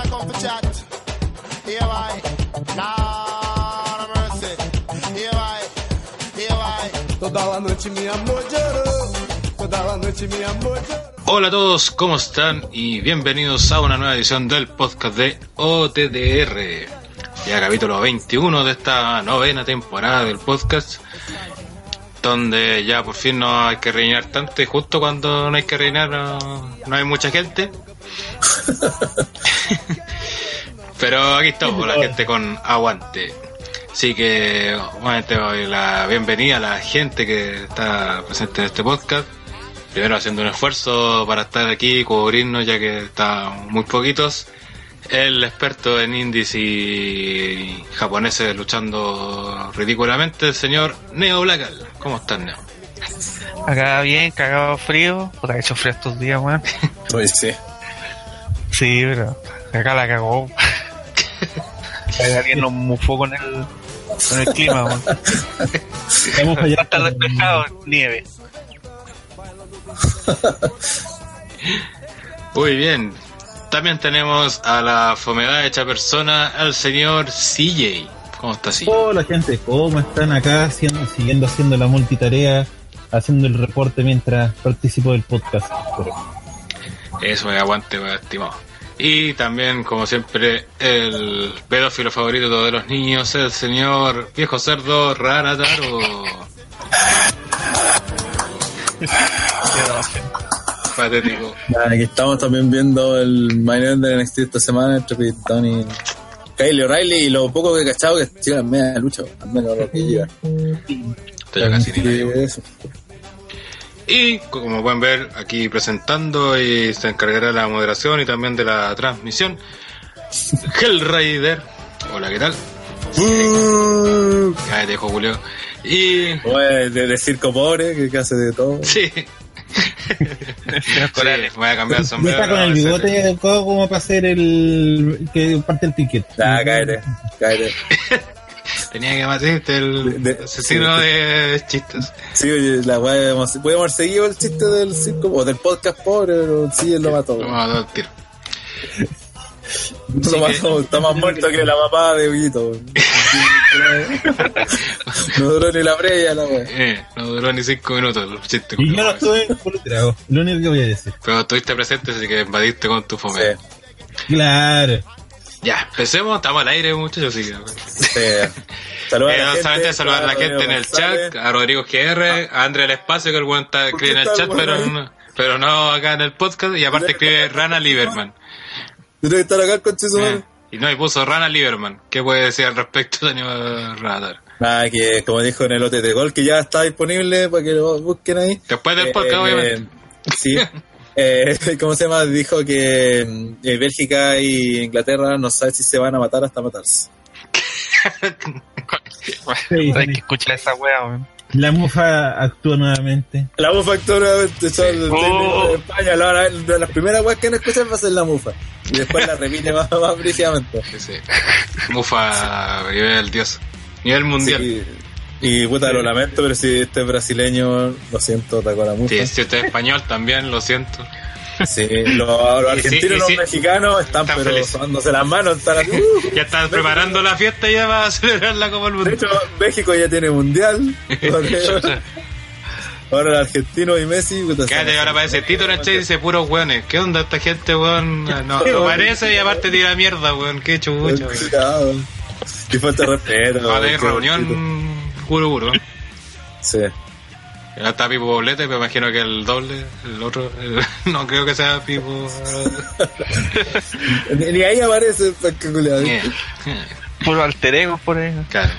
I come for chat. Here why? Lord of mercy. Here why? Here why? Toda la noche mi amor lloró. Toda la noche mi amor lloró. Hola a todos, ¿cómo están? Y bienvenidos a una nueva edición del podcast de OTDR. Ya capítulo 21 de esta novena temporada del podcast. Donde ya por fin no hay que rellenar tanto y justo cuando no hay que rellenar no, no hay mucha gente. Pero aquí estamos, la gente con aguante. Así que, obviamente, doy la bienvenida a la gente que está presente en este podcast. Primero haciendo un esfuerzo para estar aquí y cubrirnos, ya que está muy poquitos. El experto en indies y japoneses luchando ridículamente, el señor Neo Blackal. ¿Cómo estás, Neo? Acá bien, cagado frío. Puta, ha hecho frío estos días, weón. Pues sí. Sí, pero acá la cagó. Alguien nos mufó con el, con el clima, weón. Vamos Va a estar despejado, nieve. Muy bien. También tenemos a la fomedad hecha persona, al señor CJ. ¿Cómo está CJ? Hola gente, ¿cómo están acá haciendo, siguiendo haciendo la multitarea, haciendo el reporte mientras participo del podcast? Eso me aguante, weón, estimado. Y también, como siempre, el pedófilo favorito de los niños, el señor viejo cerdo Ranataro. Patético. Aquí estamos también viendo el main de NXT esta semana entre Pete y Kyle O'Reilly y lo poco que he cachado que sigan en media lucha, al menos lo que llega. Estoy casi ni Y como pueden ver, aquí presentando y se encargará de la moderación y también de la transmisión, Hellraider. Hola, ¿qué tal? Uh, Cállate, dejo Julio. Y Oye, de, de circo pobre que, hace de todo. sí. Sí, voy a cambiar el sombrero. está con el bigote adecuado como para hacer el que parte el ticket. Ah, cállate, cállate. Tenía que matarte el De- de- asesino sí. de chistes. Sí, oye, la weá, podemos haber seguido el chiste del circo o del podcast pobre, pero sí, él lo mató. Lo mató al tiro. Lo que- mató, está más muerto que la papá de Villito. No duró ni la previa la weá. Eh, no duró ni cinco minutos el chiste. Y yo no estuve involucrado, lo único que voy a decir. Pero estuviste presente, así que invadiste con tu fome. Sí, Claro. Ya, empecemos, estamos al aire, muchachos. Así que, sí. Saludos a Eh, la gente, solamente saludar a la gente en el chat, a Rodrigo GR, a André El Espacio, que el buen está ¿Por escribe en el chat, pero weón no, pero no acá en el podcast, y aparte escribe Rana Lieberman. Yo tengo que estar acá con Chiso Eh, y no, y puso Rana Lieberman. ¿Qué puede decir al respecto, señor Radar? Nada, que como dijo en el OTT Gol, que ya está disponible para que lo busquen ahí. Después del Eh, podcast, eh, obviamente. Sí. Eh, ¿Cómo se llama? Dijo que mm, eh, Bélgica y Inglaterra no saben si se van a matar hasta matarse. Sí, Hay que escuchar esa wea. La mufa actúa nuevamente. La mufa actúa de Oh. España. La, la, de las primeras weas que van a escuchar va a ser la mufa. Y después la repite más, más brígidamente. Sí, sí. Mufa, nivel dios. Nivel mundial. Sí. Y puta, lo lamento, pero si este es brasileño, lo siento, atacó a la mufa. Sí, si usted es español también, lo siento. Sí, los, los Y sí, argentinos y y los mexicanos están, Están pero dándose las manos, están así, uh. Ya están preparando la fiesta ya va a celebrarla como el De mundo. hecho, México ya tiene mundial. Ahora el argentino y Messi. puta, Cállate, ahora aparece Tito en el chat y dice puros weones. ¿Qué onda esta gente, weón? No, no parece y aparte tira mierda, weón. Qué chucha, weón. Cuidado. Y falta de respeto. Va a reunión puro puro. Sí. Ya está Pipo Boblete, pero imagino que el doble, el otro, el- no creo que sea Pipo. Ni, ni ahí aparece culiado. eh, Puro alter ego por ahí. Claro.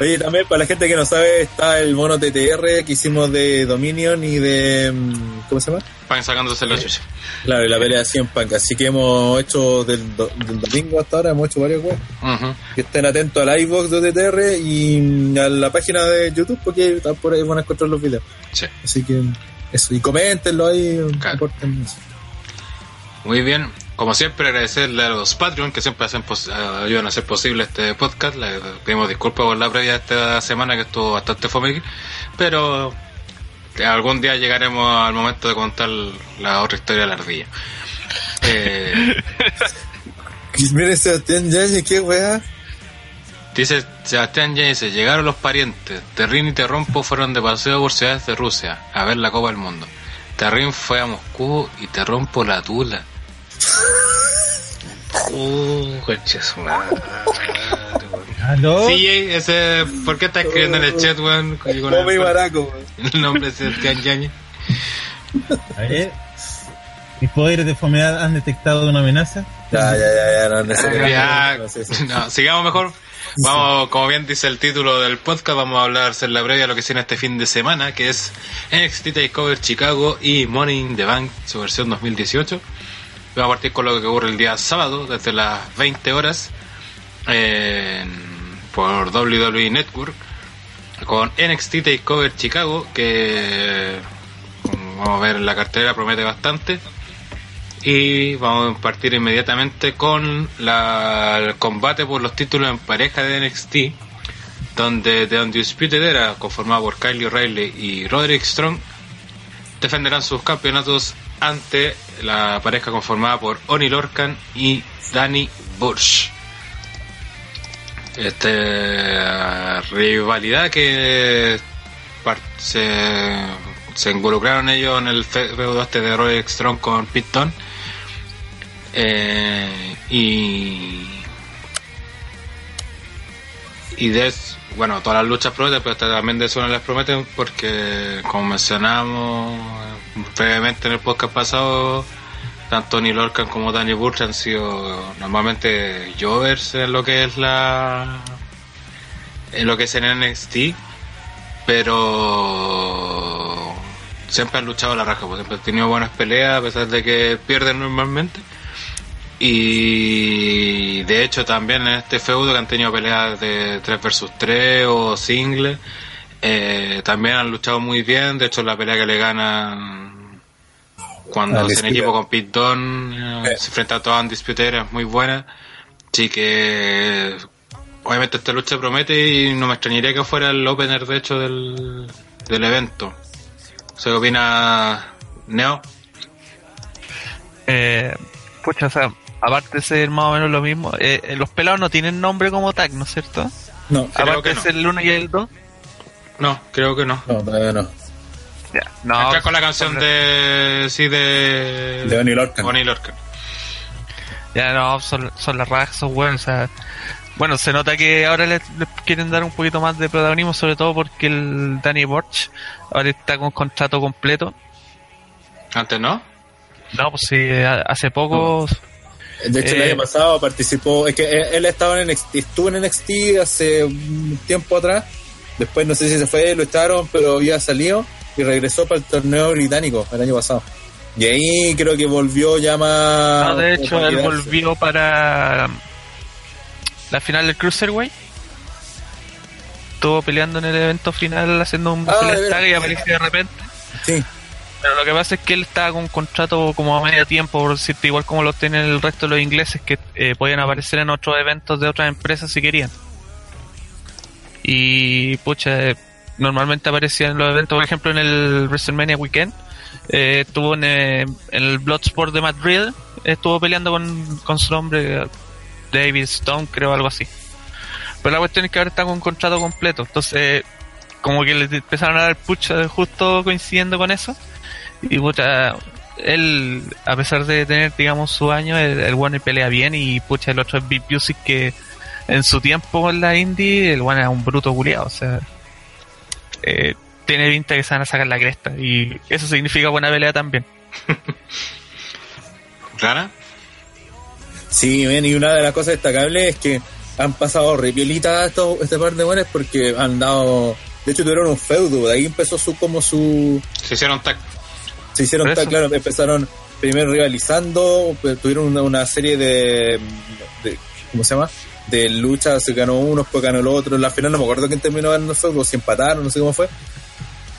Oye, también para la gente que no sabe, está el mono TTR que hicimos de Dominion y de. mm, ¿Cómo se llama? Van sacándose la chucha. Claro, y la pelea de 100 Punk. Así que hemos hecho del, do- del domingo hasta ahora, hemos hecho varios weas. Ujú. Que estén atentos al iVox de TTR y a la página de YouTube porque están por ahí van a encontrar los videos. Sí. Así que eso, y coméntenlo ahí, Claro. Muy bien. Como siempre, agradecerle a los Patreon que siempre hacen pos- eh, ayudan a hacer posible este podcast. Le pedimos disculpas por la previa de esta semana que estuvo bastante fome, pero algún día llegaremos al momento de contar la otra historia de la ardilla. Eh, Mire, Sebastián Yañez, qué weá. Dice Sebastián ya dice, llegaron los parientes. Terrín y Terrompo fueron de paseo por ciudades de Rusia a ver la Copa del Mundo. Terrín fue a Moscú y Terrompo la Tula. Uh, coche su madre. ¿Aló? Sí, ese, ¿por qué está escribiendo en el chat, weón? Y baraco, el nombre de Sebastián Yañez. A ver. ¿Mis poderes de enfermedad han detectado una amenaza? Ya, ya, ya, ya, no es necesario. Ya, No, sí, sí. no, sigamos mejor. Vamos, como bien dice el título del podcast, vamos a hablar, hacer la previa a lo que viene este fin de semana, que es NXT TakeOver Chicago y Money in the Bank, su versión 2018. Vamos a partir con lo que ocurre el día sábado, desde las 20 horas, por WWE Network, con NXT TakeOver Chicago, que vamos a ver la cartera promete bastante. Y vamos a partir inmediatamente con la- el combate por los títulos en pareja de NXT, donde The Undisputed Era, conformado por Kyle O'Reilly y Roderick Strong, defenderán sus campeonatos ante la pareja conformada por Oni Lorcan y Danny Burch. Este rivalidad que se, se involucraron ellos en el fe- feudo este de Roderick Strong con Dunne. Eh, y y de bueno todas las luchas prometen pero también de no les prometen porque como mencionamos previamente en el podcast pasado tanto Tony como Danny Burch han sido normalmente jovers en lo que es la en lo que es en NXT pero siempre han luchado a la raja pues siempre han tenido buenas peleas a pesar de que pierden normalmente y de hecho también en este feudo que han tenido peleas de 3 versus 3 o singles, eh, también han luchado muy bien. De hecho la pelea que le ganan cuando hacen equipo con Pete Dunne, eh, Eh. se enfrenta a todos Undisputed es muy buena. Así que obviamente esta lucha promete y no me extrañaría que fuera el opener de hecho del, del evento. ¿Se opina Neo? Eh, pucha, o sea, aparte de ser más o menos lo mismo, eh, eh, los pelados no tienen nombre como tag, ¿no es cierto? No, Creo aparte que de no. ser el 1 y el 2. No, creo que no. no, todavía no. Ya, no. Entra con la canción de. Sí, de. De Oni Lorcan. Oni Lorcan. Ya no, son, son las rajas, son buenos. O sea, bueno, se nota que ahora les, les quieren dar un poquito más de protagonismo, sobre todo porque el Danny Borch ahora está con contrato completo. Antes no. No, pues sí, a- hace poco. De hecho, el Eh, año pasado participó, es que él, estaba en NXT, estuvo en NXT hace un tiempo atrás, después no sé si se fue, lo echaron, pero había salido y regresó para el torneo británico el año pasado. Y ahí creo que volvió ya más... No, de hecho, él volvió para la final del Cruiserweight. Estuvo peleando en el evento final haciendo un Ah, y apareció de repente. Sí, Pero lo que pasa es que él estaba con un contrato como a medio tiempo, por decirte, igual como lo tienen el resto de los ingleses que eh, podían aparecer en otros eventos de otras empresas si querían. Y pucha, normalmente aparecía en los eventos, por ejemplo en el WrestleMania Weekend, eh, estuvo en, eh, el Bloodsport de Madrid, estuvo peleando con, con su nombre, David Stone, creo, algo así. Pero la cuestión es que ahora está con un contrato completo, entonces como que le empezaron a dar pucha justo coincidiendo con eso. Y pucha, él, a pesar de tener, digamos, su año, el, el bueno pelea bien y pucha, el otro es Big Music que en su tiempo en la indie, el bueno era un bruto culiado, o sea, eh, tiene pinta que se van a sacar la cresta y eso significa buena pelea también. ¿Clara? sí, ven, y una de las cosas destacables es que han pasado repiolitas estos, este par de buenos porque han dado... De hecho, tuvieron un feudo, de ahí empezó su como su... Se hicieron tag. Se hicieron, Por ta- eso. claro, empezaron primero rivalizando, pues, tuvieron una, una serie de, de- ¿cómo se llama? De luchas, se ganó uno, después ganó el otro, en la final no me acuerdo quién terminó ganando el feudo, si empataron, no sé cómo fue,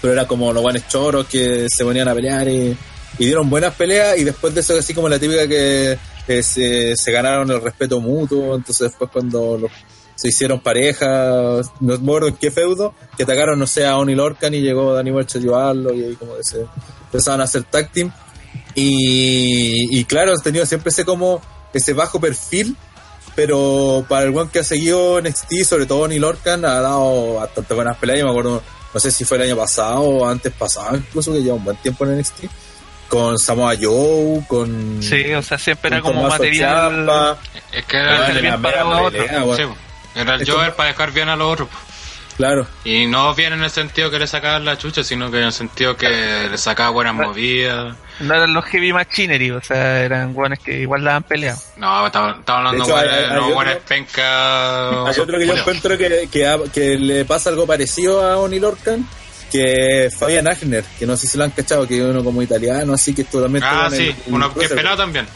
pero era como los buenos choros que se ponían a pelear y, y dieron buenas peleas y después de eso así como la típica que eh, se, se ganaron el respeto mutuo, entonces después cuando los- se hicieron pareja, no me acuerdo en qué feudo, que atacaron, no sé, a Oni Lorcan y llegó Dani Welch a ayudarlo y ahí como que se empezaban a hacer tag team y, y claro, han tenido siempre ese como ese bajo perfil pero para el one que ha seguido NXT, sobre todo Neil Orcan, ha dado bastante buenas peleas. Yo me acuerdo, no sé si fue el año pasado o antes pasado, incluso que lleva un buen tiempo en NXT. Con Samoa Joe, con. Sí, o sea, siempre era como material. Ciampa. Es que Ah, era, bien para pelea, sí, weón. Era el Es como- para dejar bien a los otros. Claro. Y no bien en el sentido que le sacaban la chucha, sino que en el sentido que le sacaba buenas movidas. No eran los heavy machinery, o sea, eran guanes que igual daban pelea. No, estaba, estaba hablando De hecho, de hay- hay otro- buenas pencas. Hay otro que yo encuentro que, que, que le pasa algo parecido a Oni Lorcan, que es Fabian Agner, que no sé si lo han cachado, que es uno como italiano, así que esto también Ah, sí, el- uno el que es pelado también.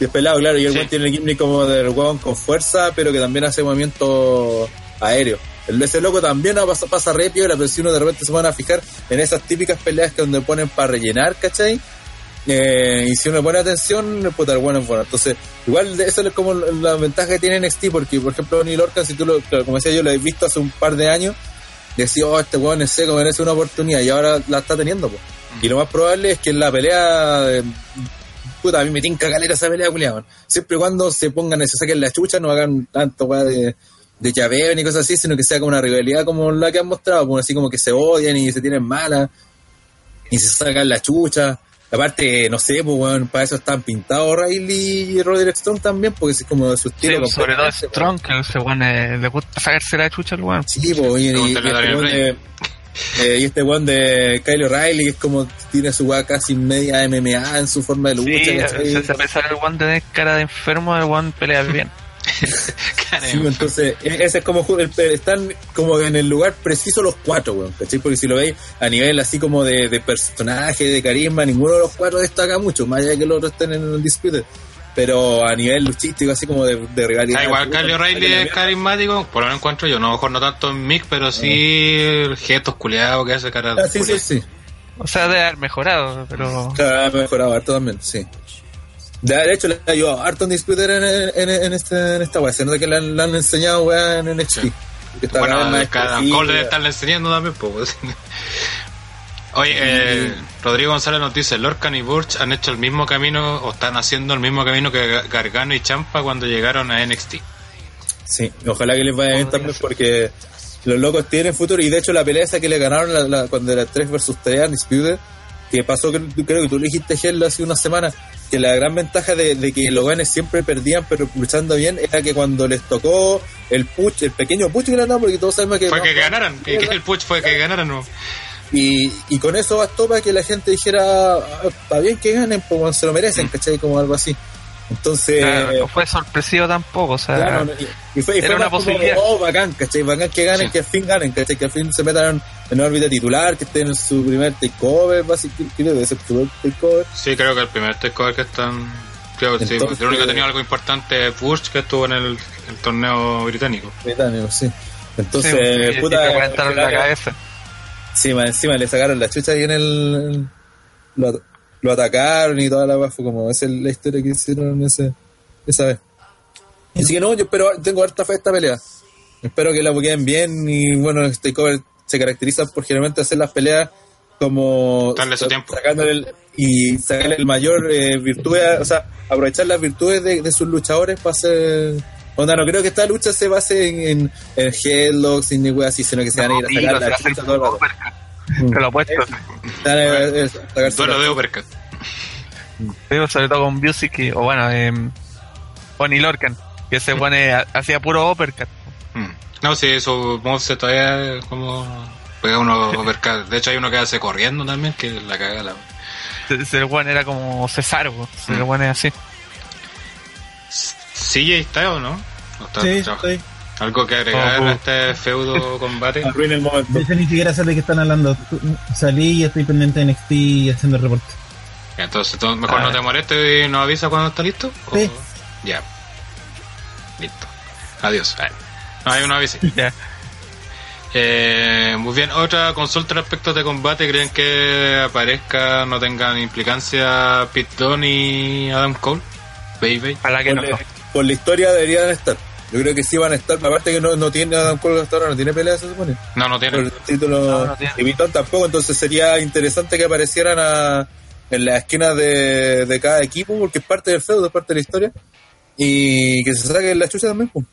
Y es pelado, claro, y el Sí. tiene el gimmick como del weón con fuerza, pero que también hace movimiento aéreo. Ese loco también pasa, pasa re piola, pero si uno de repente se van a fijar en esas típicas peleas que donde ponen para rellenar, ¿cachai? Eh, y si uno pone atención, puta, el bueno es bueno. Entonces, igual eso es como la ventaja que tiene NXT, porque por ejemplo, Neil Orcan, si tú lo, como decía yo, lo he visto hace un par de años, decía, oh, este weón es seco, merece una oportunidad, y ahora la está teniendo, pues. Y lo más probable es que en la pelea, puta, a mí me tinca calera esa pelea, culiao, man. Siempre y cuando se pongan, se saquen la chucha, no hagan tanto weá de, de llaveo ni cosas así, sino que sea como una rivalidad como la que han mostrado, pues así como que se odian y se tienen malas, y se sacan la chucha. Aparte, no sé, pues weón, para eso están pintados Riley y Roderick Strong también, porque es como su Sí, estilo. sobre todo Strong, que ese weón eh, le gusta sacarse la chucha al weón. Sí, pues, y, y- a eh, y este weón de Kyle O'Reilly, que es como tiene su weá casi media MMA en su forma de lucha. Sí, se pesar el weón de tener cara de enfermo, el weón pelea bien. Sí, entonces, e- ese es como están como en el lugar preciso los cuatro, weón, ¿cachai? Porque si lo veis a nivel así como de, de personaje, de carisma, ninguno de los cuatro destaca mucho, más allá de que los otros estén en el dispute. Pero a nivel luchístico, así como de, de rivalidad. Ah, igual Kyle O'Reilly es mierda. carismático, por lo menos encuentro yo, no a mejor no tanto en Mick, pero sí gestos culiados que hace cara Ah, sí, sí, sí. O sea, debe haber mejorado, pero... Claro, ha mejorado harto también, sí. De de hecho, le ha ayudado harto en Disputer en, en, en, este, en esta weá. Se nota que le han, le han enseñado weá en NXT. Sí. Que está Bueno, cada. Cole debe estarle enseñando también, pues. Oye, eh, Rodrigo González nos dice, Lorcan y Burch han hecho el mismo camino o están haciendo el mismo camino que Ga- Gargano y Champa cuando llegaron a NXT. Sí, ojalá que les vaya bien también porque los locos tienen futuro y de hecho la pelea esa que le ganaron la, la- cuando era 3 versus 3 Undisputed que pasó, que- creo que tú lo dijiste, Gel, hace una semana, que la gran ventaja de, de que los ganes siempre perdían, pero luchando bien, era que cuando les tocó el push, el pequeño push que le han dado, porque todos sabemos que... Fue no, que ganaran, que el push fue que ganaran, ¿no? Y, y con eso bastó para que la gente dijera, "Ah, está bien que ganen, pues bueno, se lo merecen, ¿cachai? Como algo así. Entonces... Claro, no fue sorpresivo tampoco, o sea... Claro, no, y, y fue, y era fue una más como, posibilidad. oh, bacán, ¿cachai? Bacán que ganen, Sí. que al fin ganen, ¿cachai? Que al fin se metan en órbita titular, que estén en su primer takeover, básicamente, creo que ser su primer takeover. Sí, creo que el primer takeover que están... Creo que sí, el único que ha tenido algo importante es Burch, que estuvo en el, el torneo británico. británico, sí. Entonces, sí, puta, la cabeza. Sí, más encima le sacaron la chucha ahí en el... Lo, lo atacaron y toda la weá, fue como, esa es la historia que hicieron ese, esa vez. Así que no, yo espero, tengo harta fe a esta pelea. Espero que la queden bien y bueno, este cover se caracteriza por generalmente hacer las peleas como Darle su tiempo. sacándole el- y sacarle el mayor eh, virtud, o sea, aprovechar las virtudes de, de sus luchadores para hacer onda, no creo que esta lucha se base en, en, en headlocks y ni wea así, sino que se van a ir a sacar lo la chucha todo el rato. uppercut. Te lo apuesto. Duelo de Uppercut. Digo, sobre todo con Music y, o bueno, eh, Oni Lorcan, que ese eh, hacía puro uppercut. Mm. No, sí, su moveset todavía es como... Pega uno uppercut. De hecho hay uno que hace corriendo también, que la caga la... Ese ese weón era como Cesaro, ese Mm. weón es así. ¿CJ está o no? ¿O está Sí, estoy. ¿Algo que agregar Oh, a oh. este feudo combate? Arruina el momento. Hecho, ni siquiera sé de qué están hablando. Salí y estoy pendiente de NXT y haciendo el reporte. Entonces, tú mejor Ah. no te molestes y nos avisa cuando está listo. ¿O- Sí. Ya. Listo. Adiós. Ah, No, hay una avisa. Ya. Eh, muy bien, otra consulta respecto de combate. ¿Creen que aparezca, no tengan implicancia Pete Dunne y Adam Cole? Baby. Ojalá que por, no. Por la historia deberían estar. Yo creo que sí van a estar. Aparte que no, no tiene Adam Cole hasta ahora, no tiene pelea, se supone. No, no Por tienen. el título. No, no tiene. y Vitón tampoco, entonces sería interesante que aparecieran a, en las esquinas de, de cada equipo, porque es parte del feudo, es parte de la historia. y que se saque la chucha también. pues.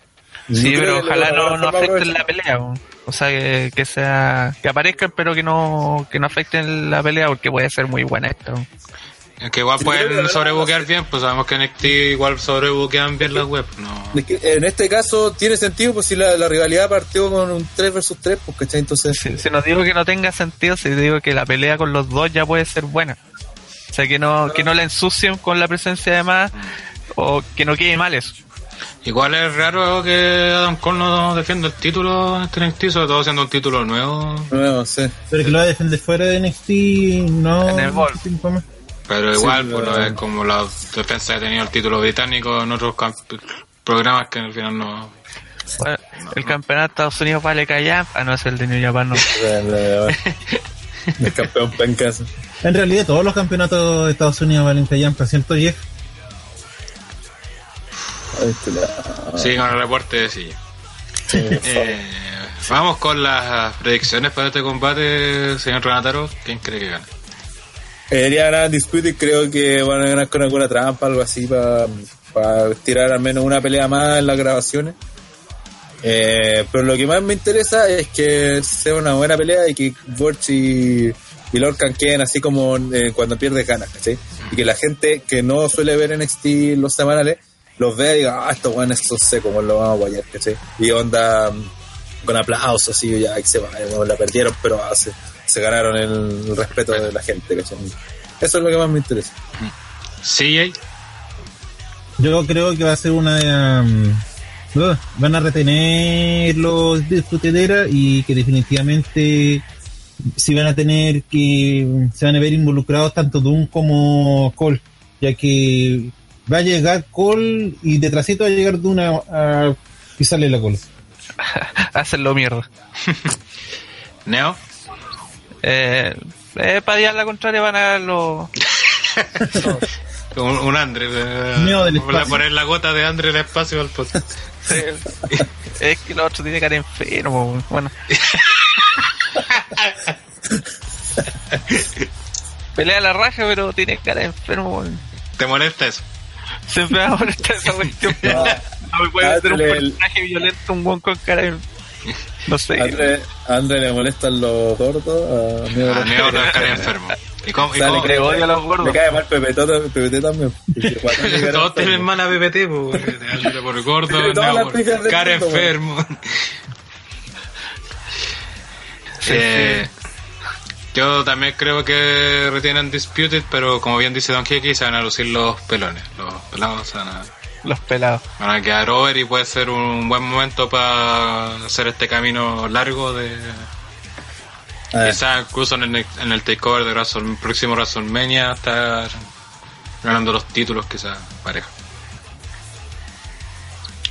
Sí, pero ojalá no, no afecten la pelea. O sea, que, que sea que aparezcan, pero que no que no afecten la pelea, porque puede ser muy buena esto. Es que igual Sí, pueden sobrebuquear bien, pues sabemos que NXT igual sobrebuquean bien las webs. No. Es que en este caso tiene sentido, pues si la, la rivalidad partió con un 3 versus 3, pues ¿cachai? Entonces, Si, si no digo que no tenga sentido, si digo que la pelea con los dos ya puede ser buena. O sea, que no, que no la ensucien con la presencia de más o que no quede mal eso. Igual es raro que Adam Cole no defienda el título en este NXT, sobre todo siendo un título nuevo. no sé. Pero que lo va a defender fuera de NXT, no. En el Ball. Pero igual, Sí, pues no pero- es como la defensa que ha tenido el título británico en otros camp- programas que al final no. Bueno, el campeonato de Estados Unidos vale callar. Ah, no, es el de New Japan, no. El campeón pencas. En realidad, todos los campeonatos de Estados Unidos valen callampa, ¿cierto, Jeff? Sí, con el reporte, sí. Eh, vamos con las predicciones para este combate, señor Renataro. ¿Quién cree que gana? Debería ganar Disputed, creo que van a ganar con alguna trampa, algo así, para tirar al menos una pelea más en las grabaciones. Eh, pero lo que más me interesa es que sea una buena pelea y que Borch y, y Lorcan queden así como eh, cuando pierde ganas, ¿cachai? Y que la gente que no suele ver NXT los semanales los vea y diga, ah, estos buenos son secos, como lo vamos a guayar, ¿cachai? Y onda mm, con aplausos, así, ya que se vaya, bueno, la perdieron, pero ah, se, se ganaron el, respeto de la gente, ¿cachai? Eso es lo que más me interesa. CJ, Yo creo que va a ser una. um, van a retener los disputederas y que definitivamente si van a tener que. Se van a ver involucrados tanto Doom como Cole, ya que va a llegar Cole y detrásito va a llegar Doom a, a pisarle la cola. Hacenlo mierda. Neo, Eh, eh, para día la contraria van a ganar los. un, un Andre. eh, poner la gota de Andre en el espacio al podcast. es que el otro tiene cara enfermo. Bueno. Pelea la raja, pero tiene cara enfermo. weón. ¿Te molesta eso? Siempre me va a molestar esa cuestión. No me puede ser un Hazle el- personaje violento, un buen con cara de... No sé. A André, a André le molestan los gordos, a Neo A le- Neo te cara enfermo. ¿Y cómo? y Sale cómo- odio a los gordos. Le cae mal PPT, PPT también. Todos tienen enfermo. mala PPT, pues. Andre por gordo, por cara enfermo. Eh, yo también creo que retienen Disputed, pero como bien dice Don Kiki, se van a lucir los pelones. Los pelados se van a, Los pelados. van a quedar over y puede ser un buen momento para hacer este camino largo de. Ah, Quizás incluso en el, en el takeover de próximo WrestleMania estar ganando los títulos, quizás pareja.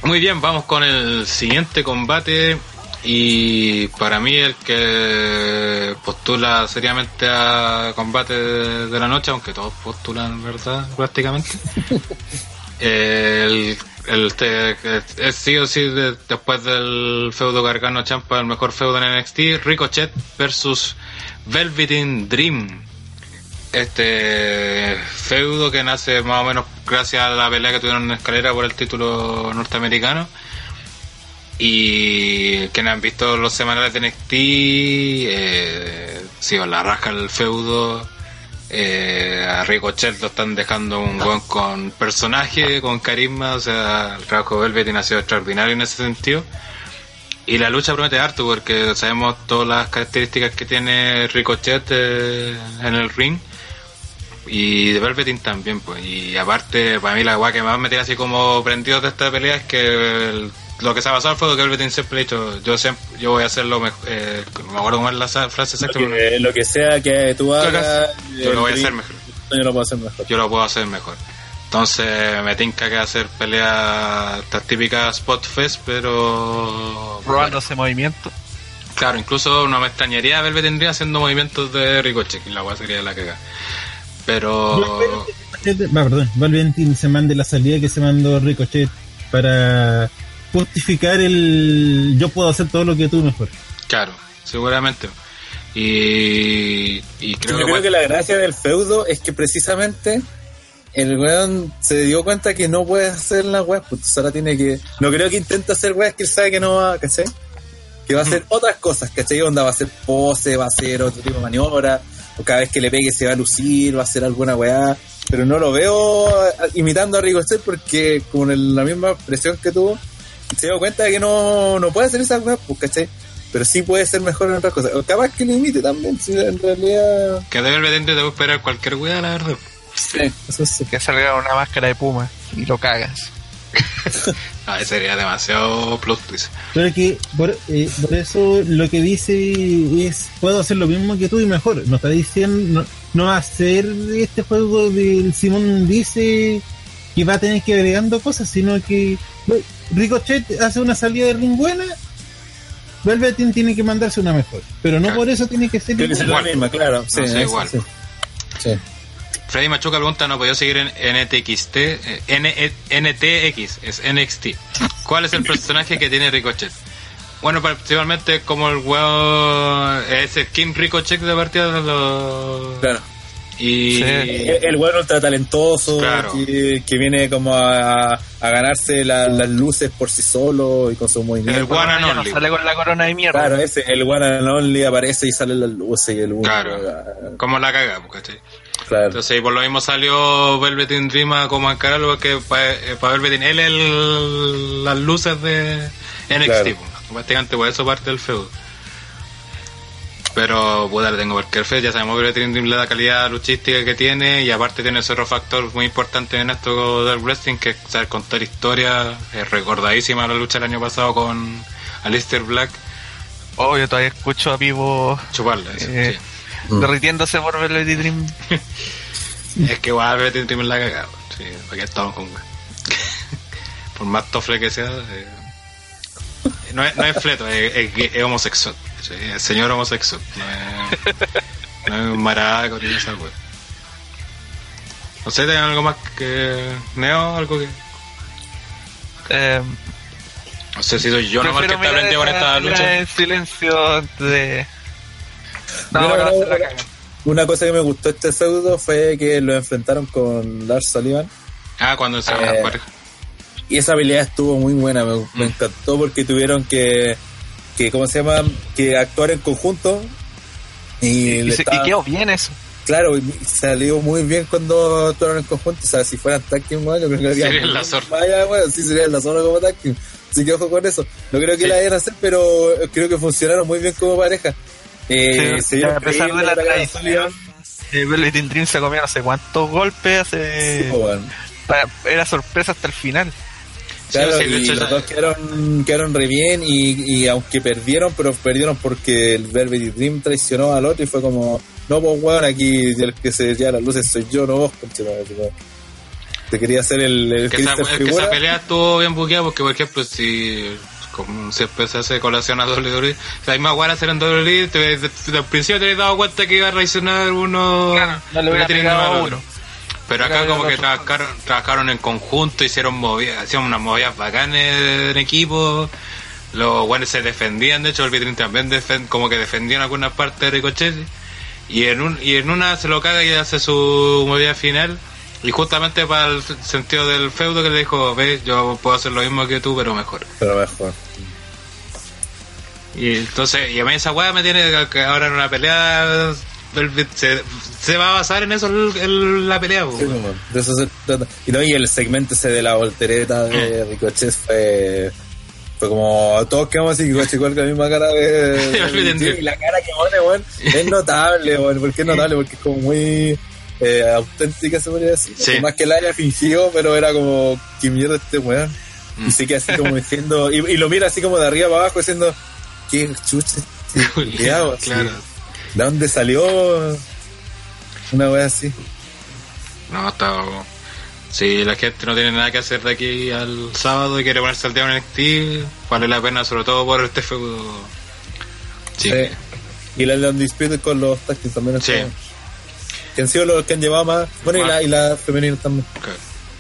Muy bien, vamos con el siguiente combate. Y para mí el que postula seriamente a combate de, de la noche, aunque todos postulan, ¿verdad? Prácticamente. el, el sí o sí de- después del feudo Gargano Champa, el mejor feudo en NXT, Ricochet versus Velveteen Dream. Este feudo que nace más o menos gracias a la pelea que tuvieron en escalera por el título norteamericano. Y quienes han visto los semanales de NXT, eh, sí, la raja el feudo. Eh, a Ricochet lo están dejando un buen con personaje, con carisma, o sea, el trabajo de Velveteen ha sido extraordinario en ese sentido. Y la lucha promete harto porque sabemos todas las características que tiene Ricochet eh, en el ring. Y de Velveteen también, pues. Y aparte, para mí la guay que más me tiene así como prendido de esta pelea es que el- lo que se ha pasado fue que Velveteen siempre ha dicho, yo siempre, yo voy a hacer lo mejor, eh, no me acuerdo cómo es la frase exacta, lo, pero que, lo que sea que tú hagas, yo lo voy a hacer mejor. Yo lo puedo hacer mejor. yo lo puedo hacer mejor. Entonces me tinca que hacer pelea estas típicas spot fest, pero Robando ese movimiento. claro, incluso no me extrañaría ver tendría haciendo movimientos de Ricochet, y la weá sería la que Pero Va, perdón, Valventin se mande la salida que se mandó Ricochet para justificar el yo puedo hacer todo lo que tú mejor. claro, seguramente. Y, y creo Yo que, creo que la gracia del feudo es que precisamente el weón se dio cuenta que no puede hacer las weas, pues ahora tiene que. No creo que intente hacer weas que él sabe que no va, ¿cachai? Que va a hacer otras cosas, ¿cachai? Onda va a hacer pose, va a hacer otro tipo de maniobra, o cada vez que le pegue se va a lucir, va a hacer alguna weá. Pero no lo veo imitando a Ricochet porque con el- la misma presión que tuvo, se dio cuenta de que no, no puede hacer esas weas, pues, ¿cachai? Pero sí puede ser mejor en otras cosas. O capaz que lo imite también, si en realidad. Que debe el betente te puede esperar cualquier weá, la verdad. Sí, eso sí. Que salga una máscara de puma y lo cagas. Ah, sería demasiado plot twist. Pero que por, eh, por eso lo que dice es puedo hacer lo mismo que tú y mejor. No está diciendo, no, no va a hacer este juego del Simón dice que va a tener que ir agregando cosas, sino que bueno, Ricochet hace una salida de ring buena, Velveteen tiene que mandarse una mejor. Pero no Claro. por eso tiene que ser Tiene que ser igual. la misma, claro. Sí, No, sí, igual. sí. Sí. Freddy Machuca pregunta, ¿no podía seguir en NTXT? Eh, N NTX, es NXT. ¿Cuál es el personaje que tiene Ricochet? Bueno, principalmente como el huevo es el King Ricochet de partida de los... Claro. Y... Sí. El, el bueno ultra talentoso Claro. que, que viene como a, a ganarse la- las luces por sí solo y con su El movimiento. one and Ya no only. sale con la corona de mierda. Claro, ese, el one and only aparece y salen las luces y el uno. Claro. Como la cagamos, ¿cachai? Claro. Entonces, y por lo mismo salió Velveteen Dream a como encararlo porque para Velveteen él es el- las luces de NXT. Claro. pues. Prácticamente por eso parte del feudo. Pero puta le tengo cualquier fe, ya sabemos que le da calidad luchística que tiene y aparte tiene ese otro factor muy importante en esto del wrestling que es saber contar historias. Es recordadísima la lucha del año pasado con Alistair Black. Oh, yo todavía escucho a Vivo Chuparla, eso, Eh, sí. derritiéndose por Velvet Dream. Es que igual Velveteen Dream la cagado. Sí, aquí estamos con. Por más tofle que sea, eh, no, es, no es fleto, es, es es homosexual. Sí, señor homosexual. No es, no es un maraco ni esa weá. No sé, ¿tienen algo más que Neo? Algo que. Eh, No sé si soy yo nomás que está aprendiendo con esta lucha. En silencio de. No, Mira, no, cagan. Una cosa que me gustó este pseudo fue que lo enfrentaron con Lars Sullivan. Ah, cuando se Eh, pareja. Y esa habilidad estuvo muy buena, me, me Mm. encantó porque tuvieron que, que, ¿cómo se llama? Que actuar en conjunto. Y, Y, le se- y estaba- quedó bien eso. Claro, salió muy bien cuando actuaron en conjunto. O sea, si fueran tag team, bueno, yo creo que muy la zorra. Vaya, bueno, sí sería la zona como tag team. Así que ojo con eso. No creo que Sí. la vayan a hacer, pero creo que funcionaron muy bien como pareja. Eh, Sí, a pesar de la tradición, eh, Velvet Dream se comió no sé cuántos golpes. Sí, bueno. para- era sorpresa hasta el final. Claro, Sí, y hecho, los dos quedaron, quedaron re bien y, y aunque perdieron, pero perdieron porque el Velvet Dream traicionó al otro y fue como, no, pues weón, aquí el que se lleva las luces soy yo, no vos, conchetumare", tipo. Te quería hacer el, el que esa, que esa pelea estuvo bien buqueada porque, por ejemplo, si como siempre se hace colación a WWE, la misma guara hacer en WWE, te, desde el principio te habías dado cuenta que iba a reaccionar uno. Claro, no le hubiera pegado al a otro. uno. Pero acá como que trabajaron, trabajaron en conjunto, hicieron movidas, hicieron unas movidas bacanes en equipo. Los buenos se defendían, de hecho el Vitrin también defen- como que defendían algunas partes de Ricochet. Y en, un, y en una se lo caga y hace su movida final. Y justamente para el sentido del feudo que le dijo, ve, yo puedo hacer lo mismo que tú, pero mejor. Pero mejor. Y entonces, y a mí esa weá me tiene que- ahora en una pelea el- se, se va a basar en eso el- el- la pelea. Sí, de eso se trata. Y no, y el segmento ese de la voltereta de Mm. Ricochet fue. Fue como todos quedamos así, Ricochet con la misma cara de, y la cara que pone, weón, es notable, weón. ¿Por qué es notable? Porque es como muy eh, auténtica, se podría decir. Sí. Más que la haya fingido, pero era como, ¿qué mierda este weón? Mm. Y se queda así como diciendo, y, y lo mira así como de arriba para abajo diciendo, ¿qué chucha este culiao?", así. Claro. ¿De dónde salió? Una wea así. No, está. Si la gente no tiene nada que hacer de aquí al sábado y quiere ponerse al día en NXT, vale la pena, sobre todo por este feudo. Sí. Sí. Y la de Undisputed con los tácticos también. Sí. Que han sido los que han llevado más. Bueno, y la, y la femenina también.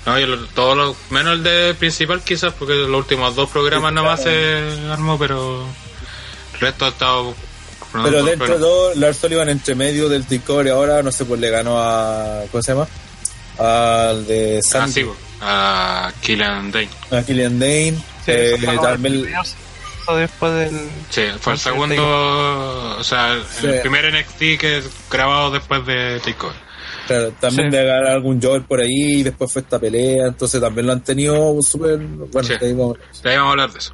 No, yo lo- todo lo, menos el de principal quizás, porque los últimos dos programas Sí, nada más claro. se armó, pero el resto ha estado... Pero dentro de todo, Lars Sullivan entre medio del Discovery ahora, no sé, pues le ganó a. ¿Cómo se llama? al de Ah, San sí, po, a Killian Dane. a Killian Dane. Sí, eh, también, después del. Sí, fue el segundo, o sea, el Sí. primer NXT que es grabado después de Takeover. claro, también Sí. de ganar algún Joel por ahí, y después fue esta pelea, entonces también lo han tenido súper. Bueno, Sí. te digo, De ahí vamos a hablar de eso.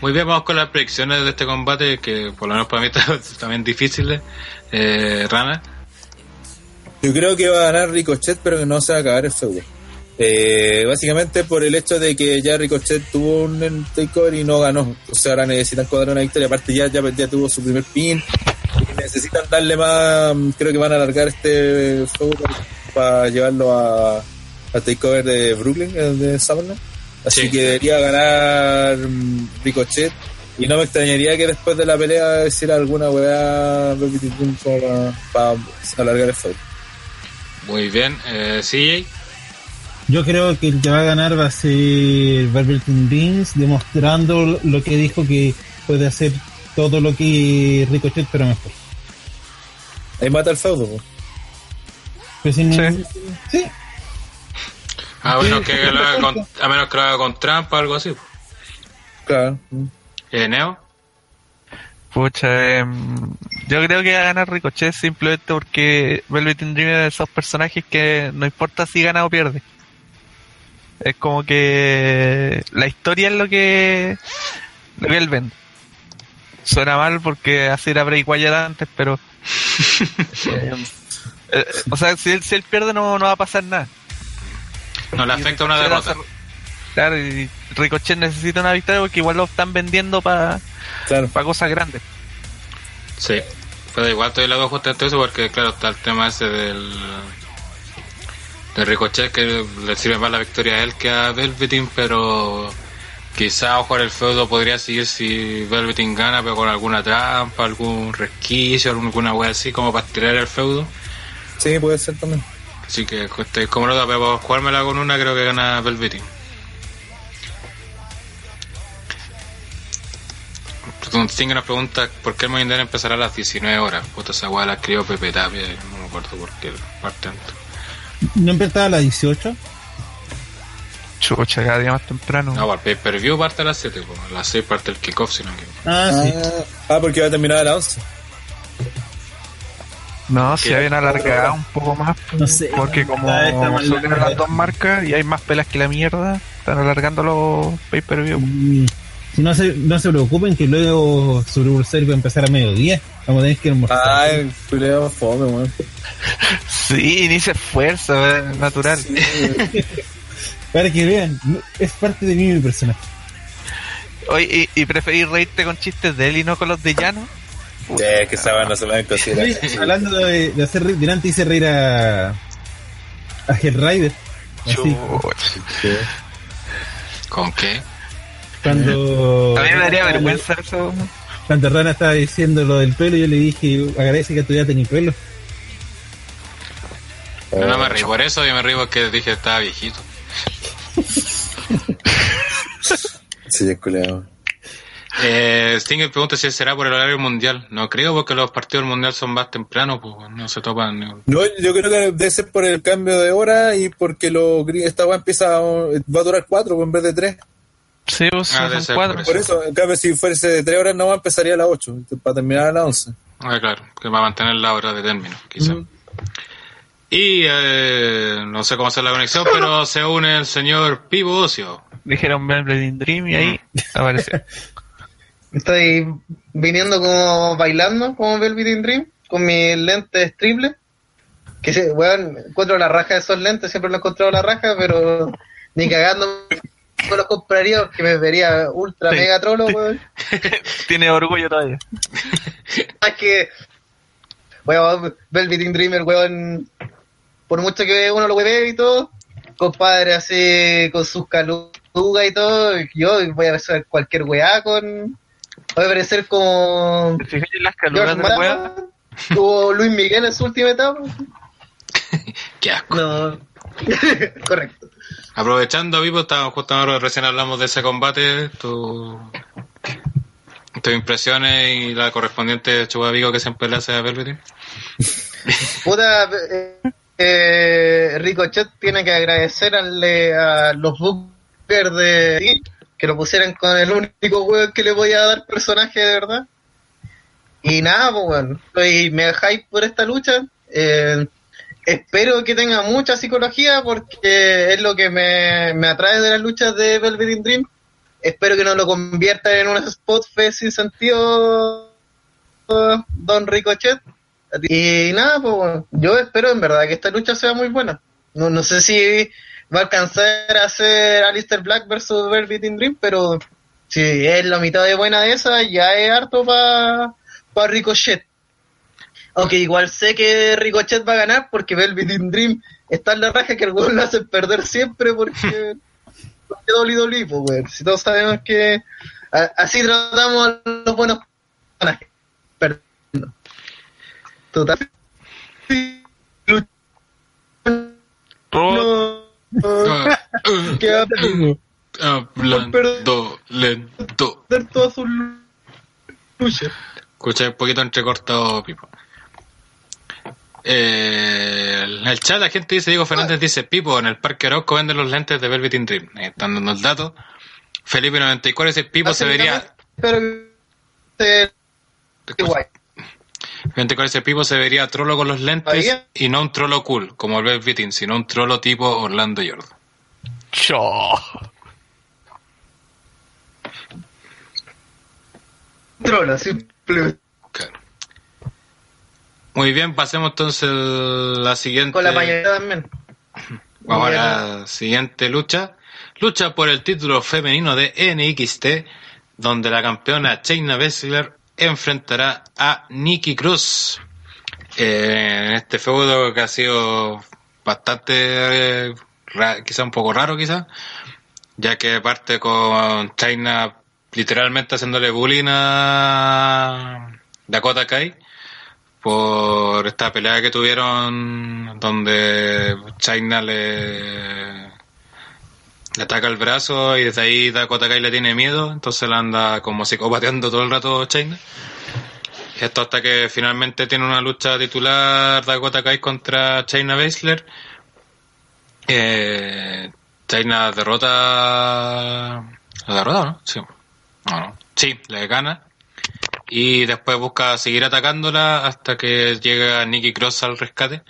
Muy bien, vamos con las predicciones de este combate, que por lo menos para mí están también difíciles. Eh, Rana, Yo creo que va a ganar Ricochet, pero que no se va a acabar el feudo. Eh, básicamente por el hecho de que ya Ricochet tuvo un takeover y no ganó. O sea, ahora necesitan cuadrar una victoria. Aparte ya, ya, ya tuvo su primer pin. Y necesitan darle más... Creo que van a alargar este feudo para llevarlo a, a takeover de Brooklyn, de Summerland. Así Sí. que debería ganar mm, Ricochet. Y no me extrañaría que después de la pelea hiciera alguna weá para, para alargar el feudo. muy bien. Eh, CJ, Yo creo que el que va a ganar va a ser Velveteen Dreams, demostrando lo que dijo que puede hacer todo lo que Ricochet, pero mejor. Ahí mata el feudo. sin- Sí. sí, a menos, que lo haga con, a menos que lo haga con trampa o algo así. Claro. Eh, Neo, Pucha, em, yo creo que va a ganar Ricochet simplemente porque Velvet Dream es de esos personajes que no importa si gana o pierde. Es como que la historia es lo que, lo que él vende. Suena mal porque así era Bray Wyatt antes, pero... em, eh, o sea, si él, si él pierde no, no va a pasar nada. No le afecta una derrota. hace- Claro, y Ricochet necesita una victoria porque igual lo están vendiendo para Claro. cosas grandes. Sí, pero igual estoy lado justamente eso porque claro está el tema ese del de Ricochet que le sirve más la victoria a él que a Velveteen pero quizá ojo el feudo podría seguir si Velveteen gana pero con alguna trampa, algún resquicio, alguna wea así como para estirar el feudo Sí, puede ser también. Así que estoy cómodo pero para jugármela con una creo que gana Velveteen Sting nos pregunta por qué el Bank empezará a las 19 horas. Puta, esa weá la escribió Pepe Tapia, no me acuerdo por qué parte tanto. ¿No empezaba a las 18? Chucha, cada día más temprano. No, el pay-per-view parte a las 7, pues, a las 6 parte el kickoff, si no me equivoco. Ah, sí. Ah, ah, porque va a terminar a las 11. No, si ¿Qué? habían alargado un poco más. No sé. Porque como subieron larga. las dos marcas y hay más pelas que la mierda, están alargando los pay-per-view. Mm, Si no se, no se preocupen que luego Series va a empezar a mediodía. Vamos a tener que almorzar. Ay, culeo fome, weón. Sí, ni se esfuerza, es natural. Para que vean, es parte de mí mi personaje. Oye, ¿y, y preferís reírte con chistes de él y no con los de Llano? Ya, que esa no se va a hablando de, de hacer reír, delante hice reír a, a Hellrider. Así. ¿Con qué? cuando, A mí me daría vergüenza eso. cuando Rana estaba diciendo lo del pelo, yo le dije, agradece que tú ya pelo. No, no me reí por eso, yo me reí porque dije que estaba viejito. Sí, es culeo. Eh, Stinger pregunta si será por el horario mundial. No creo porque los partidos del mundial son más tempranos, pues no se topan. ni- No, yo creo que debe ser por el cambio de hora y porque lo, esta weá empieza va a durar cuatro en vez de tres. Sí, pues Ah, son ser cuatro. por Por eso, en cambio, si fuese de tres horas, no empezaría a las ocho, para terminar a las once. Ah, claro, que va a mantener la hora de término, quizá. Ujú. Y eh, no sé cómo hacer la conexión, pero se une el señor Pivo Ocio. Dijeron Velvet Dream y ahí apareció. Estoy viniendo como bailando como Velvet Dream con mis lentes triples. Que se, weón, encuentro la raja de esos lentes, siempre lo he encontrado la raja, pero ni cagando no los compraría porque me vería ultra Sí. mega trolo, weón. Tiene orgullo todavía. Es que, weón, Velvet Dreamer, weón, por mucho que uno lo ve y todo, compadre, así con sus calugas y todo, yo voy a hacer cualquier weá con. Voy a parecer como. ¿Te fijas en las George calugas de wea? Mara, o Luis Miguel en su última etapa. Qué asco. No. Correcto. Aprovechando, Pipo, estábamos justo ahora, recién hablamos de ese combate, tu, tus impresiones y la correspondiente chubavigo que siempre le hace a Velveteen. Puta, eh, eh, Ricochet tiene que agradecerle a los bookers de que lo pusieran con el único weón que le voy a dar personaje de verdad. Y nada, pues bueno, estoy mega hype por esta lucha. Eh, espero que tenga mucha psicología porque es lo que me, me atrae de las luchas de Velvet Dream. Espero que no lo convierta en un spot fest sin sentido Don Ricochet. Y nada, pues bueno, yo espero en verdad que esta lucha sea muy buena. No, no sé si va a alcanzar a ser Alistair Black versus Velvet in Dream, pero si es la mitad de buena de esa, ya es harto para pa Ricochet. Aunque igual sé que Ricochet va a ganar porque Velvet in Dream está en la raja que el weón lo hace perder siempre porque porque WWE, pues, weón. Si todos sabemos que a- así tratamos a los buenos personajes. Perdiendo. Total. Ah, que va a perder Hablando lento. todas sus luchas. Escuché un poquito entrecortado, Pipo. Eh, en el chat la gente dice, Diego Fernández dice, Pipo, en el Parque Arauco venden los lentes de Velvet in Dream. Ahí están dando el dato. Felipe 94 dice, Pipo se vería... Pero que qué guay. Gente con ese Pipo se vería trolo con los lentes ¿Todavía? y no un trolo cool, como el Velvet in, sino un trolo tipo Orlando Jordan. Cho. Trola, simplemente. Claro. Muy bien, pasemos entonces a la siguiente... Con la mayoría también. Vamos a la siguiente lucha. Lucha por el título femenino de NXT, donde la campeona Shayna Baszler enfrentará a Nikki Cruz. Eh, en este feudo que ha sido bastante, eh, quizá un poco raro quizá, ya que parte con China literalmente haciéndole bullying a Dakota Kai por esta pelea que tuvieron donde China le, le ataca el brazo y desde ahí Dakota Kai le tiene miedo, entonces la anda como psicopateando todo el rato China. Esto hasta que finalmente tiene una lucha titular Dakota Kai contra China Baszler. Eh, China derrota... ¿La derrota no? Sí. Sí, le gana y después busca seguir atacándola hasta que llega Nikki Cross al rescate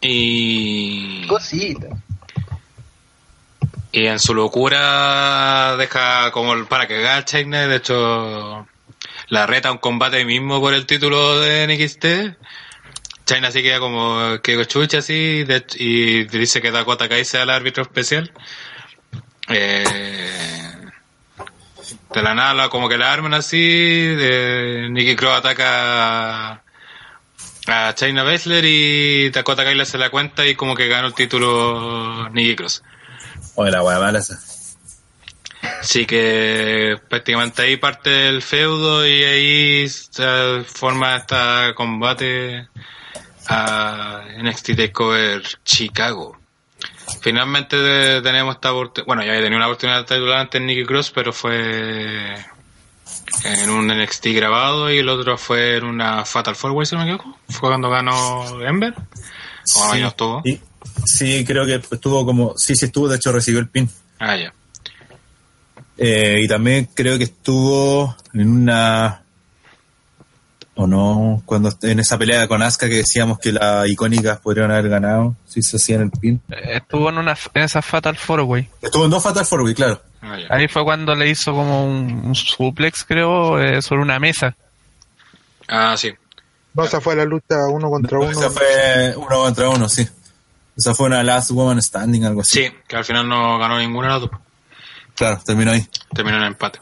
y, Cosita. Y en su locura deja como el para que a China de hecho la reta un combate mismo por el título de NXT China así queda como que chucha así de y dice que Dakota Kai sea el árbitro especial. Eh, de la nada como que la arman así de Nikki Cross ataca a, China Baszler y Dakota Kai le hace la cuenta y como que gana el título Nikki Cross Oye, la wea mala esa. Así que prácticamente ahí parte el feudo y ahí se forma este combate a NXT TakeOver Chicago. Finalmente tenemos esta oportunidad, bueno ya había tenido una oportunidad de titular antes en Nikki Cross, pero fue en un NXT grabado y el otro fue en una Fatal Four Way, si no me equivoco. Fue cuando ganó Ember. O ahí no estuvo. Sí, sí, creo que estuvo como. Sí, sí estuvo, de hecho recibió el pin. Ah, ya. Eh, y también creo que estuvo en una. O no, cuando en esa pelea con Asuka que decíamos que las icónicas podrían haber ganado, si se hacían el pin. Estuvo en, una, en esa Fatal Four Way. Estuvo en dos Fatal Four Way, claro. Ah. Ahí fue cuando le hizo como un, un suplex, creo, eh, sobre una mesa. Ah, sí. No, esa fue la lucha uno contra uno. Esa fue uno contra uno, sí. Esa fue una Last Woman Standing, algo así. Sí, que al final no ganó ninguna de las dos. Claro, terminó ahí. Terminó en empate.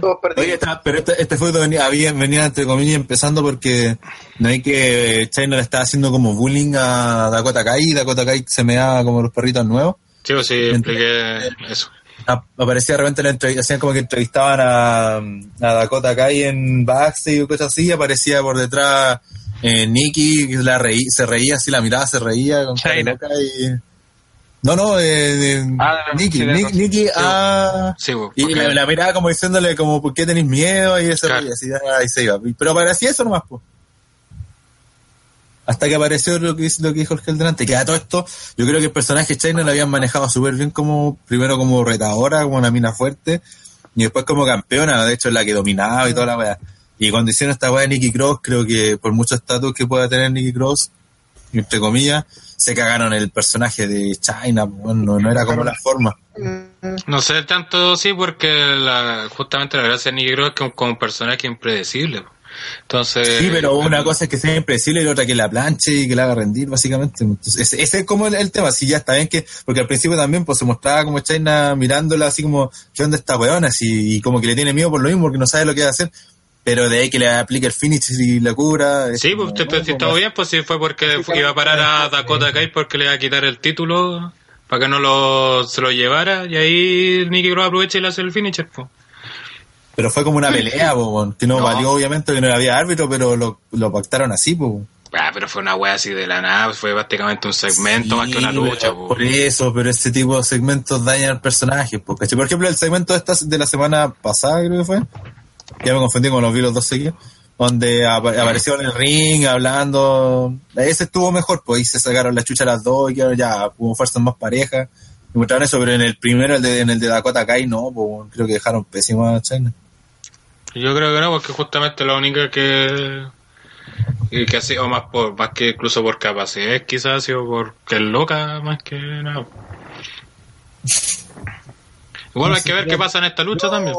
Todos Oye, pero este, este fue venía, había, venía entre comillas empezando porque no hay que China le estaba haciendo como bullying a Dakota Kai y Dakota Kai se me daba como los perritos nuevos. Sí, pues sí, expliqué eso. A- Aparecía de repente, la hacían como que entrevistaban a, a Dakota Kai en backstage o cosas así, y aparecía por detrás eh, Nikki, que la reí, se reía así, la mirada se reía con cara de China. loca y... No, no, eh, eh, Ah, no, Nikki, sí, de Ni- razón. Nikki, ah... Sí, pues, Y la, la miraba como diciéndole como, ¿por qué tenés miedo? Y eso, Claro. y así, ah, y se iba. Pero parecía eso nomás, pues. hasta que apareció lo que, lo que dijo el delante, que a todo esto, yo creo que el personaje China lo habían manejado súper bien como, primero como retadora, como una mina fuerte, y después como campeona, de hecho es la que dominaba y toda la weá. Y cuando hicieron esta weá de Nicky Cross, creo que por mucho estatus que pueda tener Nicky Cross, entre comillas, se cagaron el personaje de China, bueno, no, no era como la forma. No sé tanto sí, porque la, justamente la gracia de Nicky Cross es que como un personaje impredecible. Entonces. Sí, pero una cosa es que sea impredecible y la otra que la planche y que la haga rendir, básicamente. Entonces, ese, ese es como el, el tema. Sí, ya está bien que, porque al principio también pues se mostraba como China mirándola así como, ¿qué onda esta weona? Así, y como que le tiene miedo por lo mismo porque no sabe lo que va a hacer. Pero de ahí que le aplique el finish y la cura. es Sí, como, pues usted no, pues, si estaba bien, pues si fue porque iba a parar a Dakota Kai porque le iba a quitar el título para que no lo, se lo llevara y ahí Nicky Cross aprovecha y le hace el finisher. Pues. Pero fue como una pelea, po, weón, que no, No. valió obviamente que no había árbitro, pero lo, lo pactaron así, pues. Ah, pero fue una wea así de la nada, fue prácticamente un segmento más que una lucha. pues. Por eso, pero ese tipo de segmentos dañan al personaje. po, ¿cachai? Por ejemplo, el segmento de, esta, de la semana pasada, creo que fue. Ya me confundí con los vi los dos seguidos. Donde apa- apareció en el ring hablando. Ese estuvo mejor, pues ahí se sacaron la chucha las dos y ya hubo fuerzas más parejas. Y mostraron eso, pero en el primero, el de, en el de Dakota Kai, no, pues creo que dejaron pésima a China. Yo creo que no, porque justamente la única que y que ha sido más por más que incluso por capacidad quizás ha sido porque es loca más que nada. Igual hay que ver qué pasa en esta lucha también.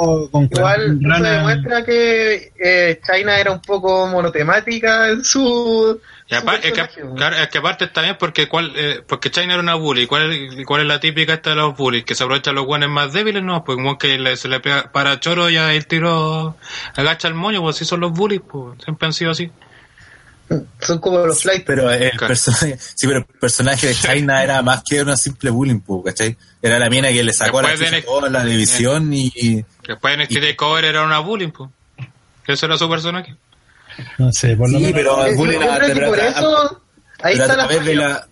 Igual Rana. demuestra que eh, China era un poco monotemática en su. Y aparte, es, que, personaje, claro, es que aparte está bien porque cuál, eh, porque China era una bully. ¿Cuál, es- ¿Cuál es la típica esta de los bullies? Que se aprovechan los guanes más débiles, no, pues como que le- se le pega para choro y el tiro agacha el moño, pues así son los bullies, pues siempre han sido así. Son como los flights. Pero el Claro. personaje, sí, pero el personaje de China era más que una simple bullying, po, ¿cachai? Era la mina que le sacó a la Después Nick- toda la división y, y- Después en este Cover era una bullying, pues. Ese era su personaje. No sé, por lo Sí, menos. pero Eh, bullying yo a, creo que por a- eso. Ahí pero a está la través de falla. la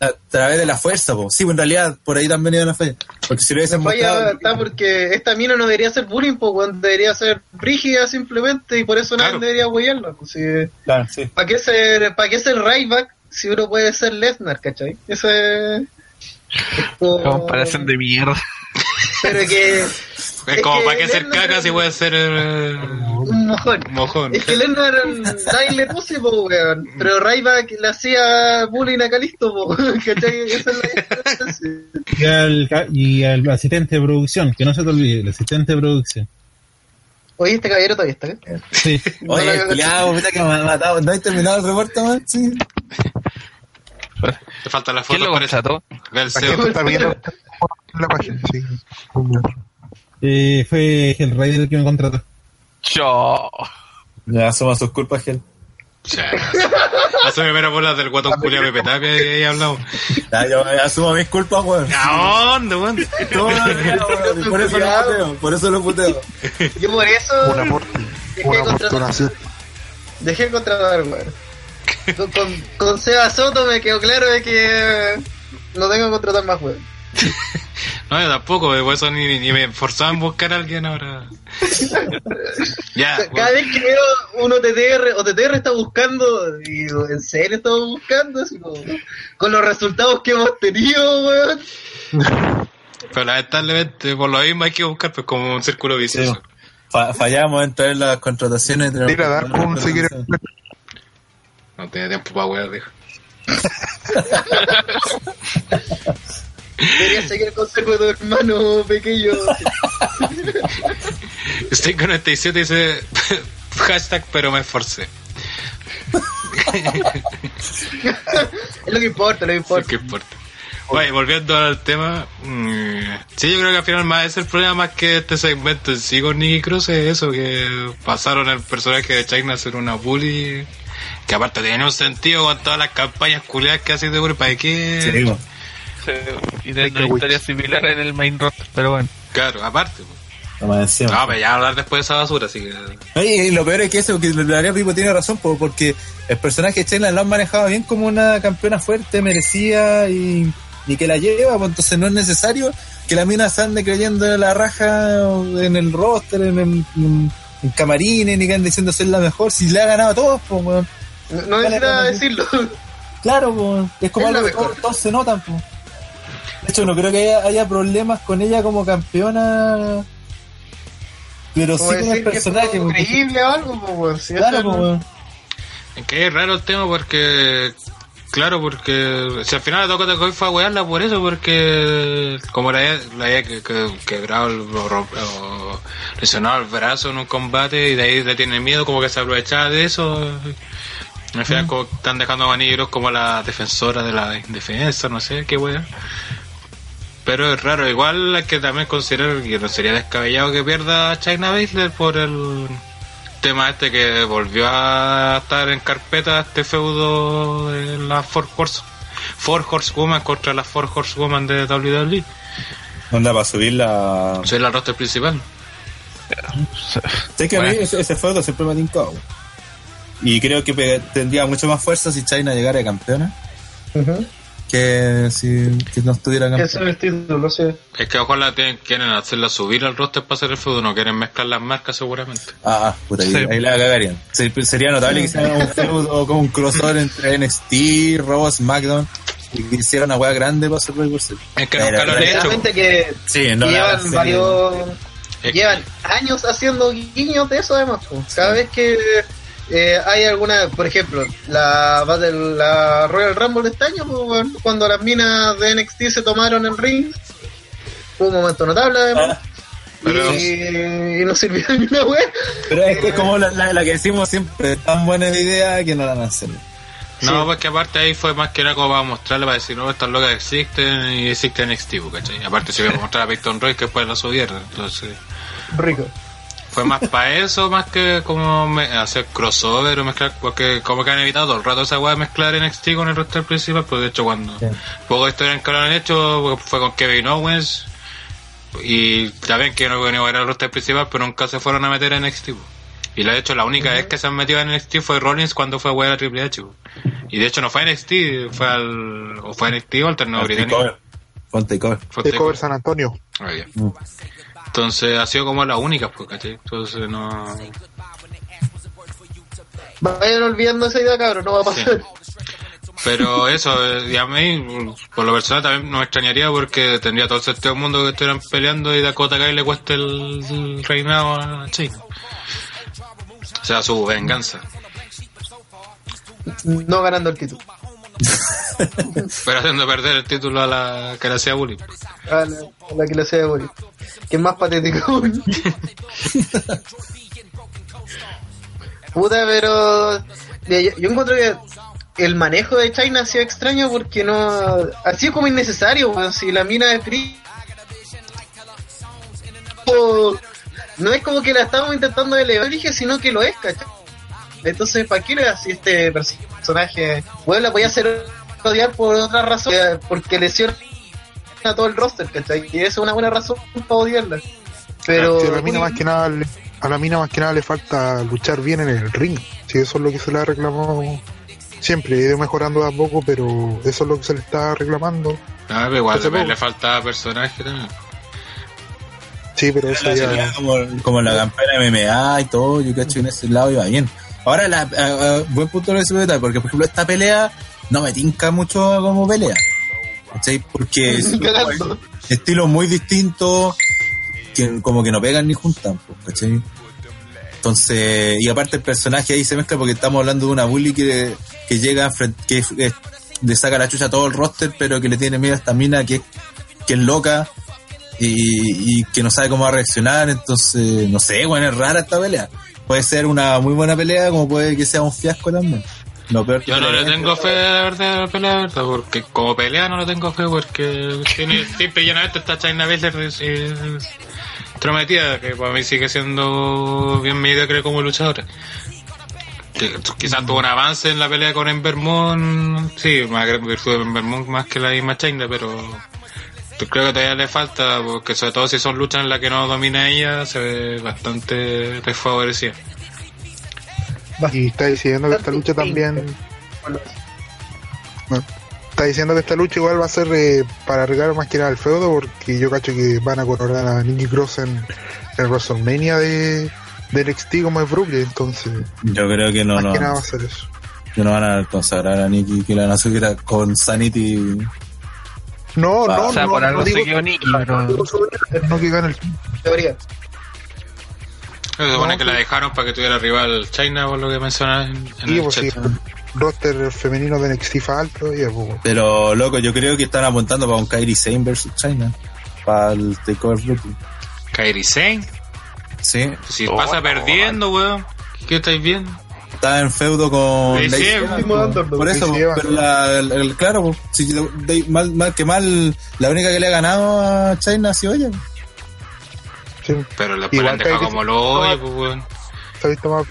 a través de la fuerza, po. Sí, pues en realidad por ahí también iba la fe. Porque si lo hubiesen La falla mostrado, está porque esta mina no debería ser bullying, pues, weón, debería ser brígida simplemente y por eso nadie Claro. debería huellarla. Pues, si, Claro, sí. ¿Para qué ser, para qué ser Ryback si uno puede ser Lesnar, cachai? Ese. Es como- Comparación de mierda. Pero que. Es Es como, que ¿para ser Lesnar- caca si puede ser eh, Un mojón. mojón? Es que Lesnar nadie le puse, po, weón. Pero Ryback le hacía bullying a Calisto, po. ¿Cachai? Esa es la diferencia. Y al, ca- y al asistente de producción, que no se te olvide, el asistente de producción. Oye, este caballero todavía está. ¿eh? Sí. Oye, No, puta que me ha matado. ¿No has terminado el reporte, man? Sí. Te falta la ¿Quién foto lo por eso. contrató? Ve el La página, sí. Eh, fue el rey el que me contrató. Yo. Ya asuma sus culpas, Gel. Cha. Hace primera bola del guatón culia Pepe Tapia y ahí hablamos. Ya, yo asumo mis culpas, weón. ¿A dónde, weón? Por eso lo puteo, por eso lo puteo. Yo por eso Un aporte, dejé una de contratar, dejé de contratar, weón. Con, con, con Seba Soto me quedó claro de que no tengo que contratar más, weón. No, yo tampoco, por eso ni, ni me forzaba en buscar a alguien ahora. ya, Cada vez que veo un OTTR, OTTR está buscando, digo, ¿en serio estamos buscando? Así como, con los resultados que hemos tenido, weón. pero lamentablemente por lo mismo hay que buscar pues como un círculo vicioso. Fa- fallamos en traer las contrataciones. de- Dile a Darko un seguir No tenía tiempo para wear, dijo. Debería seguir el consejo de tu hermano pequeño. Estoy con 97 dice hashtag pero me esforcé. es lo que importa, lo que importa. ¿Qué importa? Oye, volviendo al tema, mm, sí, yo creo que al final más es el problema más que este segmento en sí con Nicky Cruz es eso, que pasaron el personaje de China a ser una bully, que aparte tenía un sentido con todas las campañas culiadas que ha sido de bully, ¿para qué? Sí. Y de una historia similar en el main roster, pero bueno. Claro, aparte. pues. No pero ya vamos a hablar después de esa basura, así que... Oye, y lo peor es que eso, que la Pipo tiene razón, po, porque el personaje de Chela lo han manejado bien como una campeona fuerte, merecida y, y que la lleva, pues entonces no es necesario que la mina se ande creyendo en la raja en el roster, en, el, en, en camarines, ni que ande diciendo ser la mejor, si le ha ganado a todos, pues, weón. No, no necesita decirlo. Claro, po, es como Es la algo que mejor. todos, todos se notan. po. De hecho, no creo que haya, haya problemas con ella como campeona. Pero sí Como con el personaje. fue porque- creíble o algo. Si Claro, po. Es que es raro el tema porque. Claro, porque. Si al final la Dakota Kai fue a wearla por eso, porque. Como la había, la había que- que- quebrado el- o, o lesionado el brazo en un combate y de ahí le tiene miedo, como que se aprovechaba de eso. Al final, como están dejando a Manigros como la defensora de la indefensa, no sé qué wea. Pero es raro, igual hay que también considerar que no sería descabellado que pierda a China Baszler por el tema este que volvió a estar en carpeta este feudo de la Four Horse Four Horsewoman contra la Four Horsewoman de WWE. Onda para subir la. Soy la roster principal. Sé que a mí ese, ese feudo siempre me ha tincado. Y creo que tendría mucho más fuerza si China llegara campeona Ujú. que si que no estuviera es campeona. el título, sí. Es que ojalá tienen, quieren hacerla subir al roster para hacer el feudo, no quieren mezclar las marcas seguramente. Ah, ah, puta, ahí, Sí. ahí la cagarían. Se- Sería notable que hicieran un feudo como un crossover entre NXT, Raw, SmackDown y que hicieran una hueá grande para hacer Series. Es que nunca lo han hecho. Realmente que Sí, no, llevan sí. varios llevan años haciendo guiños de eso además cada vez que eh, hay alguna por ejemplo la Battle- la Royal Rumble de este año weón, cuando las minas de NXT se tomaron el ring. Fue un momento notable además. Pero- y, y no sirvió de ni una wea. Pero es que es como la, la- la que decimos siempre, tan buena la idea que no la van a hacer. No, porque aparte ahí fue más que era como para mostrarle, para decir, no, estas locas existen y existen NXT, ¿cachai? Aparte se iba a mostrar a Peyton Royce que después la subieron, entonces... rico Fue más para eso, más que como me- hacer crossover o mezclar, porque como que han evitado todo el rato esa weá de mezclar NXT con el roster principal, pues de hecho cuando Sí. poco historia que lo han hecho fue con Kevin Owens y también que no iban a ver el roster principal, pero nunca se fueron a meter en NXT. pues. Y de hecho la única vez que se han metido en NXT fue Rollins cuando fue a wear a Triple H. pues. Y de hecho no fue a NXT, fue al, o fue a NXT o al torneo británico. Fue De Takeover. Cover San Antonio. Ah, ya. Entonces ha sido como la única, pues, ¿cachai? Entonces no... vayan olvidando esa idea cabrón no va a pasar Pero eso, eh, y a mí, por lo personal, también no me extrañaría porque tendría todo el sentido del mundo que estuvieran peleando y Dakota Kai le cueste el, el reinado a China. O sea, su venganza. no ganando el título Pero haciendo perder el título a la hacía bullying. a la, a la hacía morir que es más patético Puta, pero mira, yo, yo encuentro que el manejo de China ha sido extraño porque no ha sido como innecesario, weón. si la mina es fría o- no es como que la estamos intentando elevar, dije, sino que lo es, ¿cachai? Entonces, ¿para qué le así este personaje? Bueno, la podía hacer odiar por otra razón, eh, porque lesiona a todo el roster, ¿cachai? Y esa es una buena razón para odiarla. Pero a la mina más que nada le- a la mina más que nada le falta luchar bien en el ring. Si eso es lo que se le ha reclamado siempre, ha ido mejorando de a poco, pero eso es lo que se le está reclamando. Ah, pero igual le, faltaba personaje también. Sí, pero eso Sería ya como, como la campera MMA y todo, yo cacho en ese lado iba bien. Ahora, la, a- a- buen punto que puede dar, porque por ejemplo esta pelea no me tinca mucho como pelea. ¿Cachai? Porque es Cagando. estilos muy distintos que como que no pegan ni juntan, pues, ¿cachai? Entonces, y aparte el personaje ahí se mezcla porque estamos hablando de una bully que, que llega, que eh, le saca la chucha a todo el roster, pero que le tiene miedo a esta mina que, que es loca y, y que no sabe cómo va a reaccionar. Entonces, no sé, bueno, es rara esta pelea. Puede ser una muy buena pelea, como puede que sea un fiasco también. Lo peor que Yo no le tengo fe, la verdad, a la pelea, la verdad, porque como pelea no le tengo fe, porque tiene, simple y llanamente está China Baszler eh, prometida, que para mí sigue siendo bien mediocre como luchadora. Quizás tuvo un avance en la pelea con Ember Moon, sí, más virtud de Ember Moon más que la misma China, pero creo que todavía le falta, porque sobre todo si son luchas en las que no domina ella, se ve bastante desfavorecida. y está diciendo que esta lucha también está diciendo que esta lucha igual va a ser eh, para arreglar más que nada el feudo porque yo cacho que van a coronar a Nikki Cross en el WrestleMania de, de NXT como es Brooklyn entonces Yo creo que no, más no. que nada va a ser eso Que no van a consagrar a Nikki, que la van a subir a- con Sanity. No, no, o sea, no, por no algo digo- se quedó no pero... no que gane el Teoría. Se supone que la dejaron para que tuviera rival China, por lo que mencionas en, en Sí, el pues sí, chat. roster femenino de NXT falta todavía, pues. Pero, loco, yo creo que están apuntando para un Kairi Sane versus China. Para el Takeover Brooklyn. Kairi Sane. Sí. Si Oh, pasa no, perdiendo, weón. ¿Qué estáis viendo? Está en feudo con po. po. Por eso, pero la, el- el- claro, si de- mal, mal que mal, la única que le ha ganado a China ha sido ella. Sí, Pero la Igual han dejado como lo hoyo, pues, se ha visto más.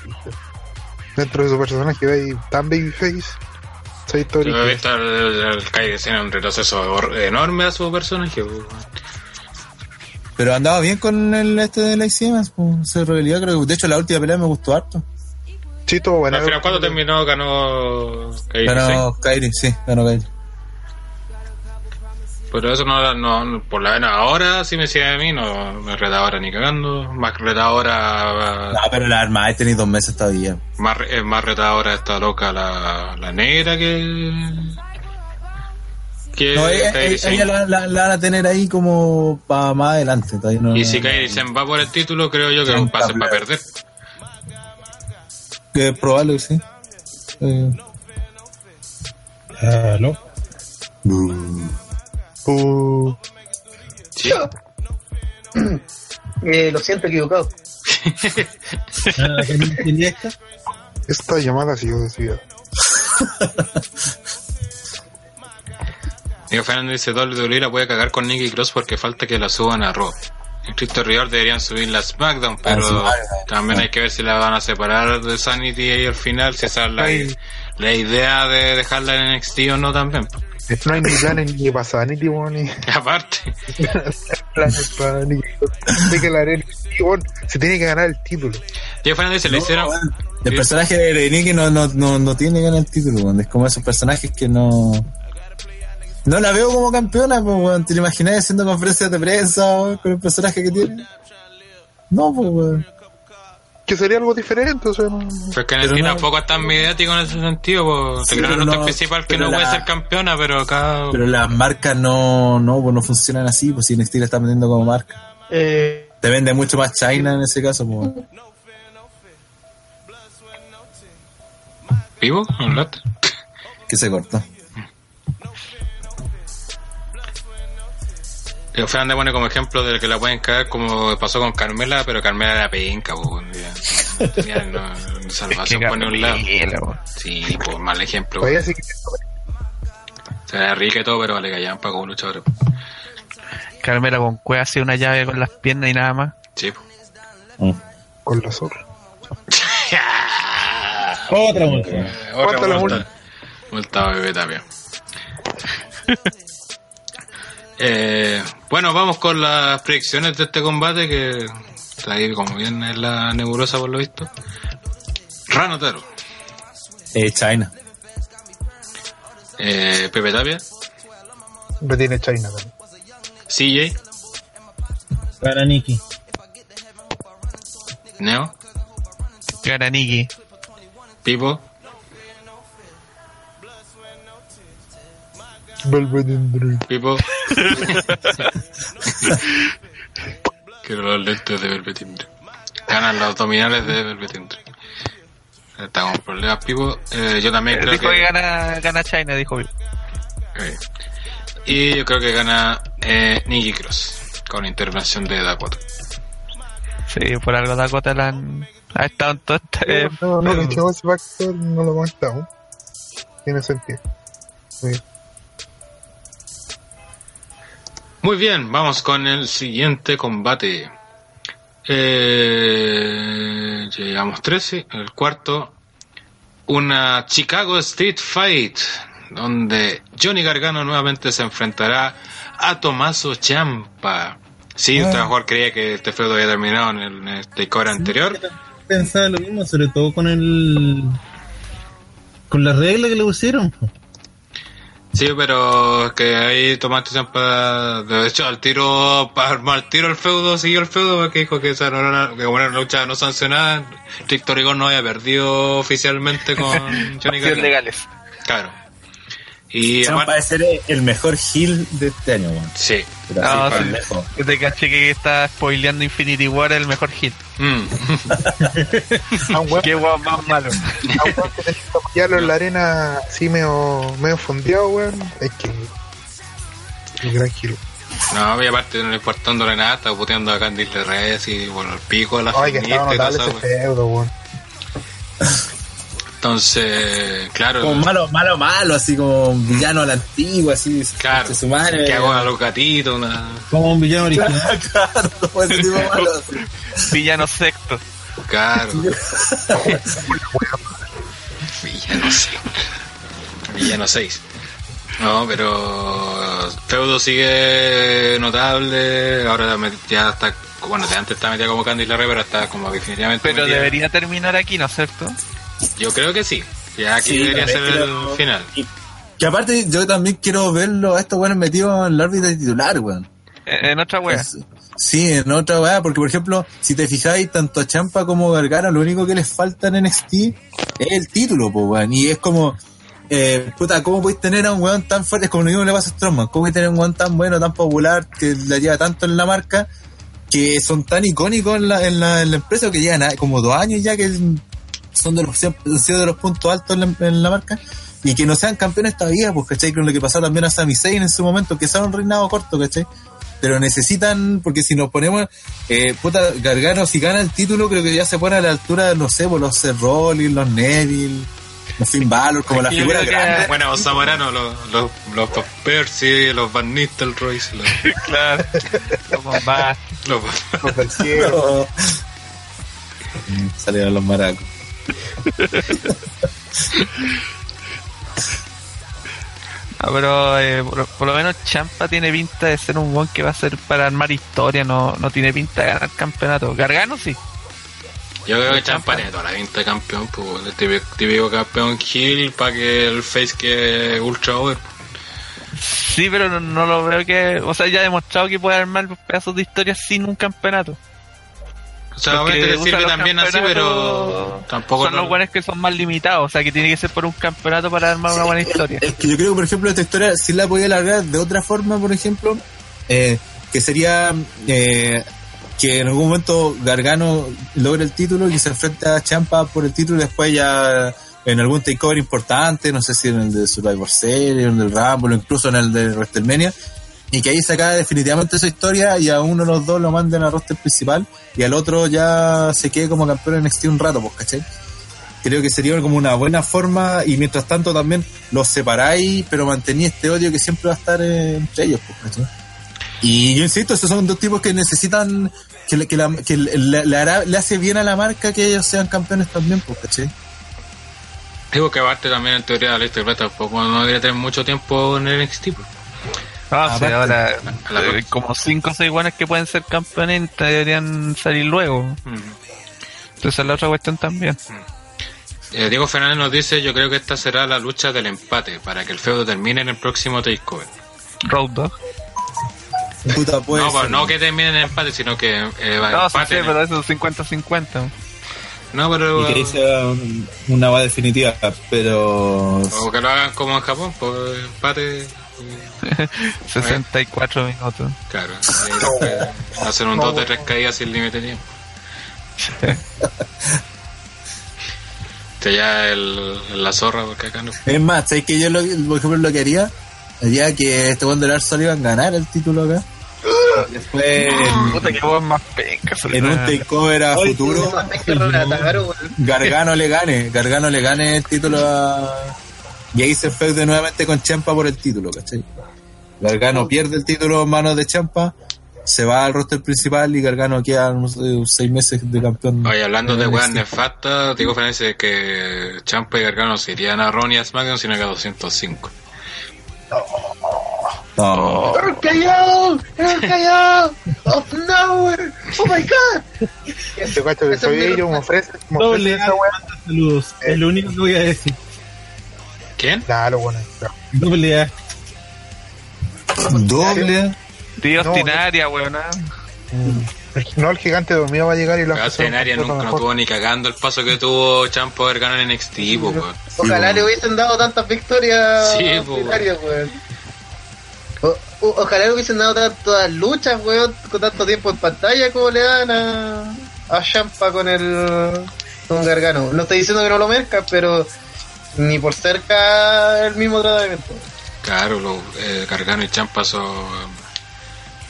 Dentro de su personaje, ve tan babyface. Se ha visto Yo he visto Sane un retroceso enorme a su personaje, pues. Pero andaba bien con el este de Lacey Evans, po. Se rebelía, creo que. De hecho, la última pelea me gustó harto. Sí, todo bueno. Al final, ¿cuándo terminó? Ganó Kairi. Ganó Kairi, sí, ganó Kairi. Pero eso no, no, por la vena ahora, si me decía a mí, no me reta ahora ni cagando. Más retadora, No, pero la arma ha tenido dos meses todavía. más, es más retadora esta loca la, la negra que. que No, ella, ella- Sane. ella la, la- la van a tener ahí como para más adelante. todavía no- Y si Kairi Sane va por el título, creo yo que Sí, va a para perder. Que es probable, sí. Eh, ¿Aló? Uh, Sí. Eh, lo siento, equivocado. Ah, ¿que no entendí esta? esta llamada ha sido desviada. Diego Fernández dice WWE la puede cagar con Nikki Cross porque falta que la suban a Raw. En Cristo Rigor deberían subirla a SmackDown, pero Ah, sí. también hay que ver si la van a separar de Sanity ahí al final, si esa es la, la idea de dejarla en NXT o no también. No hay ni planes ni para Sanity, weón, ni Aparte, planes para ni. Sé que la arena. Se tiene que ganar el título. Diego Fernández dice, le hicieron... El personaje de Nikki no, no, no, no tiene ganar el título, weón. Es como esos personajes que no. No la veo como campeona, pues, weón. ¿Te lo imaginas haciendo conferencias de prensa weón, con el personaje que tiene? No, pues, weón. Que sería algo diferente, o sea, no. Pues que en Pero el no- tampoco es tan mediático en ese sentido, pues, Sí, el no- principal que no puede la- ser campeona, pero acá... Pero las marcas no, no, pues, no funcionan así, pues si NXT la está vendiendo como marca. Eh, Te vende mucho más China en ese caso, pues. ¿Vivo? ¿Hablaste? Que se cortó. Fernández pone como ejemplo de que la pueden caer como pasó con Carmela, pero Carmela era penca, pues, ya, ya no, no salvación que pone un lado. Sí, pues mal ejemplo. Todavía sí que. Se ve rica y todo, pero vale callampa como luchador. Carmela con cueva hace una llave con las piernas y nada más. Sí, pues. Con la zorra. Otra multa. Otra ¿Cuánto la multa. Multa bebé también. eh, bueno, vamos con las predicciones de este combate que está ahí como bien en la nebulosa por lo visto. Rano Taro, Eh, China. eh, Pepe Tapia, Retiene China también. CJ, Para Nikki. Neo, Gana Nikki. Pipo, Pipo. Quiero los lentes de Dream. Ganan los abdominales de Velveteen Dream. Está con problemas, Pipo. Eh, yo también creo Dijo que que... gana, gana China, dijo. Ok. Y yo creo que gana eh, Nikki Cross con intervención de Dakota. Sí, por algo Dakota la han... Ha estado en todo este... No, no, pero- que ese factor no lo comentamos. Tiene sentido. Muy bien. Muy bien, vamos con el siguiente combate. Eh, llegamos 13, el cuarto. Una Chicago Street Fight, donde Johnny Gargano nuevamente se enfrentará a Tomaso Champa. Sí, usted a lo mejor creía que este feudo había terminado en el, en anterior. Pensaba lo mismo, sobre todo con el. con la regla que le pusieron. Sí, pero es que ahí tomaste Champa, de hecho, al tiro, para armar el tiro el feudo, siguió el feudo porque dijo que esa no era una, que una lucha no sancionada, Víctor Rigón no había perdido oficialmente con Johnny legales. Claro. Y aparte, debe ser el mejor heel de este año, weón. sí. Así, sí. Que te caché que está spoileando Infinity War el mejor hit. Mm. A Qué guau más malo. a que que apoyarlo en la arena así medio, medio fondeado, weón. Es que. Un gran giro. No, y aparte no le importándole nada, estaba puteando a Candice Reyes y bueno, el pico de la Ay, que estaba feminista y notable todo eso, weón. Entonces, claro. Como malo, malo, malo, así como un villano a la antigua, así. Claro, de su madre. que hago a los gatitos, una... Como un villano original. claro, como ese tipo malo. así. Villano secto. Claro. Villano 6. Villano 6. No, pero Feudo sigue notable. Ahora me- ya está. Bueno, de antes estaba metida como Candice LeRae, pero está como definitivamente. Pero metida. debería terminar aquí, ¿no es cierto? Yo creo que sí. Ya aquí Sí, debería ser el final. Que aparte, yo también quiero verlo a estos buenos metidos en el árbitro titular, weón. En en otra wea. Es- Sí, en otra weá, porque por ejemplo, si te fijáis, tanto a Champa como a Gargano, lo único que les falta en NXT es el título, pues weón. Y es como, eh, puta, ¿cómo podéis tener a un weón tan fuerte? Es como lo mismo que le pasa a Strowman. ¿Cómo podéis tener un weón tan bueno, tan popular, que la lleva tanto en la marca, que son tan icónicos en la, en la, en la empresa, que llevan a- como dos años ya que son de los, han sido de los puntos altos en la, en la marca? Y que no sean campeones todavía, pues, ¿cachai? Con lo que pasó también a Sami Zayn en su momento, que sea un reinado corto, ¿cachai? pero necesitan, porque si nos ponemos, eh, puta, Gargano, si gana el título, creo que ya se pone a la altura, no sé, por los Seth Rollins, los Neville, los Finn Balor, como la Yo figura creo que- grande. Bueno, los Zamorano, los, los, los Percy, los Van Nistelrooy, los, Claro. Los, Los. Mm, Salieron los maracos. No, pero eh, por, por lo menos Champa tiene pinta de ser un buen que va a ser para armar historia, no, no tiene pinta de ganar campeonato. Gargano sí. Yo creo que Champa tiene toda la pinta de campeón, pues, el típico, típico campeón Hill para que el face que ultra over. Sí, pero no, no lo veo que. O sea, ya ha demostrado que puede armar pedazos de historia sin un campeonato. O obviamente le sirve también así, pero tampoco Son no- los buenos que son más limitados, o sea, que tiene que ser por un campeonato para armar una buena historia. Es que yo creo que, por ejemplo, esta historia sí la podía alargar de otra forma, por ejemplo, eh, que sería eh, que en algún momento Gargano logre el título y se enfrenta a Champa por el título y después ya en algún takeover importante, no sé si en el de Survivor Series, en el del Rumble, o incluso en el de WrestleMania, y que ahí se acabe definitivamente su historia y a uno de los dos lo manden al roster principal y al otro ya se quede como campeón en NXT un rato, pues, ¿cachai? creo que sería como una buena forma y mientras tanto también los separáis pero mantenéis este odio que siempre va a estar eh, entre ellos pues, ¿cachai? y yo insisto esos son dos tipos que necesitan que, le, que, la- que le, le- le hace bien a la marca que ellos sean campeones también pues, ¿cachai? Digo que aparte también en teoría la lista de plata tampoco no debería tener mucho tiempo en el NXT. pues. Ah, o sea, Aparte- ahora A la eh, próxima. como 5 o 6 buenos que pueden ser campeones deberían salir luego. Mm. Entonces es la otra cuestión también. Eh, Diego Fernández nos dice, yo creo que esta será la lucha del empate para que el feudo termine en el próximo takeover. Road Dogg. Puta, puede no, pues, no que termine en empate, sino que eh, va No, empate. sí, en- pero eso es 50-50. No, pero... y que sea un- una va definitiva pero O que lo hagan como en Japón, pues empate. y- 64 minutos. Claro. después Hacer un 2 de 3 caídas sin límite de tiempo. Este ya el, la zorra, porque acá no. es más ¿sabes que yo lo, por ejemplo lo que haría haría que este Wonder Lars Sullivan ganara el título acá después Puta que vos más penca. en un takeover a futuro. Gargano le gane, Gargano le gane el título a. Y ahí se feude nuevamente con Champa por el título, ¿cachai? Gargano pierde el título en manos de Champa, se va al roster principal y Gargano queda unos seis meses de campeón. Oye, hablando de weas nefastas, Diego Fernández que Champa y Gargano se irían a Ronnie y a SmackDown, sino que a 205. No, ¡RKO! ¡RKO! ¡Of nowhere! ¡Oh my god! Yo cacho que soy ellos, me ofrecen Doble esa saludos. Es lo único que voy a decir. ¿Quién? Claro, bueno, claro. Doble A. Doble. Tío No, Ostinaria, weón. El- No, el gigante dormido va a llegar y la Castenaria nunca no tuvo ni cagando el paso que tuvo Champa haber ganado en NXT, weón. Ojalá Sí, le hubiesen dado tantas victorias Sí, weón. Ojalá le hubiesen dado tantas luchas, weón, con tanto tiempo en pantalla como le dan a, a Champa con el con Gargano. No estoy diciendo que no lo merezca, pero ni por cerca el mismo tratamiento. Claro, los eh, Gargano y Champa son.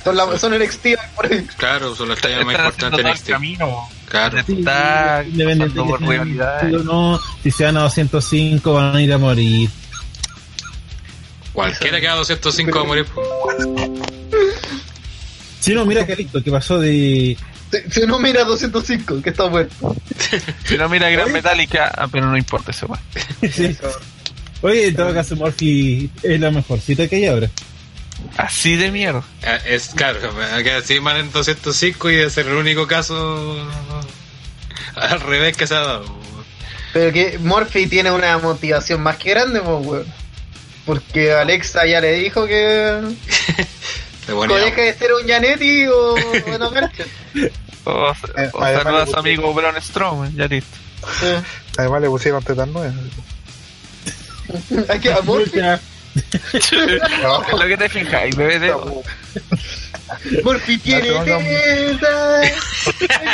Son, la, son NXT por ahí. Claro, son los tallos más importantes todo en el NXT. camino. Claro. Está independiente que por o no, si se van a 205 van a ir a morir. Cualquiera que haga 205 va a morir. Si no, mira Calixto, que pasó de. Si, si uno mira 205, que está bueno. Si no mira Gran Metallica, ah, pero no importa ese weón. Sí. Oye, en todo caso, Morphy es la mejorcita que hay ahora. Así de mierda. Ah, Es claro, que así van en 205 y de ser el único caso al revés que se ha dado. Pero que Morphy tiene una motivación más que grande, pues, weón. Porque Alexa ya le dijo que deja de ser un Janetti o, no. O, Eh, o además saluda a amigo Braun Strowman, ya listo. Eh, Además le pusieron tetas nuevas. Hay que a Morphy, Ya, es lo que te fijáis, bebé de... Morphy tiene No te pongas- teta.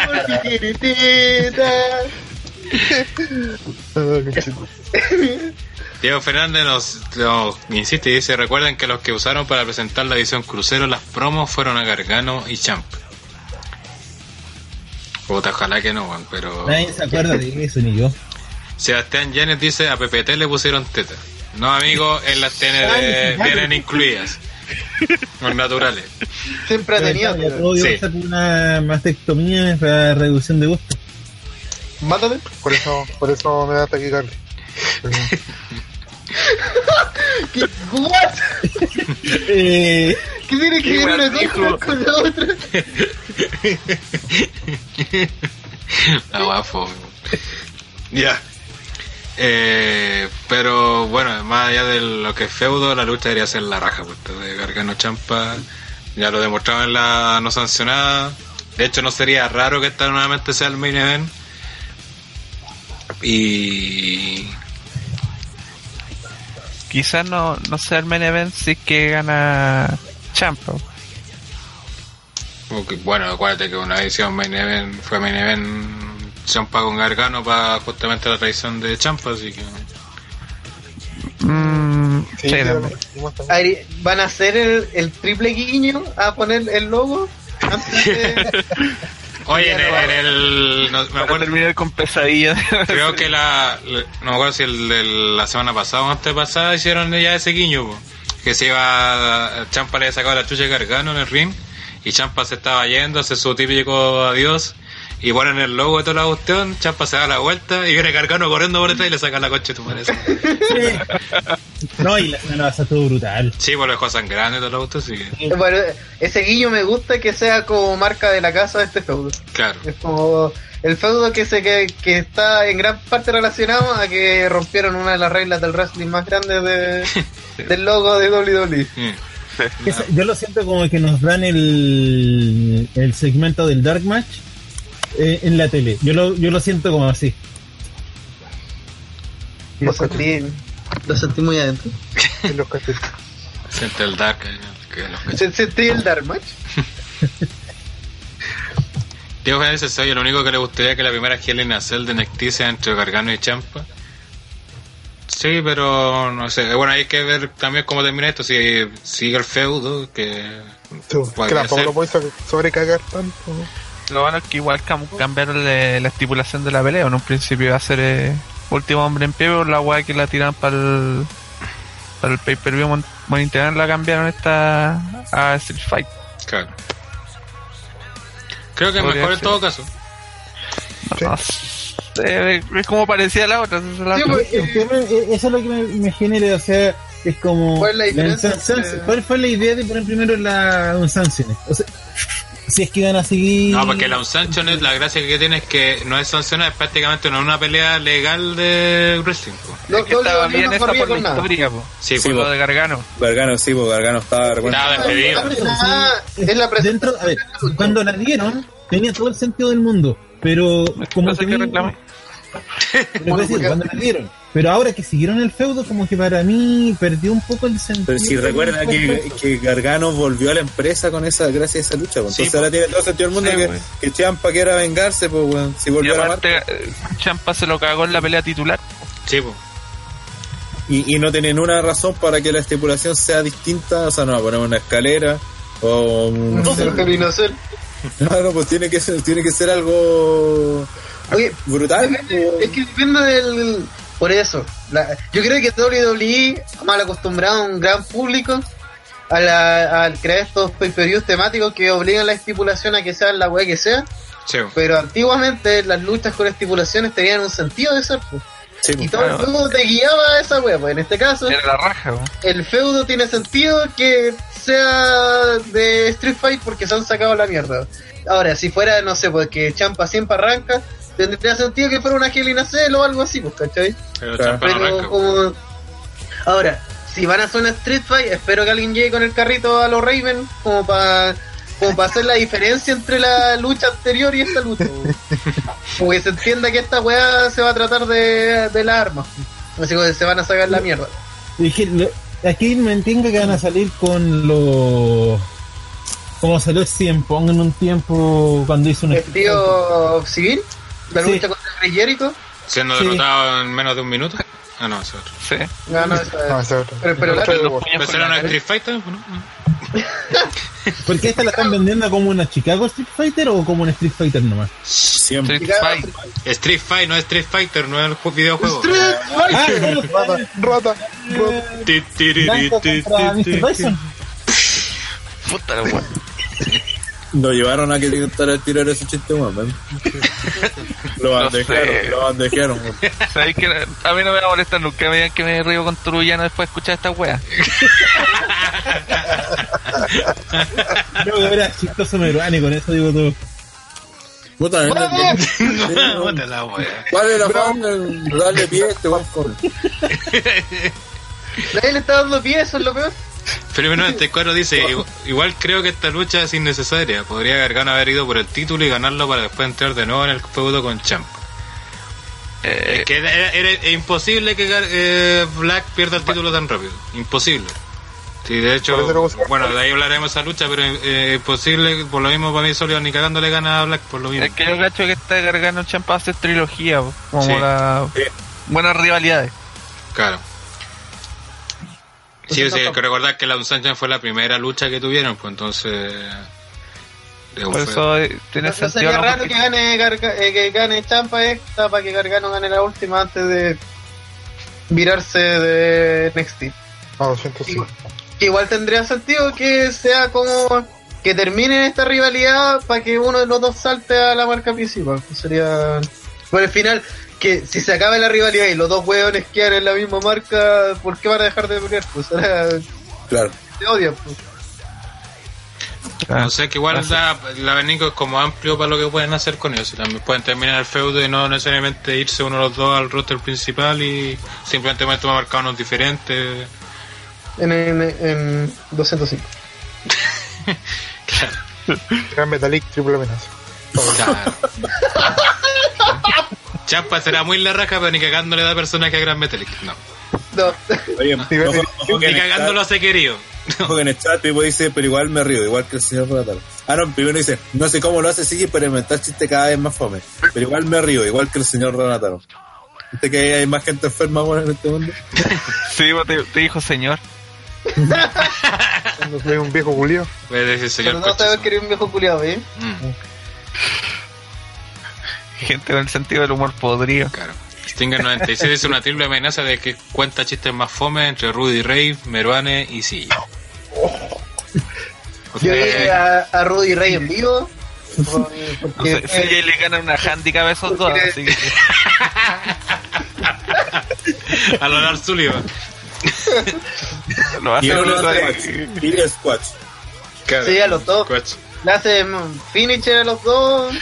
Morphy tiene teta. Diego Fernández nos, nos insiste y dice, recuerden que los que usaron para presentar la edición crucero las promos fueron a Gargano y Champ. Puta, ojalá que no, weón, pero... Nadie se acuerda de eso, ni yo. Sebastián Janet dice, a PPT le pusieron teta. No, amigo, en las TNT vienen incluidas. Los naturales. Siempre ha tenido. Sí. Una mastectomía para reducción de gusto. Mátate. Por eso, por eso me da taquicardia. ¿Qué? ¿What? Eh, ¿Qué tiene que ver una cosa dijo. con la otra? La guapo. Ya. Eh, pero bueno, más allá de lo que es feudo, la lucha debería ser la raja, puesto de Gargano Champa. Ya lo demostraba en la no sancionada. De hecho, no sería raro que esta nuevamente sea el main event. Y. Quizás no, no sea el main event si es que gana Champa. que, Bueno, acuérdate que una edición main event fue main event Champa con Gargano para justamente la traición de Champa, así que. Mm, sí, Sí, también. Ari, ¿Van a hacer el, el triple guiño a poner el logo? Antes de... Oye, en el. en el- no, me acuerdo, terminar con pesadillas. Creo que la, no me acuerdo si el de la semana pasada o antes pasada hicieron ya ese guiño, po. que se iba, Champa le había sacado la chucha de Gargano en el ring y Champa se estaba yendo, hace su típico adiós y ponen el logo de toda la cuestión, Champa se da la vuelta y viene Gargano corriendo por detrás y le saca la coche tu madre. no, y la semana pasada estuvo brutal. Sí, por lo dejó sangrando y todo lo gusto, así que, Bueno, ese guiño me gusta que sea como marca de la casa de este feudo. claro. Es como el feudo que se que, que está en gran parte relacionado a que rompieron una de las reglas del wrestling más grandes de, del logo de WWE. Mm. Esa- Yo lo siento como que nos dan el, el segmento del Dark Match eh, en la tele. Yo lo, yo lo siento como así. Lo sentí, lo sentí muy adentro. En los. Siente el dark, eh, que Sentí el Dark Match. Diego Fernández soy el único que le gustaría que la primera a Cell de NXT sea entre Gargano y Champa. Sí, pero no sé. Bueno, hay que ver también cómo termina esto. Si sigue el feudo, que. Que podría tampoco ser. lo puedes sobrecagar tanto. Lo bueno es que igual cam- cambiarle la estipulación de la pelea. En un principio iba a ser eh, último hombre en pie, pero la weá que la tiran para el, para el pay-per-view mon- monitorear la cambiaron esta a Street Fight. Claro. Creo que mejor en todo caso. Sí. No sé, es como parecía la otra. esa es la Sí, otra. pues, El tema, eh, eso es lo que me, me genera, o sea, es como... ¿Cuál es la diferencia San- San- entre- ¿Cuál fue la idea de poner primero la, un Sanction? O sea, si es que van a seguir. No, porque la Unsanctioned, la gracia que tiene es que no es sancionada, es prácticamente no es una pelea legal de wrestling. po. No, que no, estaba no, bien no esa por la con nada. historia, po. Sí, Por po. lo de Gargano. Gargano, sí, pues Gargano estaba Estaba despedido. Ah, es la Dentro, a ver, cuando la dieron, tenía todo el sentido del mundo. Pero, como que voy a decir, cuando la dieron. Pero ahora que siguieron el feudo, como que para mí perdió un poco el sentido. Pero si recuerda que, que Gargano volvió a la empresa con esa gracias a esa lucha, pues. Sí, entonces pues. ahora tiene todo sentido del mundo Sí, que, pues. que Champa quiera vengarse, pues weón, si Y volvió a la eh, Champa se lo cagó en la pelea titular. Sí, po. Y, y no tienen una razón para que la estipulación sea distinta, o sea, no va a poner una escalera o un- No, a ser. Claro, pues tiene que ser, tiene que ser algo Oye, brutal. Es que depende del. Por eso, la- yo creo que WWE, mal acostumbrado a un gran público, a la- al crear estos pay-per-views temáticos que obligan la estipulación a que sea la wea que sea, Sí, pero antiguamente las luchas con estipulaciones tenían un sentido de ser. pues. Sí, Y pues. todo el feudo te guiaba a esa wea, pues en este caso, Era la raja, po. el feudo tiene sentido que sea de Street Fight porque se han sacado la mierda. Ahora, si fuera, no sé, pues que Champa siempre arranca, tendría sentido que fuera una Hell in a Cell o algo así, pues, ¿cachai? Pero Claro. Como... Ahora, si van a hacer una Street Fight, espero que alguien llegue con el carrito a los Raven como para como para hacer la diferencia entre la lucha anterior y esta lucha. po. Como que se entienda que esta weá se va a tratar de, de las armas. Así que se van a sacar la mierda. Aquí me entiendo que van a salir con los. Como salió CM Pong en un tiempo cuando hizo un. El tío civil, la Sí. lucha contra Rey Jericho. Siendo Sí. derrotado en menos de un minuto. Ah, no, ese otro. Sí. No, no, No, ese otro. pero, pero ¿Pero una cara. Street Fighter? ¿no? ¿Por qué esta la están vendiendo como una Chicago Street Fighter o como una Street Fighter nomás? Siempre. Street Fight. Street Fight no es Street Fighter, no es el ju- videojuego. Ah, no, Rata, rata, rata. Puta la Lo llevaron a que intentara tirar ese chiste, weón. Lo No bandejearon, sé. lo bandejearon. weón. ¿Sabéis que a mí no me va a molestar nunca me digan que me río con Turullano después de escuchar esta wea? No, que era chistoso Meruane, y con eso digo todo. Puta, no, no, la wea. ¿Cuál es la forma de darle pie a este weón? con- Nadie le está dando pie, eso es lo peor. Felipe 94 dice, "Igu- igual creo que esta lucha es innecesaria. Podría Gargano haber ido por el título y ganarlo para después entrar de nuevo en el feudo con Champ. Eh, Es que era, era- era imposible que eh, Black pierda el título tan rápido. Imposible. Sí, de hecho, bueno, de ahí hablaremos de esa lucha, pero eh, imposible, por lo mismo para mí solo ni cagando le gana a Black por lo mismo. es que yo cacho que esta Gargano Champa hace trilogía, como Sí. la buenas rivalidades. Claro. Sí, Entonces, sí, hay no- que recordar que la Unsanchan fue la primera lucha que tuvieron, pues entonces... Por fue- eso eh, tiene No, no sentido. sería ¿no? raro Porque- que gane, Garga- eh, que gane Champa esta para que Gargano gane la última antes de virarse de NXT. Ah, 205. Que igual tendría sentido que sea como que termine esta rivalidad para que uno de los dos salte a la marca principal. Pues sería. Por el final, que si se acaba la rivalidad y los dos hueones quedan en la misma marca, ¿por qué van a dejar de pelear? Pues ahora Claro. se odian. Pues. O sea que igual la, la abanico es como amplio para lo que pueden hacer con ellos. Y también pueden terminar el feudo y no necesariamente irse uno de los dos al roster principal y simplemente tomar marcar unos diferentes. En, en, en 205. Gran Metallic, triple amenaza. Claro. Champa será muy la raja, pero ni cagando le da personaje a Gran Metallic. No. No. Oye, de- ojo que Ni en el cagando chat- lo hace querido. ojo que en el chat Pipo dice, pero igual me río, igual que el señor Ratalo. Ah, no, primero dice, no sé cómo lo hace, sigue experimentar chiste cada vez más fome. Pero igual me río, igual que el señor Renataro. ¿Viste que hay más gente enferma bueno, en este mundo? Sí, vos te, te dijo señor. Cuando soy un viejo señor Pero no sabes que eres un viejo culiado, ¿eh? Mm, Gente con el sentido del humor podrido. claro. Stinger 96 dice una triple amenaza de que cuenta chistes más fome entre Rudy Ray, Meruane y Silla. O Yo vi a, a Rudy Rey en vivo. No Porque, sé, ella le ganan una handicap a esos dos, así que a lo Lars Sullivan. lo Y hace y es Squatch. Claro. Sí, a los dos. Le hace finisher a los dos.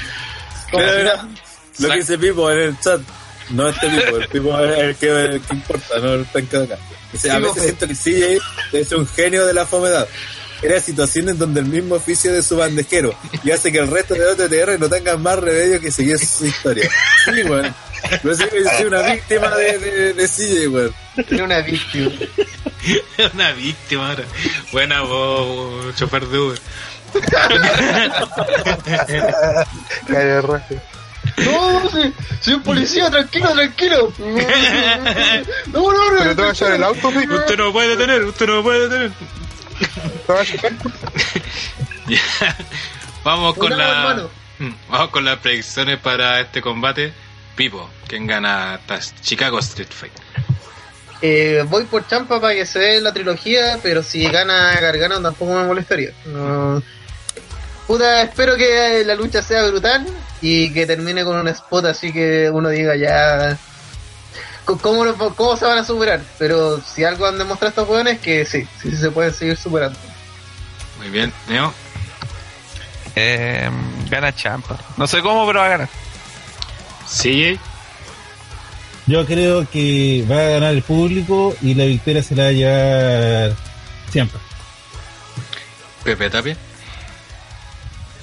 Lo que dice Pipo en el chat. No este Pipo, el Pipo es el que, el que importa, no el tanque de acá. Dice, a veces siento que CJ es un genio de la fomedad. Era situaciones donde el mismo oficio de su bandejero y hace que el resto de OTTR no tengan más remedio que seguir su historia. Sí, weón. Que soy una víctima de, de, de CJ, weón. Era una víctima. Una víctima ahora. Buena vos, chofer de Uber. No, sí, soy un policía, tranquilo, tranquilo. No, no, no. Pero te vas a llevar el auto, sí. Usted no me puede detener, usted no me puede detener. Te vas a llevar. Ya. Vamos con la. Mm, Vamos con las predicciones para este combate. Pipo, ¿quién gana Chicago Street Fight? Eh, voy por Champa para que se dé la trilogía, pero si gana Gargano tampoco me molestaría. No. Puta, espero que la lucha sea brutal y que termine con un spot así que uno diga ya. ¿Cómo, lo- cómo se van a superar? Pero si algo han demostrado estos jóvenes que sí, sí se pueden seguir superando. Muy bien, Neo. Eh, gana Champa. No sé cómo, pero va a ganar. CJ. Yo creo que va a ganar el público y la victoria se la va a llevar siempre. Pepe Tapia.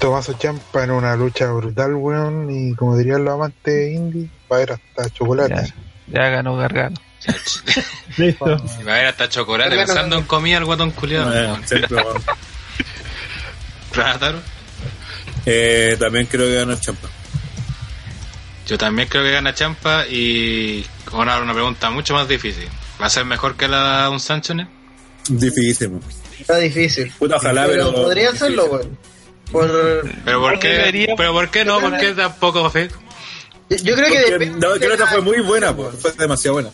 Tomaso Champa en una lucha brutal, weón. Y como dirían los amantes indie, va a haber hasta chocolate. Ya, ya ganó Gargano. Listo. Va a haber hasta chocolate pensando en comida el guatón culiado. Eh, siempre, weón. Rataro. Eh, también creo que gana Champa. Yo también creo que gana Champa y ahora una pregunta mucho más difícil. ¿Va a ser mejor que la de un Sancho? ¿no? Difícil. Está difícil. Puta, ojalá, pero, pero. podría hacerlo, weón. Por... ¿Pero por qué, debería- ¿pero por qué no? ¿Por qué tampoco fe? Yo yo creo que Porque, depende. no, que la otra fue muy buena, pues. Fue demasiado buena.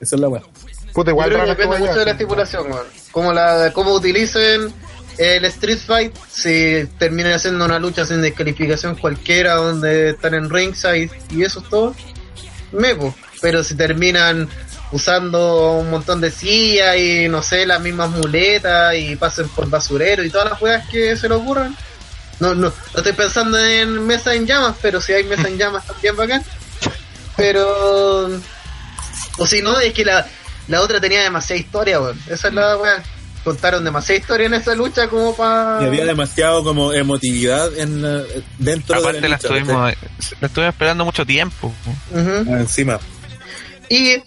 Esa es la buena. Puta, Yo igual creo que depende mucho de la estipulación, weón. Cómo, la, cómo utilicen el Street Fight, si terminan haciendo una lucha sin descalificación cualquiera, donde están en ringside y eso es todo, me po. Pero si terminan usando un montón de sillas y no sé, las mismas muletas y pasen por basurero y todas las juegas que se le ocurran. No, no, no estoy pensando en mesa en llamas, pero si hay mesa en llamas también bacán. Pero o si no, es que la, la otra tenía demasiada historia, weón. Esa es la weá. Contaron demasiada historia en esa lucha como para. Y había demasiado como emotividad en la- dentro Aparte de la la lucha. estuvimos, la estuvimos esperando mucho tiempo. Ah, Encima. Y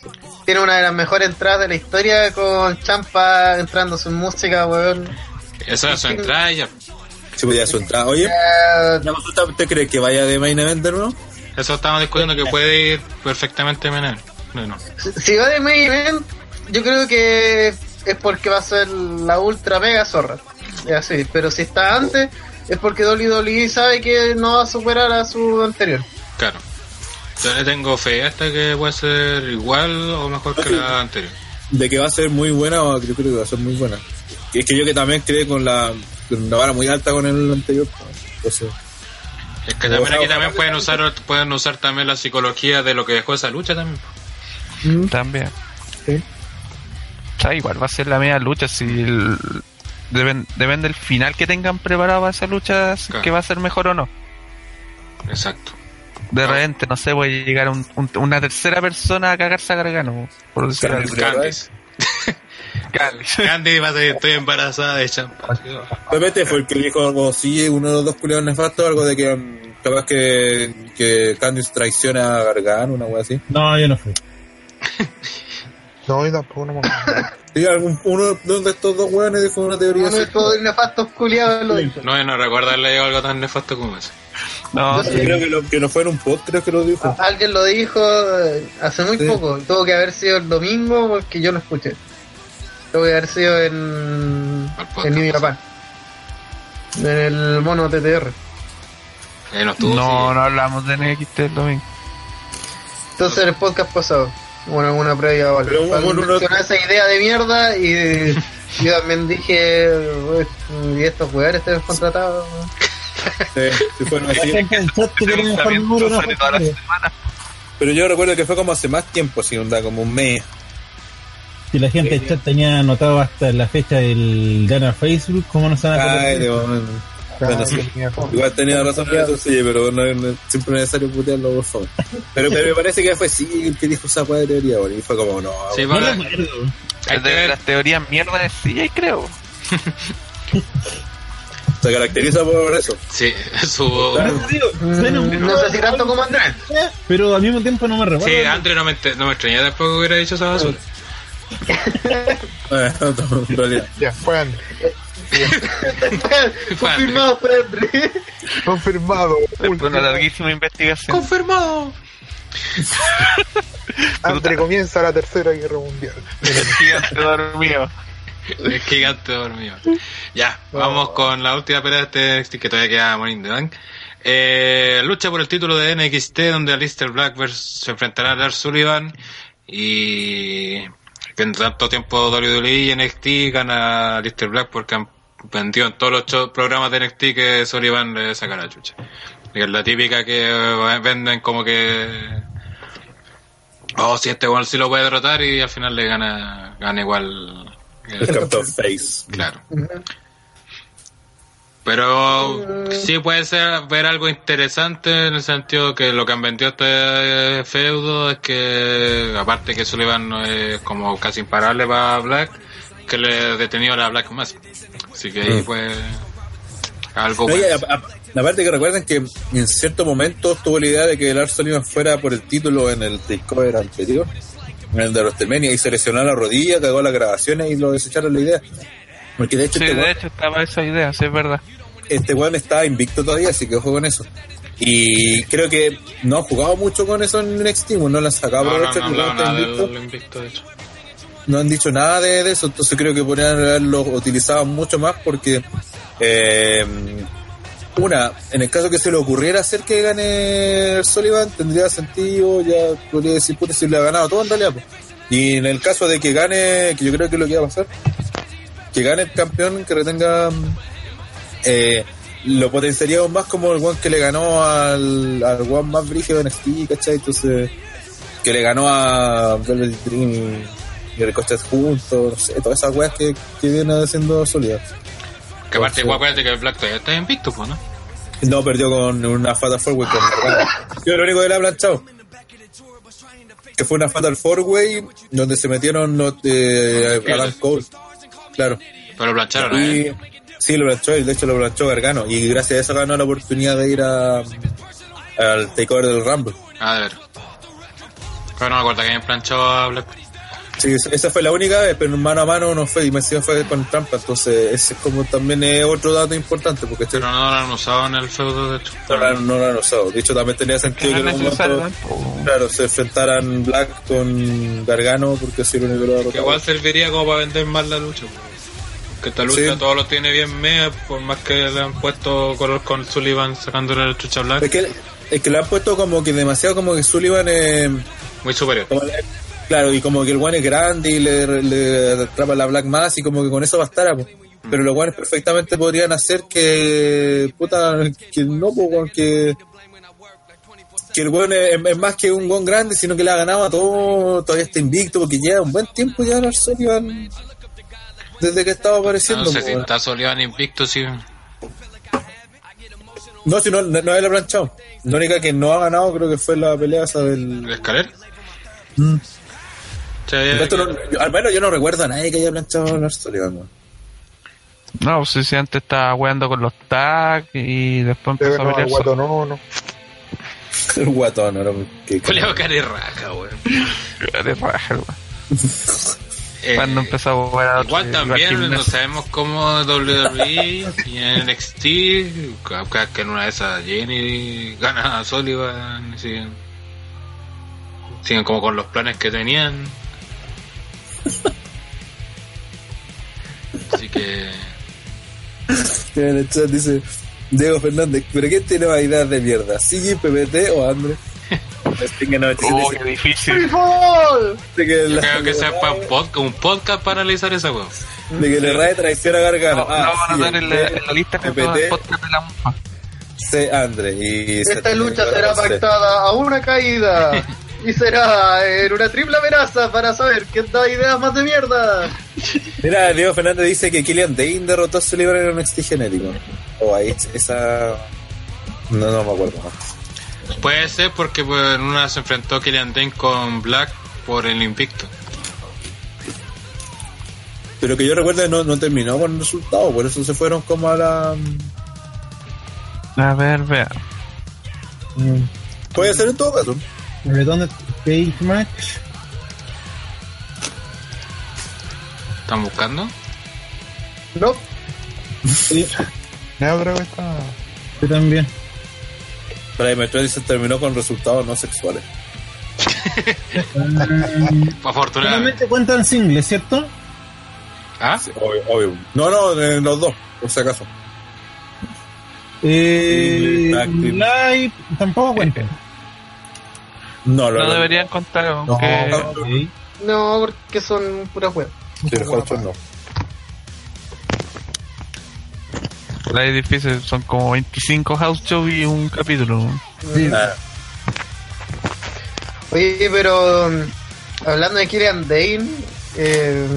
tiene una de las mejores entradas de la historia con Champa entrando su música, weón. Esa es su entrada ya. Si podía su entrada. Oye, ¿la consulta, ¿usted cree que vaya de main event de nuevo? Eso estamos discutiendo que puede ir perfectamente Menel. No, no. si- va de main event, yo creo que es porque va a ser la ultra mega zorra. Así. Pero si está antes, es porque WWE sabe que no va a superar a su anterior. Claro. Yo le tengo fe hasta que puede ser igual o mejor que la anterior. De que va a ser muy buena, o yo creo que va a ser muy buena. Y es que yo que también quedé con la, una vara muy alta con el anterior. Entonces, Es que también aquí también pueden usar pueden usar también la psicología de lo que dejó esa lucha también. También. Sí. O sea, igual va a ser la media lucha. Si el- deben- depende del final que tengan preparado para esa lucha, si es Claro. que va a ser mejor o no. Exacto. De Ah. repente, no sé, puede llegar un- un- una tercera persona a cagarse a Gargano, por decir Candice va a decir estoy embarazada de champa. Realmente fue el que dijo algo así, uno de los dos culiados nefastos, algo de que mm, capaz que, que Candice traiciona a Gargano, una wea así. No, yo no fui. No, yo tampoco no me acuerdo. Sí, algún, uno de estos dos weones dijo una teoría Uno de estos nefastos culiados lo dijo. No, yo no recuerdo haberle llegado algo tan nefasto como eso. No, Yo Sí, Creo que, lo, que no fue en un pod, creo que lo dijo. Alguien lo dijo eh, hace muy Sí. poco. Tuvo que haber sido el domingo porque yo no escuché. Tuvo que haber sido en, en New Japan. En el mono TTR. Eh, no estuvo. no, sí. no hablamos de NXT el domingo. Entonces en el podcast pasado. Bueno, alguna previa vale. Pero hubo Alguien uno- mencionó esa idea de mierda y yo también dije, "Uy, y estos jugadores están contratados. Sí, sí fue así. Pero yo recuerdo que fue como hace más tiempo, así, onda, como un mes. Si la gente del chat tenía anotado hasta la fecha del Gana Facebook, ¿cómo no se van a Ay, Bueno, sí. Igual tenía razón en eso, sí, pero no es no es siempre necesario putearlo, por favor. Pero, pero me parece que fue sí el que dijo esa de teoría, bueno, y fue como, no, Sí, No Es de las teorías mierda de CJ, creo. se caracteriza por eso. Sí, su... No, digo, suena un- No sé si tanto como Andrés. Pero al mismo tiempo no me recuerdo. Sí, Andre no me, no me extrañé después que hubiera dicho esa basura. Ya, fue Andrés. Confirmado Andrés. Confirmado. Después de una larguísima investigación. ¡Confirmado! André comienza la tercera guerra mundial. Gigante dormido. El gigante dormido. Ya, vamos con la última pelea de este que todavía queda Morning the Bank. Eh, lucha por el título de NXT donde Alistair Black se enfrentará a Lars Sullivan y que en tanto tiempo WWE y NXT gana Alistair Black porque han vendido en todos los programas de NXT que Sullivan le saca la chucha. Y es la típica que eh, venden como que oh si este igual sí lo puede derrotar y al final le gana gana igual El Captain Face. Claro. Pero sí puede ser ver algo interesante en el sentido que lo que han vendido este feudo es que, aparte que Sullivan no es como casi imparable para Black, que le ha detenido a la Black más. Así que ahí Mm. pues algo bueno. aparte que recuerden que en cierto momento tuvo la idea de que Lars Sullivan fuera por el título en el takeover anterior, en el de WrestleMania, y se lesionó la rodilla, cagó las grabaciones y lo desecharon la idea. Porque de hecho Sí, este de weón- hecho estaba esa idea, sí, es verdad. este weón estaba invicto todavía, así que ojo con eso. Y creo que no han jugado mucho con eso en NXT, no le han sacado No, no, provecho no, el no, invicto. del invicto, de hecho. no han dicho nada de, de eso, entonces creo que podrían haberlo utilizado mucho más porque eh, una, en el caso que se le ocurriera hacer que gane Sullivan, tendría sentido, ya podría decir, puta, si le ha ganado todo en realidad. pues. Y en el caso de que gane, que yo creo que es lo que va a pasar, que gane el campeón, que retenga, eh, lo potenciaríamos más como el one que le ganó al, al one más brígido de NXT, ¿cachai? Entonces, que le ganó a Velvet Dream y, y Ricochet juntos, no sé, todas esas weas que, que viene haciendo Sullivan. Que aparte, igual acuérdate que el Black todavía está invicto, pues, ¿no? No, perdió con una Fatal Four Way con. Yo lo único que le ha planchado. Que fue una Fatal Four Way donde se metieron los de Adam Cole. Claro. Pero lo plancharon, ¿eh? Y sí, lo planchó, y de hecho lo planchó Gargano. Y gracias a eso ganó la oportunidad de ir a al takeover del Rumble. A ver. Pero no me acuerdo que hayan planchado a Black. Sí, esa- fue la única vez, pero mano a mano no fue, y me encima fue con trampa, entonces ese es como también es otro dato importante, porque este Pero no lo han usado en el feudo, de hecho. no, lo han- no lo han usado. De hecho, también tenía sentido que No en momento, claro, se enfrentaran Black con Gargano, porque así lo único que lo ha Que igual serviría como para vender más la lucha. pues. Que esta lucha Sí. todo lo tiene bien mea, por más que le han puesto color con Sullivan sacándole la chucha black. Es que, es que le han puesto como que demasiado como que Sullivan es... Muy superior. como le- claro, y como que el one es grande y le, le atrapa la Black más y como que con eso bastara, pues. Pero los guanes perfectamente podrían hacer que... Puta, que no, pues, que... Que el weón es, es más que un buen grande, sino que le ha ganado a todo, todavía está invicto, porque lleva un buen tiempo ya Lars Sullivan desde que estaba apareciendo. No sé pues, si está Sullivan invicto, sí. No, si no, no, no él ha planchado. La única que no ha ganado creo que fue la pelea esa del... ¿El escaler? Mm. Sí, no- yo- al menos yo no recuerdo a nadie que haya planchado a Lars Sullivan. weón. No, sí, sí, antes estaba weando con los tags y después empezó a no, pelear guato no, no. El guatón, ¿no? Que- Julio Carirraja, weón. De raja, weón. Eh, Cuando empezó a jugar a Igual también no sabemos cómo WWE y en NXT, que en una de esas Jenny gana a Sullivan y siguen, siguen como con los planes que tenían. Así que que en el chat dice Diego Fernández, ¿pero quién tiene más ideas de mierda? ¿Sigi, PPT o André? Que no, este Oh, qué difícil. que yo la- creo que sea para un podcast, un podcast para analizar esa weón. de que le rae traición a Gargano. No, no vamos a en la, en la lista que PPT, el podcast de la mufa. C. André. Y Esta lucha será pactada a una caída. Y será en una triple amenaza para saber quién da ideas más de mierda. Mira, Diego Fernández dice que Killian Dane derrotó a Sullivan en un NXT genético. o a Edge, esa. No, no me acuerdo más. Puede ser porque pues, en una se enfrentó Killian Dane con Black por el invicto. Pero que yo recuerdo no, no terminó con el resultado, por eso se fueron como a la. A ver, vea. Puede ser en todo caso. Redonda Cage Match. ¿Están buscando? No, No, creo que está. Yo también. Pero Metroid dice terminó con resultados no sexuales. Afortunadamente. Cuentan singles, ¿cierto? ¿Ah? Obvio, obvio. No, no, de los dos, por si acaso. Eh, live tampoco cuentan. No, No no, deberían contar, No, aunque no, porque son puras weas. Sí, no. la es difícil, son como 25 house show y un capítulo. Ah, Oye, pero mm, hablando de Killian Dane, eh,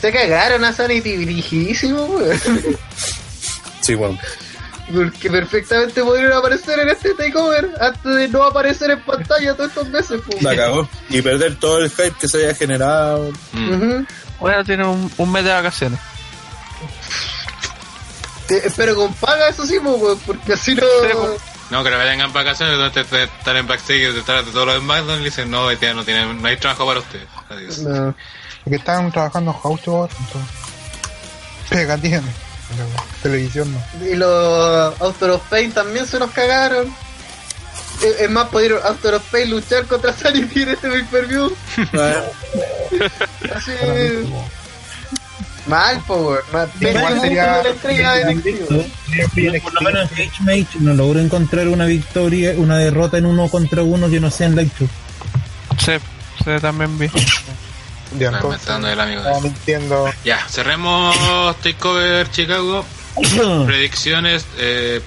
se cagaron a Sanity dirigidísimo, weón. sí, bueno. Porque perfectamente pudieron aparecer en este takeover antes de no aparecer en pantalla todos estos meses, pues. La cagó. Y perder todo el hype que se había generado. Mm. Bueno, tiene un, un mes de vacaciones. Te- Pero con paga, eso sí, pues, porque así no. No, que no vengan vacaciones, donde te- te- están en backstage detrás de todos los SmackDown y dicen, no, día no, tienen, no hay trabajo para ustedes. Adiós. No. Porque están trabajando en House entonces. Pega tiene. Televisión no. Y los Author of Pain también se nos cagaron. Es más, pudieron Author of Pain luchar contra Sanity en este pay-per-view. Ah, Así. Mal, power. Mal. Igual sería-. Por lo menos en Cage Match no logro encontrar una victoria, una derrota en uno contra uno que no sea en show. Sí, sí, también vi. Ya Está entonces. inventando el amigo de Estaba mintiendo. Ya, cerremos Takeover Chicago. Predicciones. Eh,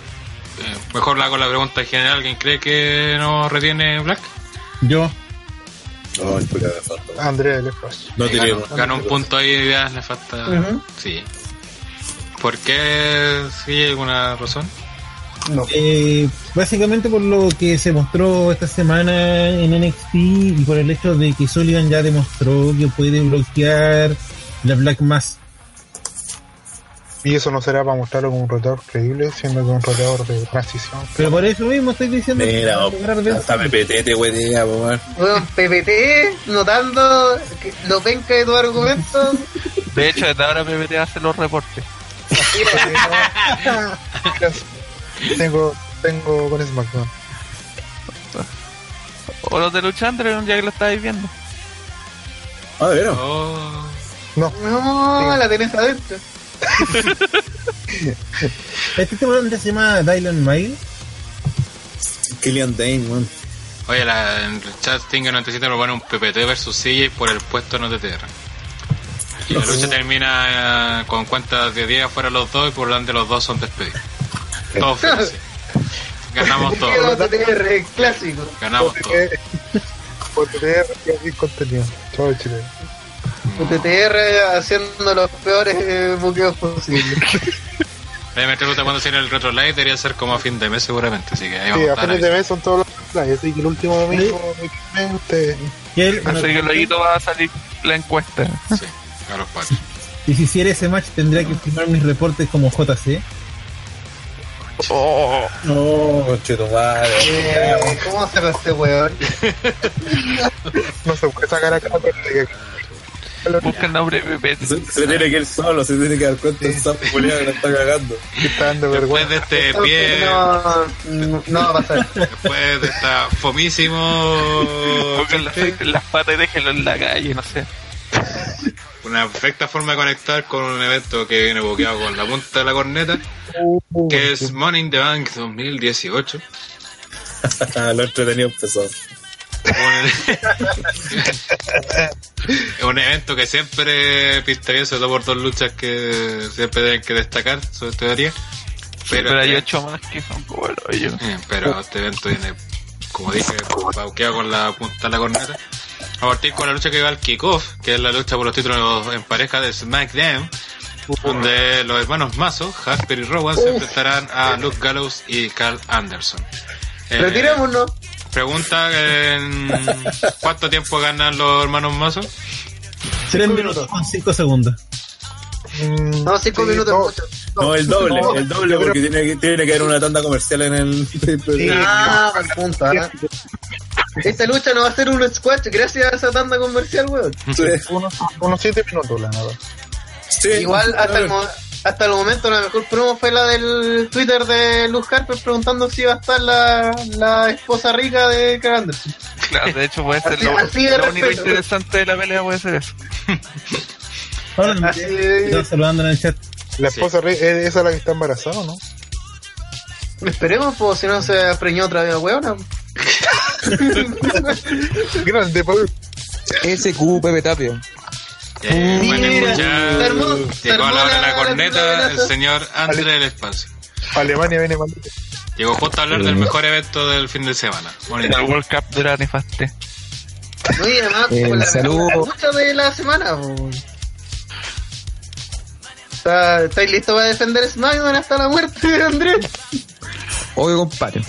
eh, mejor la hago la pregunta general. ¿Alguien cree que no retiene Black? Yo, me falta. Andrea de Flash. No tiré ganó, ganó un punto ahí, ya le falta. Sí. ¿Por qué? ¿Sí hay alguna razón? No. eh, básicamente por lo que se mostró esta semana en NXT y por el hecho de que Sullivan ya demostró que puede bloquear la Black Mass. Y eso no será para mostrarlo como un retador creíble, siendo que un retador de transición. Pero por eso mismo estoy diciendo que Mira, vencer. hasta PPT te huetea. Weón, PPT, notando que lo penca de tu argumento. De hecho, desde ahora PPT hace los reportes. tengo, tengo con SmackDown. O los de Luchandre, ya que lo estáis viendo. Ah, de veras. Oh, No, No, la tenés adentro. Este temporada se llama Dylan Mile. Killian Dane, man. Oye, la, en el chat Stinger 97 lo pone un PPT versus CJ por el puesto en OTTR. Y la lucha termina eh, con cuentas de 10 afuera los dos y por delante los dos son despedidos. Todos felices. Ganamos todo. TTR clásico. Ganamos todo. por tener y contenido. Chao, Chile. TTR haciendo los peores eh, buqueos posibles. Debe meter lucha cuando tiene el Retro Live debería ser como a fin de mes seguramente, así que ahí Sí, vamos a a estar. fines de mes son todos los plays, así que el último domingo Y, él- Así que luego va a salir la encuesta. Sí, a los cuatro. y si hiciera ese match tendría que firmar mis reportes como JC. Oh, tu madre. Eh, ¿Cómo se este weón? no se puede sacar acá porque busca el nombre de PPT. Se, se tiene que ir solo, se tiene que dar cuenta el sapo culiado que la está cagando. está dando Después vergüenza. de este pie, No, no, no va a pasar. después de esta fomísimo. Busquen las, las patas y déjenlo en la calle, no sé. Una perfecta forma de conectar con un evento que viene bloqueado con la punta de la corneta, que es Money in the Bank 2018. Lo entretenido empezó. un, un evento que siempre pintaría, sobre todo por dos luchas que siempre tienen que destacar, sobre teoría. Pero, Pero hay este, ocho más que son buenos ellos. eh, pero este evento viene, como dije, pauqueado con la punta de la corneta. A partir con la lucha que va al kickoff, que es la lucha por los títulos en pareja de SmackDown, donde los hermanos Mazo, Harper y Rowan, se enfrentarán a Luke Gallows y Carl Anderson. Eh, Retirémonos. Pregunta en cuánto tiempo ganan los hermanos Mazo. Tres minutos con cinco segundos. Mm, No, cinco sí, minutos no, mucho. No, el doble, No, el doble, porque tiene que, tiene que haber una tanda comercial en el. Sí. Ah, buen punto, ¿ah? Esta lucha no va a ser un squash gracias a esa tanda comercial, weón. Sí. Unos, unos siete minutos, la nada. Sí. Igual hasta el, mo- hasta el momento la mejor promo fue la del Twitter de Luz Harper preguntando si iba a estar la, la esposa rica de Carl Anderson. Claro, de hecho puede ser Así- lo, así de lo único interesante de la pelea puede ser eso. Ahora, Así están saludando en el chat. La esposa, re- ¿es esa la que está embarazada o no? Esperemos, pues si no se preñó otra vez, weona. Grande, Paul. SQ Pepe Tapia. Eh, bueno, Mira, escuchar- Llegó a la hora de la la- corneta la- el señor André del Espacio. Alemania viene mal. Llegó justo a hablar del mejor evento del fin de semana. Bonito. El World Cup de la Nefaste. Y además, Eh, con la la lucha de la semana, po. ¿Está- ¿Estáis listos para defender SmackDown hasta la muerte, Andrés? Oye, compadre.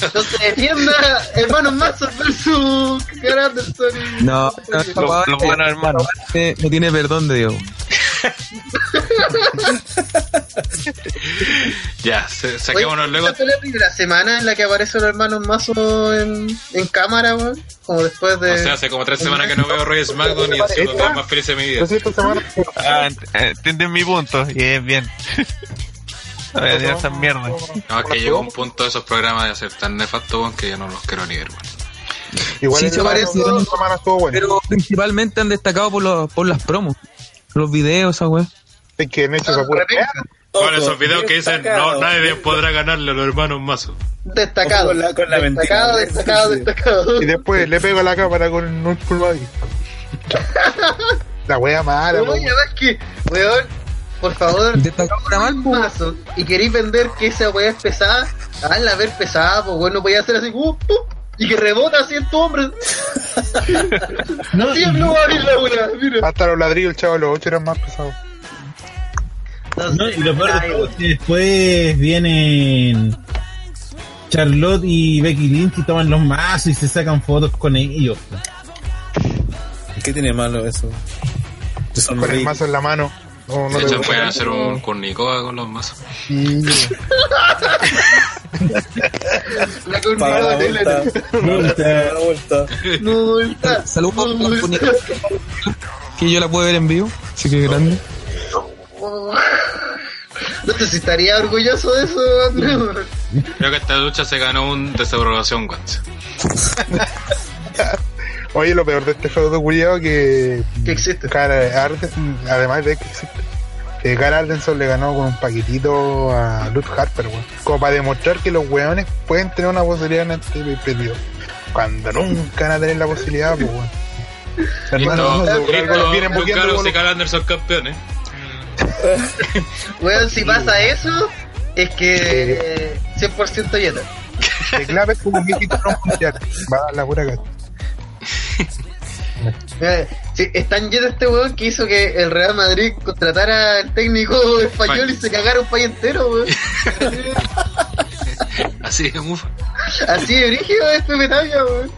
Entonces defienda hermanos Mazos versus Anderson. y- No, no, Los, los buenos hermanos. eh, no tiene perdón de Dios. Ya, se- saquémonos Oye, luego. ¿esta fue la primera semana en la que aparecen los hermanos Mazos en, en cámara, weón? Como después de... O sea, hace como tres semanas que no veo Roy SmackDown y ha sido los más felices de mi vida. Semana Ah, ent- eh, entienden mi punto. Y es bien. A ver, ya esas mierdas. No, es que llegó un punto de esos programas de ser tan nefasto weón, que ya no los quiero ni ver. weón. igual Sí, se estuvo bueno. Pero principalmente han destacado por, los, por las promos. Los videos, esa weá. Es que han hecho esa pura. Con esos videos que dicen, no, nadie podrá ganarle a los hermanos Mazo. Destacado. Con la- con la destacado, mentira. destacado, Sí. destacado. Y después le pego la cámara con un pulmón. La wea mala. Oye, además que, weón, por favor, mal, po. mazo, y queréis vender que esa weá es pesada, hazla ver pesada, pues weón, no podía hacer así, uh, uh, y que rebota así en tu hombro. No, es no va a abrir la weá, mira. Hasta los ladrillos, chaval, los ocho eran más pesados. No, y lo peor de todo es que después vienen Charlotte y Becky Lynch y toman los mazos y se sacan fotos con ellos. ¿Qué tiene malo eso? Son Con el mazo en la mano. No, no De hecho, pueden hacer un cornicoa con los mazos. La Para la curva de vuelta. la vuelta. No. Saludos No, bonita, que yo la puedo ver en vivo. Así que grande. No sé si estaría orgulloso de eso, Andrés. Creo que esta lucha se ganó un desabrogación once. Oye, lo peor de este feudo culiado que. Que existe. Cara Arden, además de que existe. Que Cara Ardenson le ganó con un paquetito a Luke Harper, weón. Como para demostrar que los weones pueden tener una posibilidad en este periodo. Cuando nunca van a tener la posibilidad, pues weón. Hermano, no, por algo los vienen Luke buqueando Gallows con y Weón, si pasa eso, es que 100% llena. de claves como mundial. Va a dar la pura gata. Eh, sí, es tan lleno este weón que hizo que el Real Madrid contratara al técnico español y se cagara un país entero, weón. Así de mufa. Así de brígido es Pepe Tapia, weón.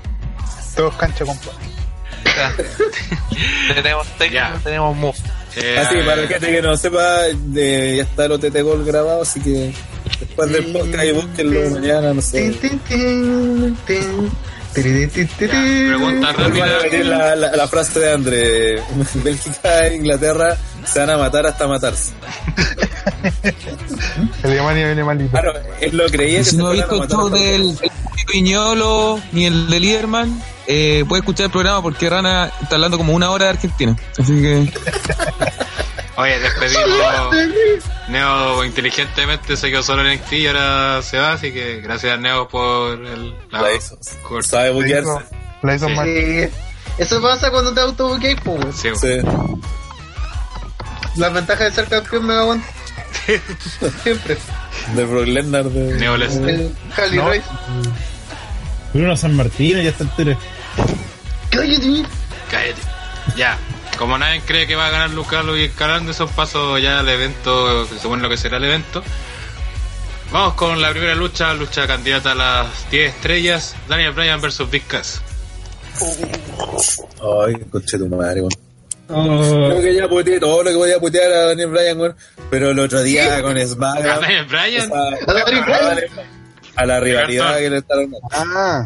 Todos cancha compa. Tenemos técnico, tenemos move. Eh, Así que para la gente que no sepa, de- ya está el OTT Gol grabado, así que después del podcast y búsquenlo mañana, no sé. tin, tin, tin. Tiri, ti, ti, ti. pregunta rápida. la, la, la frase de André. Bélgica e Inglaterra se van a matar hasta matarse. Alemania viene malito. Claro, él lo creía que Si se no a visto el show del el Viñolo ni el de Liderman, eh, puede escuchar el programa porque Rana está hablando como una hora de Argentina. Así que Oye, despedimos. Neo inteligentemente se quedó solo en NXT y ahora se va, así que gracias Neo por el, la, La hizo. por- Sabe La buquearse. hizo, la hizo Sí. mal. Eso pasa cuando te autobuqueas, weón. Sí, Sí. La ventaja de ser campeón me aguanta. Siempre. De Brock Lesnar. De... Neo Lesnar. El Harley No. Race. Bruno San Martín ya a esta altura. Cállate, Cállate. Ya. como nadie cree que va a ganar Luke Gallows y Carl Anderson, paso ya al evento, que se supone lo que será el evento. Vamos con la primera lucha, lucha candidata a las 10 estrellas, Daniel Bryan versus Big Cass. Ay, conche tu madre, weón. Oh, Creo que ya puteé todo lo que podía putear a Daniel Bryan, weón. Pero el otro día con ¿A SmackDown. Daniel Bryan? a, ¿A Daniel Bryan? A la rivalidad que le estaban Ah,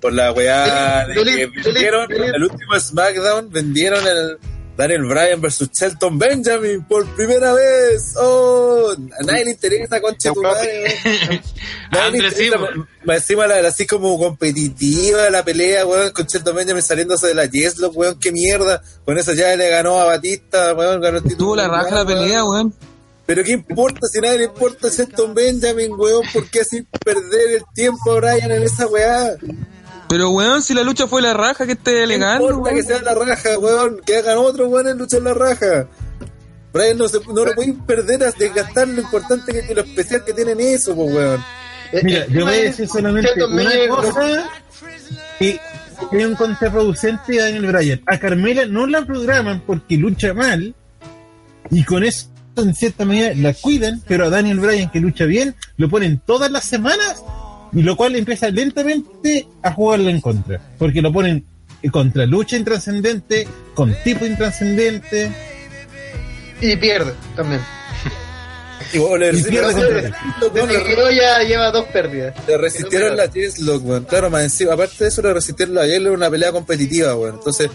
por la weá de que vendieron el último SmackDown vendieron el Daniel Bryan versus Shelton Benjamin por primera vez. Oh a nadie le interesa conche tu madre. Nadie le interesa, más- más encima la, la- así como competitiva la pelea weón con Shelton Benjamin saliéndose de la Yeslock weón qué mierda. Con eso ya le ganó a Batista weón ganó el título Tuvo la raja la pelea, weón. Pero qué importa si a nadie le importa Shelton Benjamin weón por qué así perder el tiempo a Bryan en esa weá Pero, weón, si la lucha fue la raja, que esté No elegando, importa que weón. sea la raja, weón. Que hagan otro weón en lucha en la raja. Brian no, se, no lo pueden perder a desgastar lo importante que, que lo especial que tienen eso, pues, weón. Mira, yo voy a decir solamente una cosa que es un contraproducente de Daniel Bryan. A Carmela no la programan porque lucha mal y con eso en cierta medida la cuidan, pero a Daniel Bryan que lucha bien lo ponen todas las semanas y lo cual empieza lentamente a jugarle en contra, porque lo ponen contra lucha intrascendente, con tipo intrascendente Y pierde también. Y, weón, le, y pierde le- contra él. weón, Desde le- que no ya lleva dos pérdidas. le resistieron la Cheslock, weón. Claro, más encima. Aparte de eso, le resistieron la en una pelea competitiva, weón. Entonces,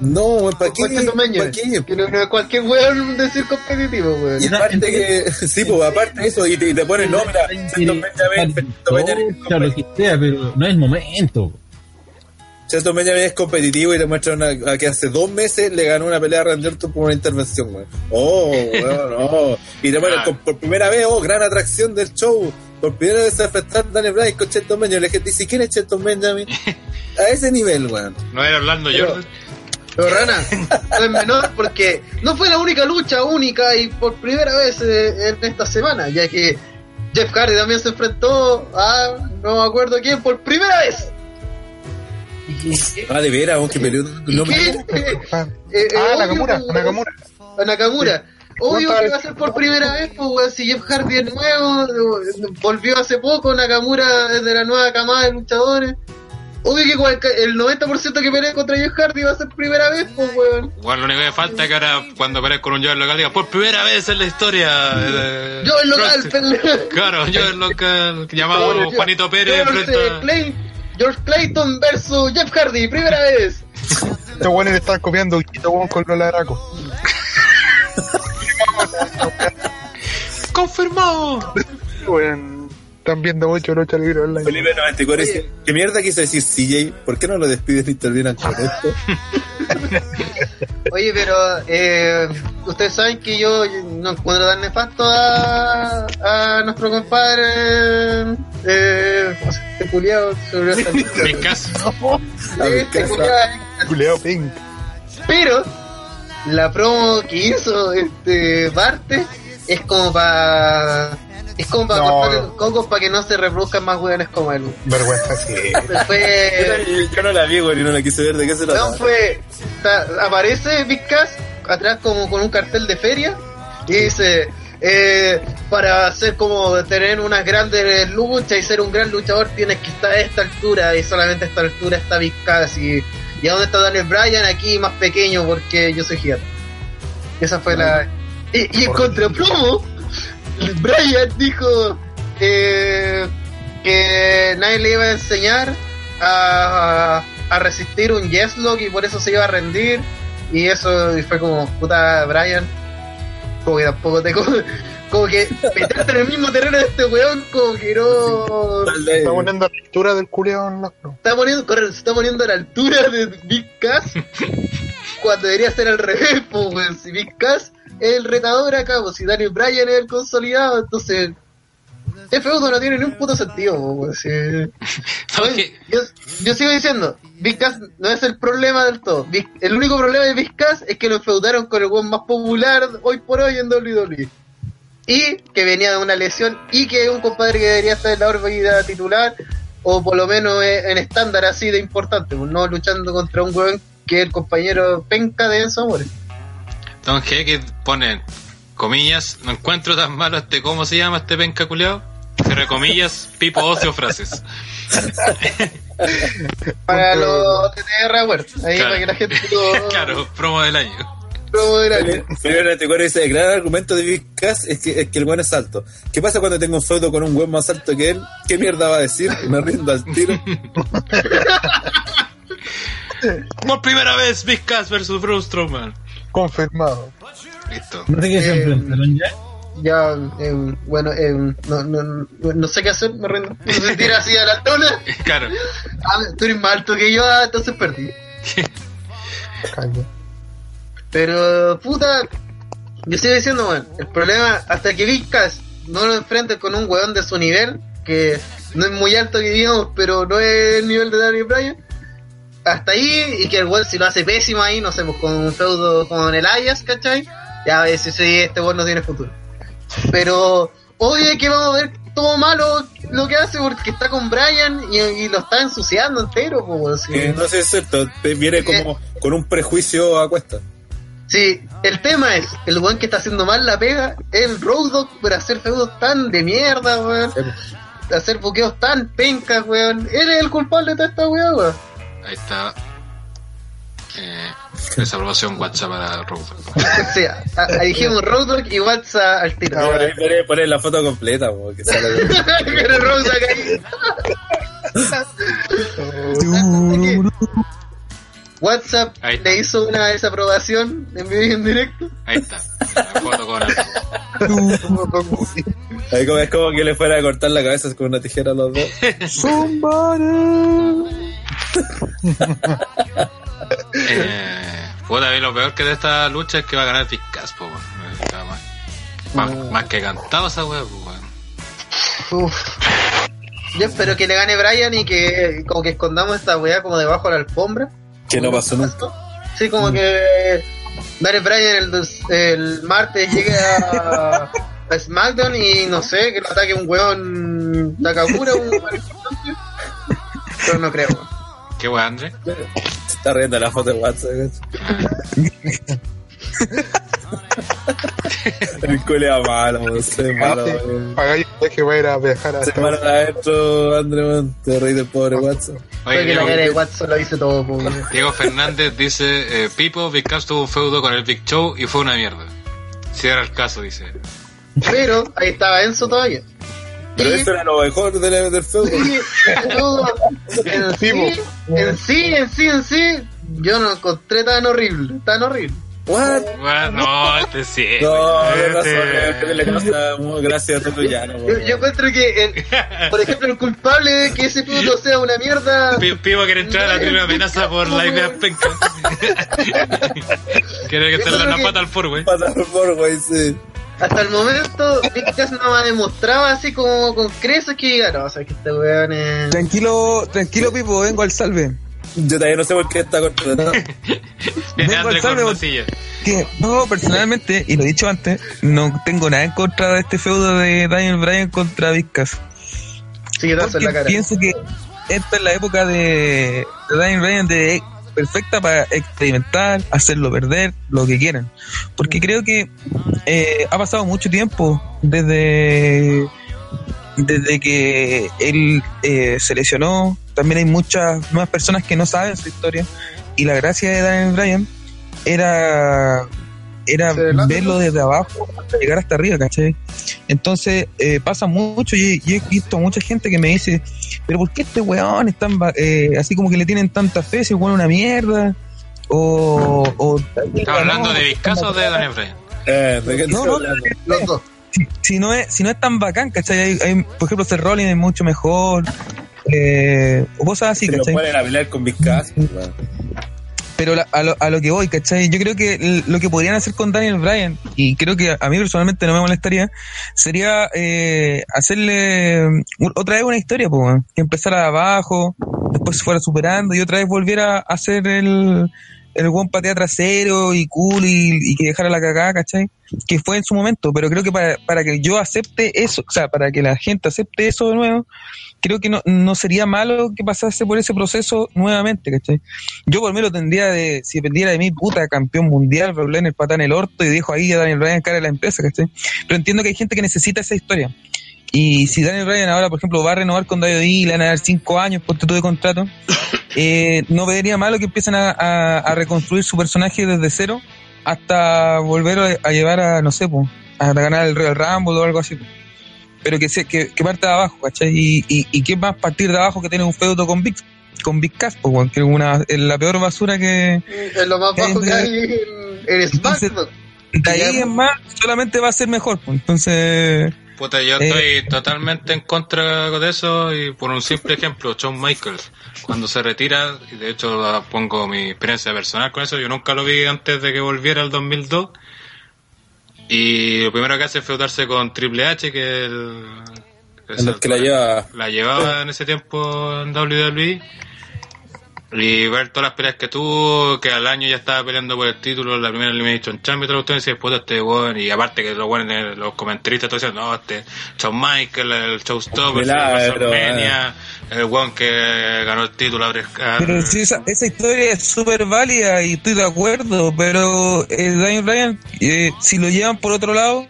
no, ¿para qué? ¿Para qué? Que no, no es cualquier weón decir competitivo, weón. Y aparte que, sí, pues, aparte de eso, y te, te ponen, no, mira, Shelton Benjamin, pero no es momento. Shelton Benjamin es competitivo y te muestran a, a que hace dos meses le ganó una pelea a Randy Orton por una intervención, weón. Oh, weón, oh. Y te muestran con- por primera vez, oh, gran atracción del show. Por primera vez se enfrentar Daniel Bryan con Shelton Benjamin. La gente dice, ¿quién es Shelton Benjamin? A ese nivel, weón. No era Orlando Jordan. Pero Rana, no es menor porque no fue la única lucha única y por primera vez eh, en esta semana, ya que Jeff Hardy también se enfrentó a no me acuerdo quién por primera vez. Ah, de veras, aunque peleó. y No me que- eh, ah, eh, ah, obvio, Nakamura, Nakamura. a Nakamura. Obvio ¿Cuántas que va a ser por primera vez, pues weón, si Jeff Hardy es nuevo, eh, volvió hace poco, Nakamura es de la nueva camada de luchadores. Obvio que cual- el 90% que pelea contra Jeff Hardy va a ser primera vez, pues weón. Bueno, lo único que falta es que ahora cuando pelees con un Joel local diga por primera vez en la historia. eh, Yo el local, Roster". pelea. Claro, Joel local llamado Juanito Pérez George, enfrenta. Clay- George Clayton versus Jeff Hardy, primera vez. Estos weones le están copiando un con Lola Draco. ¡Confirmado! Weón, están viendo mucho lucha libre online. Felipe 94 dice, ¿qué mierda quiso decir CJ? ¿Por qué no lo despiden y terminan con esto? Oye, pero eh, ustedes saben que yo no encuentro tan nefasto a, a nuestro compadre. Eh, ¿cómo se llama este mi Este. Culeo Pink. Pero la promo que hizo este Barte es como para. Es como para No. cocos para que no se reproduzcan más hueones como él. Vergüenza, sí. Fue. Yo no la vi, güey, y no la quise ver. ¿De qué se No, trata? fue. ta- aparece Big Cass atrás como con un cartel de feria y dice. eh, para hacer como tener unas grandes luchas y ser un gran luchador tienes que estar a esta altura y solamente a esta altura está Big Cass y, y a dónde está Daniel Bryan aquí más pequeño porque yo soy gigante esa fue la y, y en contrapromo Bryan dijo eh, que nadie le iba a enseñar a, a resistir un yes lock y por eso se iba a rendir. Y eso y fue como puta Bryan como que tampoco te como, como que meterte en el mismo terreno de este weón como que no Dale. Está poniendo a la altura del la se está poniendo corre, se está poniendo a la altura de Big Cass. Cuando debería ser al revés pues si Big Cass el retador acá pues si Daniel Bryan es el consolidado entonces este feudo no tiene ni un puto sentido pues, yo, yo sigo diciendo, Big Cass no es el problema del todo. El único problema de Big Cass es que lo enfeudaron con el weón más popular hoy por hoy en WWE. Y que venía de una lesión y que es un compadre que debería estar en la órbita titular o por lo menos en estándar así de importante, no luchando contra un weón que es el compañero penca de Enzo Amores. Don G que pone, comillas, no encuentro tan malo este, ¿cómo se llama este penca culiao? Cierre comillas, pipo ocio frases. Para los TTR Award, ahí Claro. para que la gente lo claro, promo del año. promo del año. Primero este cuero dice, el gran argumento de Big Cass es que, es que el buen es alto. ¿Qué pasa cuando tengo un feudo con un buen más alto que él? ¿Qué mierda va a decir? Me rindo al tiro. Por primera vez, Big Cass versus Braun Strowman. Confirmado. Listo. No sé qué se enfrentaron ya. Ya, eh, bueno, eh, no, no, no, no sé qué hacer, me rindo. No se tira así a la tona. Claro. Ah, tú eres más alto que yo, ah, entonces perdí. Pero, puta, yo sigo diciendo, weón, el problema, hasta que Vizcas no lo enfrente con un weón de su nivel, que no es muy alto que digamos, pero no es el nivel de Daniel Bryan, hasta ahí, y que el weón si lo hace pésimo ahí, no sé, pues con un feudo con el Ayas, ¿cachai? Ya ves si sí, este weón no tiene futuro. Pero, obvio que vamos a ver todo malo lo que hace porque está con Bryan y, y lo está ensuciando entero, pues, sí. Eh, no sé si es cierto, te viene como con un prejuicio a cuesta. Sí, el tema es, el weón que está haciendo mal la pega es el Road Dogg por hacer feudos tan de mierda, weón. Hacer buqueos tan pencas, weón. Él es el culpable de toda esta weón, weón. Ahí está. Eh, esa aprobación WhatsApp para Road. Ahí dijimos Road y WhatsApp al tiro. Ahora ahí poner, poner la foto completa, po, que sale. Pero Road ahí. WhatsApp le hizo una desaprobación en vivo y en directo. Ahí está. La foto con. Ahí como, es como que le fuera a cortar la cabeza con una tijera a los dos. Eh, puta, a mí lo peor que de esta lucha es que va a ganar Big Cass, po, weón. Está más, más, más que cantado esa weón. Uf. Yo espero que le gane Brian y que como que escondamos esta weá como debajo de la alfombra. Que no pasó nunca. Sí, como que Daniel Bryan el, el martes llegue a, a SmackDown y no sé, que lo ataque un weón Nakamura, un weón. Pero no creo. weón. ¿Qué weá, André? Se está riendo la foto de WhatsApp. El culea malo, sé, malo. yo que va a ir a viajar a Se malo de adentro, André, man. Te reí del pobre WhatsApp. Oye, que la cara de Diego, Watson lo dice todo. Diego Fernández dice: eh, Pipo, Big tuvo un feudo con el Big Show y fue una mierda. Si era el caso, dice. Pero ahí estaba Enzo todavía. Pero Y- esto era lo mejor del, del feudo. Sí, en sí, en sí, en sí, en sí, yo no encontré tan horrible, tan horrible. What? Bueno, no, este sí. No, no este- razón, que le causa muy gracia a todo llano. Yo, yo encuentro que, el- por ejemplo, el culpable de que ese puto sea una mierda. Pi- Pipo quiere entrar a la tribu amenaza por la idea penca. quiere que en la pata al foro, güey. Pata por güey, sí. Hasta el momento, Big Cass no me ha demostrado así como con creces que diga, no, o sea, que este weón es. Tranquilo, tranquilo, Pipo, vengo al salve. Yo todavía no sé por qué está contratado. Viene André silla. Que no, personalmente, y lo he dicho antes, no tengo nada en contra de este feudo de Daniel Bryan contra Vizcas. Siguetazo en la cara. pienso que esta es la época de, de Daniel Bryan de perfecta para experimentar, hacerlo perder, lo que quieran. Porque creo que eh, ha pasado mucho tiempo desde desde que él eh, se lesionó. También hay muchas nuevas personas que no saben su historia. Y la gracia de Daniel Bryan era era verlo desde abajo hasta llegar hasta arriba, ¿cachai? Entonces eh, pasa mucho y, y he visto mucha gente que me dice, pero ¿por qué este weón es tan, ba- eh, así como que le tienen tanta fe, si weón es una mierda? O... o ¿Estás hablando de Big Cass o de Daniel Bryan? Eh, ¿de qué No, no. dos. si, si no es si no es tan bacán, ¿cachai? Hay, hay, por ejemplo, Seth Rollins es mucho mejor. Eh, o cosas así, Se ¿cachai? a pelear con Big Cass. Pero la- a, lo, a lo que voy, ¿cachai? Yo creo que lo que podrían hacer con Daniel Bryan, y creo que a mí personalmente no me molestaría, sería eh, hacerle mm, otra vez una historia, pues, que empezara de abajo, después se fuera superando y otra vez volviera a hacer el, el buen patea trasero y cool y, que dejara la cagada, ¿cachai? Que fue en su momento, pero creo que para, para que yo acepte eso, o sea, para que la gente acepte eso de nuevo, creo que no, no sería malo que pasase por ese proceso nuevamente, ¿cachai? Yo por mí lo tendría de, si dependiera de mí, puta, campeón mundial, en el patán el orto y dejo ahí a Daniel Bryan cara de la empresa, ¿cachai? Pero entiendo que hay gente que necesita esa historia. Y si Daniel Bryan ahora, por ejemplo, va a renovar con y le van a dar cinco años por título de contrato, eh, no vería malo que empiecen a, a- a reconstruir su personaje desde cero hasta volver a, a llevar a, no sé, po, a ganar el Royal Rumble o algo así. po. Pero que, se, que, que parte de abajo, ¿cachai? Y, y, y qué más partir de abajo que tener un feudo con Big, con Big Cass, po, que es una, es la peor basura que... Es lo más bajo que hay en, en SmackDown. De ahí en más, solamente va a ser mejor. po. Entonces... Puta, yo Eh. estoy totalmente en contra de eso y por un simple ejemplo, Shawn Michaels, cuando se retira, y de hecho pongo mi experiencia personal con eso, yo nunca lo vi antes de que volviera el 2002, y lo primero que hace es feudarse con Triple H, que el, el que la lleva. la llevaba en ese tiempo en WWE y ver todas las peleas que tuvo, que al año ya estaba peleando por el título, la primera Elimination Champion y todo lo y decía, puta, este weón, y aparte que los weones, los comentaristas todos decían, no, este Shawn Michael, el Showstopper, el WrestleMania, el weón que ganó el título Pero sí, esa, esa historia es súper válida y estoy de acuerdo, pero eh, Daniel Bryan, eh, si lo llevan por otro lado,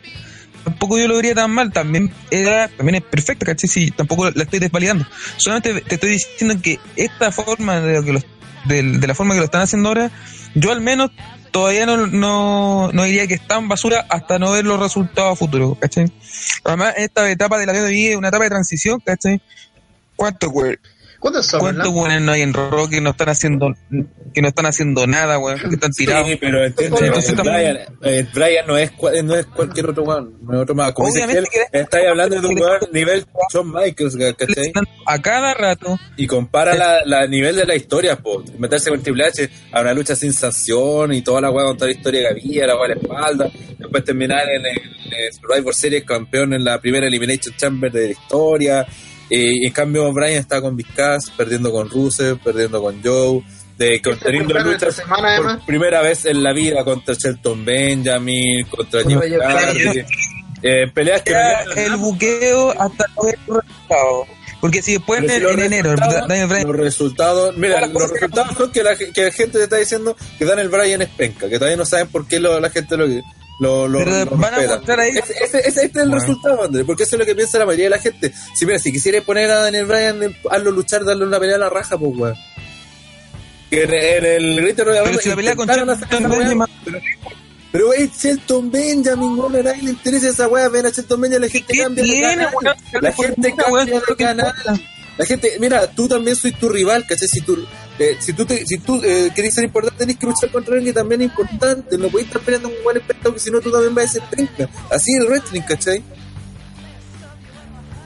tampoco yo lo vería tan mal, también era, también es perfecta, ¿cachai? Sí, tampoco la estoy desvalidando. Solamente te estoy diciendo que esta forma de, lo que los, de, de la forma que lo están haciendo ahora, yo al menos todavía no, no, no diría que es tan basura hasta no ver los resultados a futuro, ¿cachai? Además, esta etapa de la WWE es una etapa de transición, ¿cachai? ¿Cuánto, güey? ¿Cuántos son? ¿Cuántos no? hay en Rock que no están haciendo que no están haciendo nada, weón? Que están tirados. Sí, pero entiende, Entonces eh, también- Brian, eh, Brian no es, cua- no es cualquier otro weón, no es otro más. Como dice Obviamente él, que- estáis hablando de un weón nivel Shawn Michaels, ¿cachai? A cada rato, Y compara la, la nivel de la historia, po. Meterse con Triple H a una lucha sin sanción y toda la weá con toda la historia que había, la weá a la espalda. Después terminar en el, eh, Survivor Series campeón en la primera Elimination Chamber de la historia. Eh, y en cambio, Brian está con Vizcas, perdiendo con Rusev, perdiendo con Joe. De, con- teniendo temprano esta luchas semana, por además. primera vez en la vida contra Shelton Benjamin, contra Jim. Hardy. Eh, peleas que no era llegan a el nada. buqueo hasta los resultados. Porque si después en, Pero si en los enero resultados- Daniel Bryan Los resultados, mira, los ¿cómo se resultados son que la, que la gente te está diciendo que Daniel Bryan es penca, que todavía no saben por qué lo- la gente lo, lo, lo, Pero lo van a mostrar ahí- ese- ese- este es el Bueno. resultado, André, porque eso es lo que piensa la mayoría de la gente. Si mira, si quisieras poner a Daniel Bryan, hazlo luchar, darle una pelea a la raja, pues weón. En, en el Grito Royal Pero si la pelea con Shelton Benjamin- pero- Pero es Shelton Benjamin, weón, a nadie le interesa esa weá, ven a Shelton Benjamin, la gente ¿Qué cambia de tiene, canal. weón? La gente cambia de canal. La gente, mira, tú también soy tu rival, ¿cachai? Si tú, eh, si tú, te, si tú eh, querés ser importante, tenés que luchar contra alguien que también es importante. No podés estar peleando con un buen porque si no tú también vas a ser penca. Así es el wrestling, ¿cachai?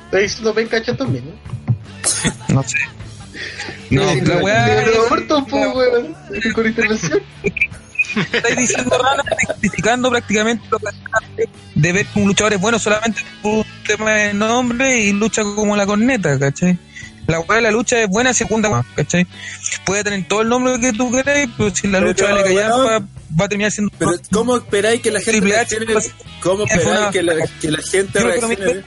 Estoy diciendo penca Chato también, ¿no? No sé. No, la weá Orton, po, weón. Con intervención. estáis diciendo rana, criticando prácticamente lo que de ver que un luchador es bueno solamente por un tema de nombre y lucha como la corneta, ¿cachai? La weá de la lucha es buena segunda, weá, ¿cachai? Puede tener todo el nombre que tú queráis, pero si la Pero, lucha vale callar, va, va a terminar siendo. Pero ¿cómo esperáis que la gente Triple H, reaccione? pues, ¿Cómo esperáis una- que la, que la gente reaccione?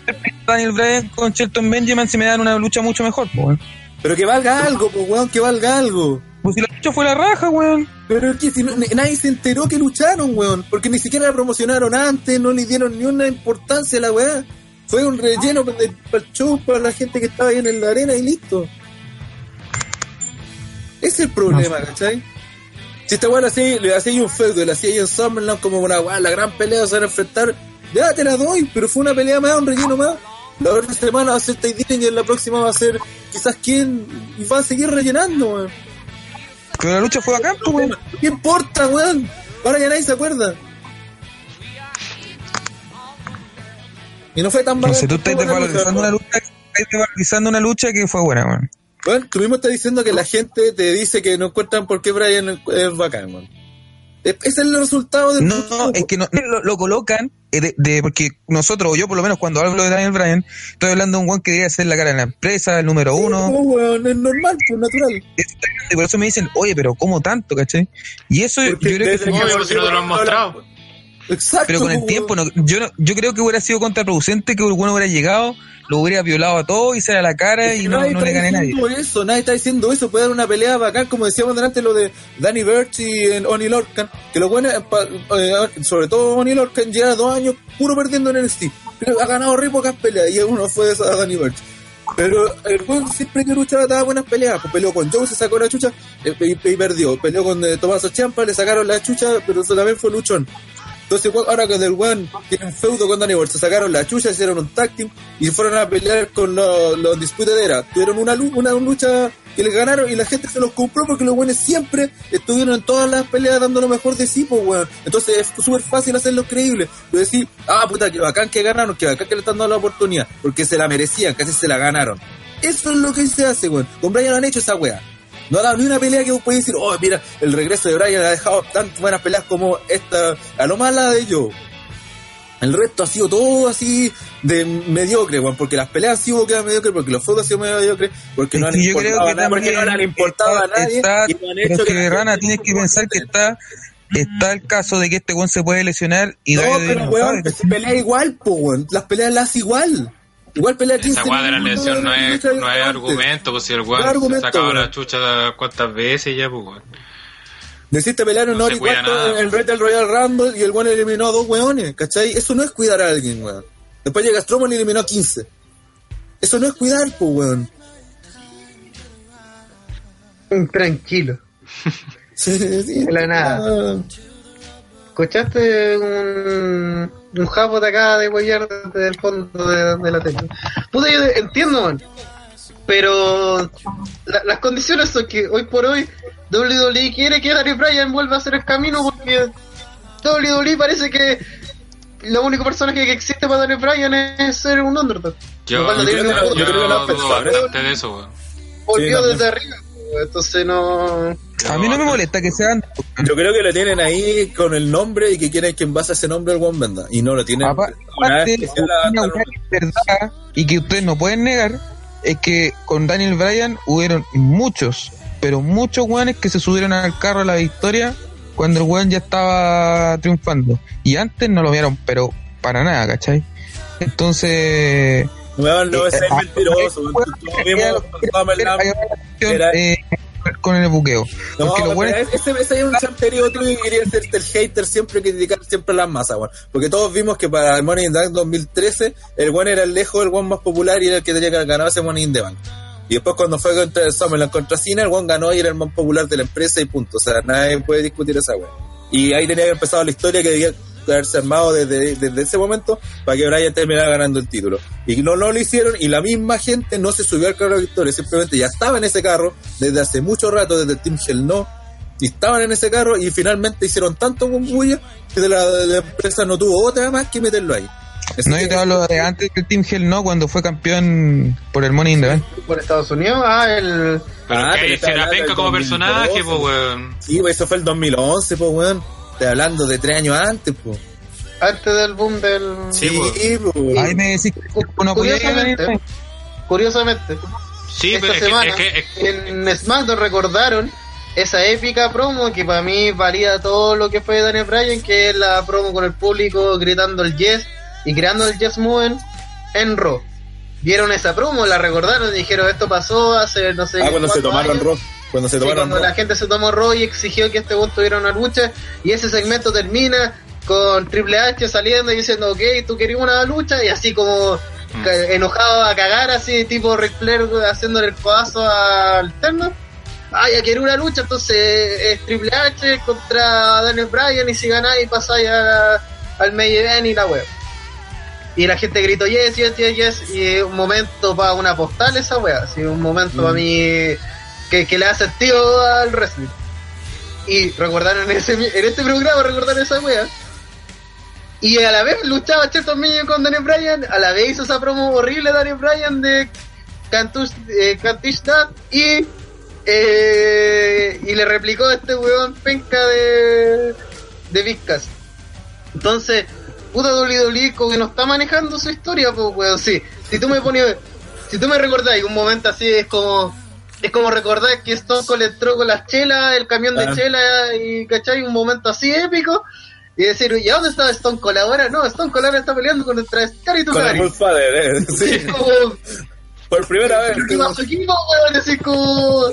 Daniel Bryan con Shelton Benjamin se me dan una lucha mucho mejor, po, weón. Pero que valga algo, pues weón, que valga algo. Pues si la lucha fue la raja, weón. Pero es que si no- nadie se enteró que lucharon, weón. Porque ni siquiera la promocionaron antes, no le dieron ni una importancia a la weá. Fue un relleno para el, para el show, para la gente que estaba ahí en la arena y listo. Ese es el problema, ¿cachai? Si esta weá le hacía, le hacía un feudo, le hacía ahí en Summerland como una weá, la gran pelea, se van a enfrentar, ya te la doy, pero fue una pelea más, un relleno más. La otra semana va a ser Dillinger y en la próxima va a ser quizás quién, y va a seguir rellenando, weón. Pero la lucha fue acá, pues, weón. ¿Qué importa, weón? Ahora ya nadie se acuerda. Y no fue tan No mal. sé, tú estás desvalorizando una lucha, estás desvalorizando una lucha que fue buena, weón. Bueno, tú mismo estás diciendo que la gente te dice que no encuentran por qué Brian es bacán, weón. Es- Ese es el resultado del No, no, es que no, lo, lo colocan eh, de, de- porque nosotros, o yo por lo menos cuando hablo de Daniel Bryan, estoy hablando de un weón que debería ser la cara de la empresa, el número uno, No, weón, es normal, pues natural. y por eso me dicen, oye, pero ¿cómo tanto, cachai? Y eso yo creo que desde fue- que Obvio, si no te lo han mostrado. Exacto. pero con el tiempo, no, yo, no- yo creo que hubiera sido contraproducente que el bueno hubiera llegado, lo hubiera violado a todos y se a la cara y no, no le gane a nadie. eso, nadie está diciendo eso. Puede dar una pelea bacán, como decíamos delante, lo de Danny Birch y eh, Oni Lorcan. Que lo bueno, es pa- eh, sobre todo Oni Lorcan, lleva dos años puro perdiendo en NXT. Pero ha ganado re pocas peleas y uno fue de esa Danny Birch. Pero el weón siempre que luchaba daba buenas peleas. Pues peleó con Joe, se sacó la chucha eh, y, y perdió. Peleó con eh, Tomaso Champa, le sacaron la chucha, pero también fue luchón. Entonces, ahora que del weón tiene un feudo con Birch, se sacaron la chucha, hicieron un tag team y fueron a pelear con los, los Disputed Era. Tuvieron una, una lucha que les ganaron y la gente se los compró porque los weones siempre estuvieron en todas las peleas dando lo mejor de sí, pues weón. Entonces es súper fácil hacerlo creíble. Yo decir, ah, puta, que bacán que ganaron, que bacán que le están dando la oportunidad, porque se la merecían, casi se la ganaron. Eso es lo que se hace, weón. Con Brian han hecho esa weá. No ha dado ni una pelea que vos podés decir, oh, mira, el regreso de Brian ha dejado tan buenas peleas como esta, a lo mala de yo. El resto ha sido todo así de mediocre, weón, porque las peleas han sido quedan mediocre, porque los focos han sido mediocres, porque no han yo creo importado que a nada, porque no le han importado a nadie está- y no han pero hecho que la Rana tienes que pensar que está está el caso de que este weón se puede lesionar y No, pero weón, que se pelea igual, po, weón. Las peleas las hace igual. Igual pelea 15 Esa weá de la lesión no es, no es argumento, pues si el No se argumento, sacaba la chucha cuántas veces ya, pues weón. Deciste pelear un No hora y cuarto en el Battle Royal Rumble y el weón eliminó a dos weones, ¿cachai? Eso no es cuidar a alguien, weón. Después llega Strowman y eliminó a 15. Eso no es cuidar, po, weón. Tranquilo. Sí, sí, De la nada. ¿Escuchaste un, un japo de acá de huellar desde el fondo de, de la tele? Puta, yo entiendo, man. Pero la- las condiciones son que hoy por hoy WWE quiere que Daniel Bryan vuelva a hacer el camino porque WWE parece que la única persona que existe para Daniel Bryan es ser un underdog. Yo, Lo no yo, yo, yo creo que lo pensado, bastante de eso, weón. Volvió Sí, desde arriba. Entonces no... A mí no me molesta que sean Yo creo que lo tienen ahí con el nombre y que quieren que en base a ese nombre el one venda. Y no lo tienen. Aparte, vez que una verdad y que ustedes no pueden negar es que con Daniel Bryan hubieron muchos, pero muchos weones que se subieron al carro a la victoria cuando el weón ya estaba triunfando. Y antes no lo vieron, pero para nada, ¿cachai? Entonces... Weón, no es mentiroso. weón. weón, Todos vimos con eh, el buqueo. No, pero weones ese, ese es un chanterío tuyo y quería ser el hater siempre criticar siempre a las masas, weón. Porque todos vimos que para el Money in the Bank 2013, el one era el lejos el one más popular y era el que tenía que ganar ese Money in the Bank. Y después cuando fue contra el Summerland contra Cena, el one ganó y era el más popular de la empresa y punto. O sea, nadie puede discutir esa weón. Y ahí tenía que empezar la historia que haberse armado desde, desde ese momento para que Brian terminara ganando el título. Y no, no lo hicieron y la misma gente no se subió al carro de victoria, simplemente ya estaba en ese carro desde hace mucho rato, desde el Team Hell No, y estaban en ese carro y finalmente hicieron tanto bulla que de la, de la empresa no tuvo otra más que meterlo ahí. Así No, que- yo te hablo de antes del Team Hell no, cuando fue campeón por el Money in the Bank. Por Estados Unidos, ah, el... Ah, que la hablando penca como 2012. personaje, pues weón. Sí, pues eso fue el 2011, pues weón. Estoy hablando de tres años antes, pues. Antes del boom del... Sí, pues. Ahí me decís uno Curiosamente, curiosamente, Sí, esta pero es que, semana es que, es que- en SmackDown recordaron esa épica promo que para mí valía todo lo que fue Daniel Bryan, que es la promo con el público gritando el yes y creando el yes movement en Raw. Vieron esa promo, la recordaron y dijeron esto pasó hace no sé Ah, cuando se tomaron años". rock. Cuando se Sí, tomaron cuando la gente se tomó Raw y exigió que este buen tuviera una lucha y ese segmento termina con Triple H saliendo y diciendo ok, tú querías una lucha y así como ca- enojado a cagar así tipo Ric Flair haciéndole el codazo al terno. Ah ya quiero una lucha entonces es Triple H contra Daniel Bryan y si ganáis pasáis a- al main event y la web y la gente gritó yes, yes, yes, yes y es un momento para una postal esa wea así un momento para mí que, le da sentido al wrestling y recordaron ese, en este programa recordaron esa wea y a la vez luchaba Cheto Minion con Daniel Bryan, a la vez hizo esa promo horrible Daniel Bryan de Cantush, eh, y eh, y le replicó a este weón penca de de Vizcas. Entonces, puta WWE como que no está manejando su historia, pues, weón. Sí, si tú me pones, si tú me recordáis un momento así, es como, es como recordar que Stone Cold entró con las chelas, el camión de Ah. chela y, ¿cachai? Un momento así épico. Y decir, ¿y a dónde está Stone Cold ahora? No, Stone Cold ahora está peleando contra Scary Con el Tukari. Bullfather, eh. Sí, como, por primera vez. ¿qué más su equipo, weón? Así como,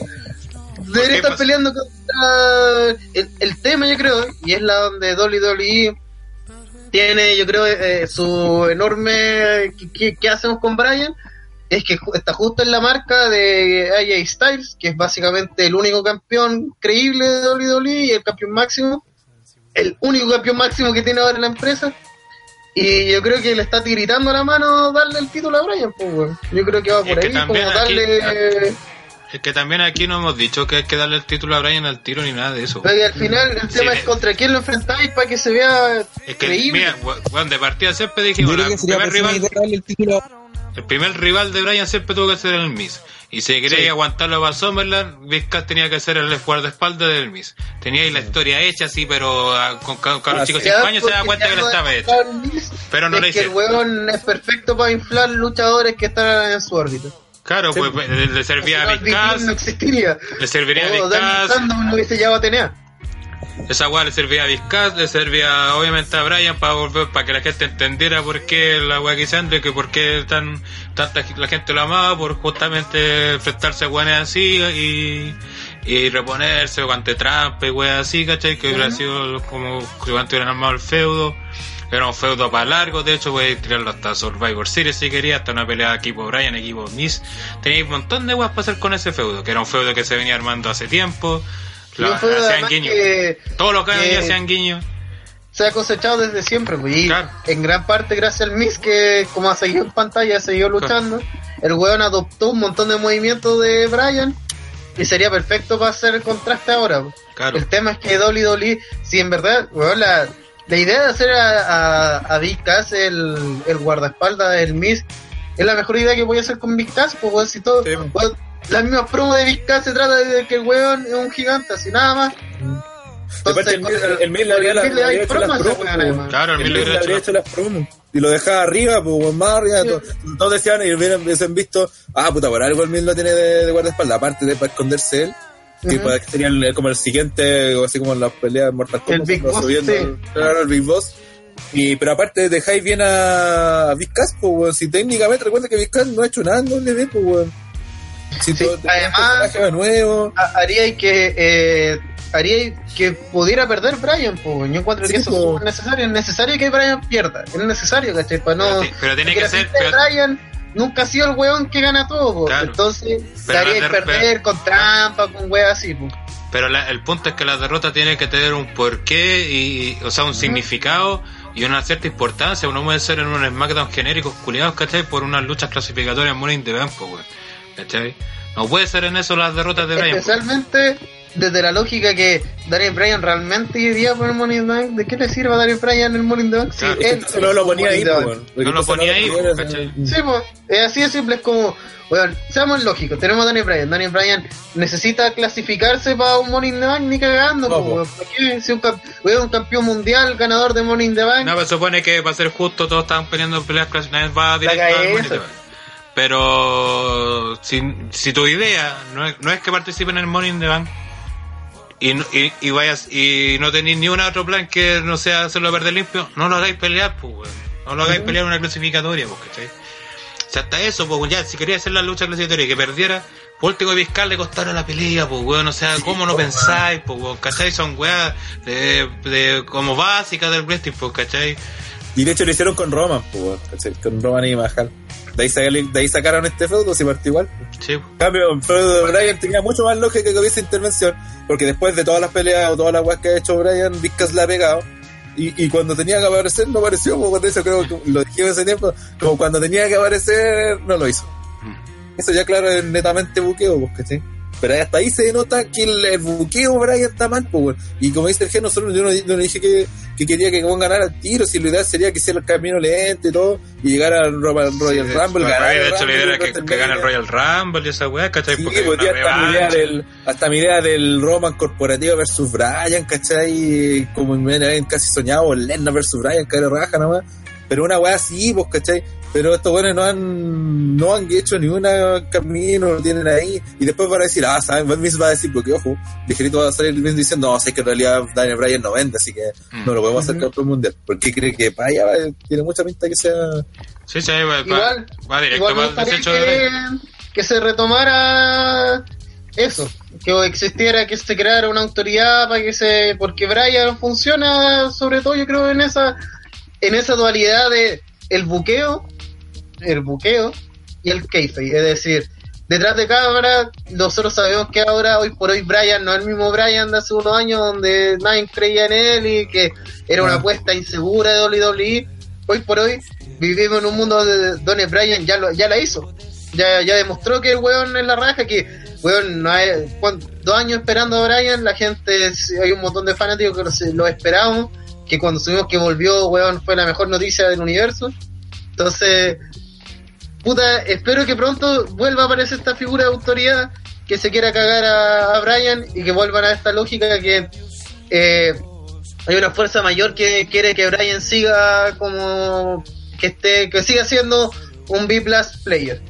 debería estar pasa? peleando contra el, el tema, yo creo, y es la donde WWE tiene, yo creo, eh, su enorme ¿qué, qué, qué hacemos con Brian? Es que está justo en la marca de AJ Styles, que es básicamente el único campeón creíble de WWE y el campeón máximo, el único campeón máximo que tiene ahora la empresa. Y yo creo que le está tiritando la mano darle el título a Brian, pues, weón. Yo creo que va por Es que ahí, como aquí- darle... Es que también aquí no hemos dicho que hay que darle el título a Brian al tiro ni nada de eso. Pero al final el tema Sí, es contra quién lo enfrentáis para que se vea Es que, creíble. mira, weón, de partida siempre la- que el primer, rival, idea darle el título el primer rival de Brian siempre tuvo que ser el Miz. Y si queréis Sí. aguantarlo para Summerland, Vizcas tenía que ser el guardaespaldas del Miz. Teníais la historia hecha, sí, pero ah, con, con, con los chicos de Ya, 5 años se da cuenta que no lo estaba Miz, Pero no es lo que el huevón es perfecto para inflar luchadores que están en su órbita. Claro, pues le, le servía a Vizcas, no existiría. le serviría a O Vizcas, no hubiese llegado a tener. Esa weá le servía a Vizcas, le servía obviamente a Brian para volver, para que la gente entendiera por qué la weá que hizo Andrew, que por qué tan, tanta la gente lo amaba, por justamente enfrentarse a weones así y, y reponerse ante trampa y weas así, ¿cachai? Que hubiera sido como si hubieran armado el feudo. Era un feudo para largo, de hecho, voy a tirarlo hasta Survivor Series si quería, hasta una pelea de equipo Brian, equipo Miss. Tenéis un montón de weas para hacer con ese feudo, que era un feudo que se venía armando hace tiempo. Que Todos los que que- venía hacían guiño. se ha cosechado desde siempre, pues, y Claro. en gran parte gracias al Miz que como ha seguido en pantalla, ha seguido luchando, el weón adoptó un montón de movimientos de Brian y sería perfecto para hacer el contraste ahora. pues. Claro. El tema es que Dolly Dolly, si en verdad, weón, la, la idea de hacer a, a, a Big Cass el, el guardaespaldas del Miz es la mejor idea que voy a hacer con Big Cass, pues weón, si todo, Sí. weón, la misma promo de Cass se trata de que el weón es un gigante, así nada más. Aparte, el, Miz le habría, hecho las promos. Claro, el le habría hecho las promos. Y lo dejaba arriba, pues más arriba. to- Todos decían y hubieran, hubiesen visto, ah, puta, por algo el Miz lo tiene de, de guardaespaldas. Aparte de para esconderse él. Que Ujú. para que sería el- como el siguiente, así como en las peleas de Mortal Kombat. El Big Boss, subiendo, sí. Claro, el Big Boss. Y, pero aparte dejáis bien a, a Big Cass, pues, weón. Si técnicamente recuerda que Big Cass no ha hecho nada en WWE, pues, weón. Si Sí, todo- te- además- personaje nuevo. ha- haría que eh, haría que pudiera perder Brian pues yo encuentro Sí, que eso po. es necesario es necesario que Brian pierda es necesario ¿cachai? para no Pero ti- pero tiene que la ser- de pero- Brian nunca ha sido el weón que gana todo po. Claro. entonces Pero daría la que de- perder con trampa con weas así pues. Pero la- el punto es que la derrota tiene que tener un porqué, y, o sea, un significado y una cierta importancia. No puede ser en un SmackDown genéricos culiados, ¿cachai? Por unas luchas clasificatorias muy in the Bank, po, weón. ¿Cachai? No puede ser en eso las derrotas de Brian. especialmente desde la lógica que Daniel Bryan realmente iría por el Money in the Bank ¿de qué le sirve a Daniel Bryan el Money in the Bank? si Claro. él no lo ponía ahí. No lo ponía ahí, po, ¿cachai? Sí, pues, es así de simple, es como, weón, seamos lógicos, tenemos a Daniel Bryan, Daniel Bryan necesita clasificarse para un Money in the Bank ni cagando, No, po, po. weón, ¿para qué? Si un, un campeón mundial, ganador de Money in the Bank, No, pero supone que para ser justo todos estaban peleando peleas clasificatorias. Va directo al Money in the Bank. Pero si, si tu idea no es, no es que participen en el Money in the Bank y, no- y, y vayas y no tenéis ni un otro plan que no sea hacerlo perder limpio, no lo hagáis pelear, pues, weón. No lo hagáis pelear en una clasificatoria, pues, ¿cachai? O sea, hasta eso, pues, ya, si quería hacer la lucha clasificatoria y que perdiera, por último Vizcar le costara la pelea, pues, weón. O sea, ¿cómo no pensáis, pues, weón? ¿Cachai? Son weas de, de, como básicas del wrestling, pues, ¿cachai? Y de hecho lo hicieron con Roman, pues, ¿cachai? con Roman y Mahal. De ahí, sacaron- de ahí sacaron este feudo, si partió igual. Sí. En cambio, el feudo de Bryan tenía mucho más lógica que hubiese intervención, porque después de todas las peleas o todas las weas que ha hecho Bryan, Vizcas la ha pegado. Y, y cuando tenía que aparecer, no apareció, pues, cuando eso creo que lo dije ese tiempo, como cuando tenía que aparecer, no lo hizo. Mm. Eso ya claro es netamente buqueo, pues, ¿cachai? Pero hasta ahí se nota que el, el buqueo Brian está mal, pues. Y como dice el G, nosotros yo no, yo no dije que, que quería que Gon ganara el tiro, si la idea sería que hiciera el camino lento y todo, y llegar al Royal, Royal Sí, Rumble, pues, ganar de hecho, la idea era que, que gane el Royal Rumble y esa weá, ¿cachai? Sí, Porque una hasta mi, idea del, hasta mi idea del Roman corporativo versus Bryan, ¿cachai? Como me habían casi soñado, Lennon versus Bryan, que era raja nomás. Pero una weá así, pues, ¿cachai? Pero estos weones no han, no han hecho ni una camino, lo tienen ahí. Y después van a decir, ah, ¿saben? Van va a decir, porque ojo, ligerito va a salir Miz diciendo, no, sé que en realidad Daniel Bryan no vende, así que Mm. no lo podemos hacer campeón mundial. Porque cree que para allá va- tiene mucha pinta que sea. Sí, sí, va, va- Igual- va directo Igual me para el de que, que se retomara eso, que existiera, que se creara una autoridad para que se, porque Brian funciona sobre todo yo creo en esa, en esa dualidad de el buqueo, el buqueo y el kayfabe, es decir, detrás de cámara nosotros sabemos que ahora hoy por hoy Brian no es el mismo Brian de hace unos años donde nadie creía en él y que era una apuesta insegura de WWE hoy por hoy vivimos en un mundo donde Donny Bryan ya, lo, ya la hizo. Ya, ya demostró que el weón es la raja, que weón, no hay, ¿cuán- dos años esperando a Bryan, la gente, hay un montón de fanáticos que lo, esperamos, que cuando supimos que volvió, weón, fue la mejor noticia del universo. Entonces, puta, espero que pronto vuelva a aparecer esta figura de autoridad que se quiera cagar a, Bryan y que vuelvan a esta lógica que eh, hay una fuerza mayor que quiere que Brian siga como que esté que siga siendo un B plus player.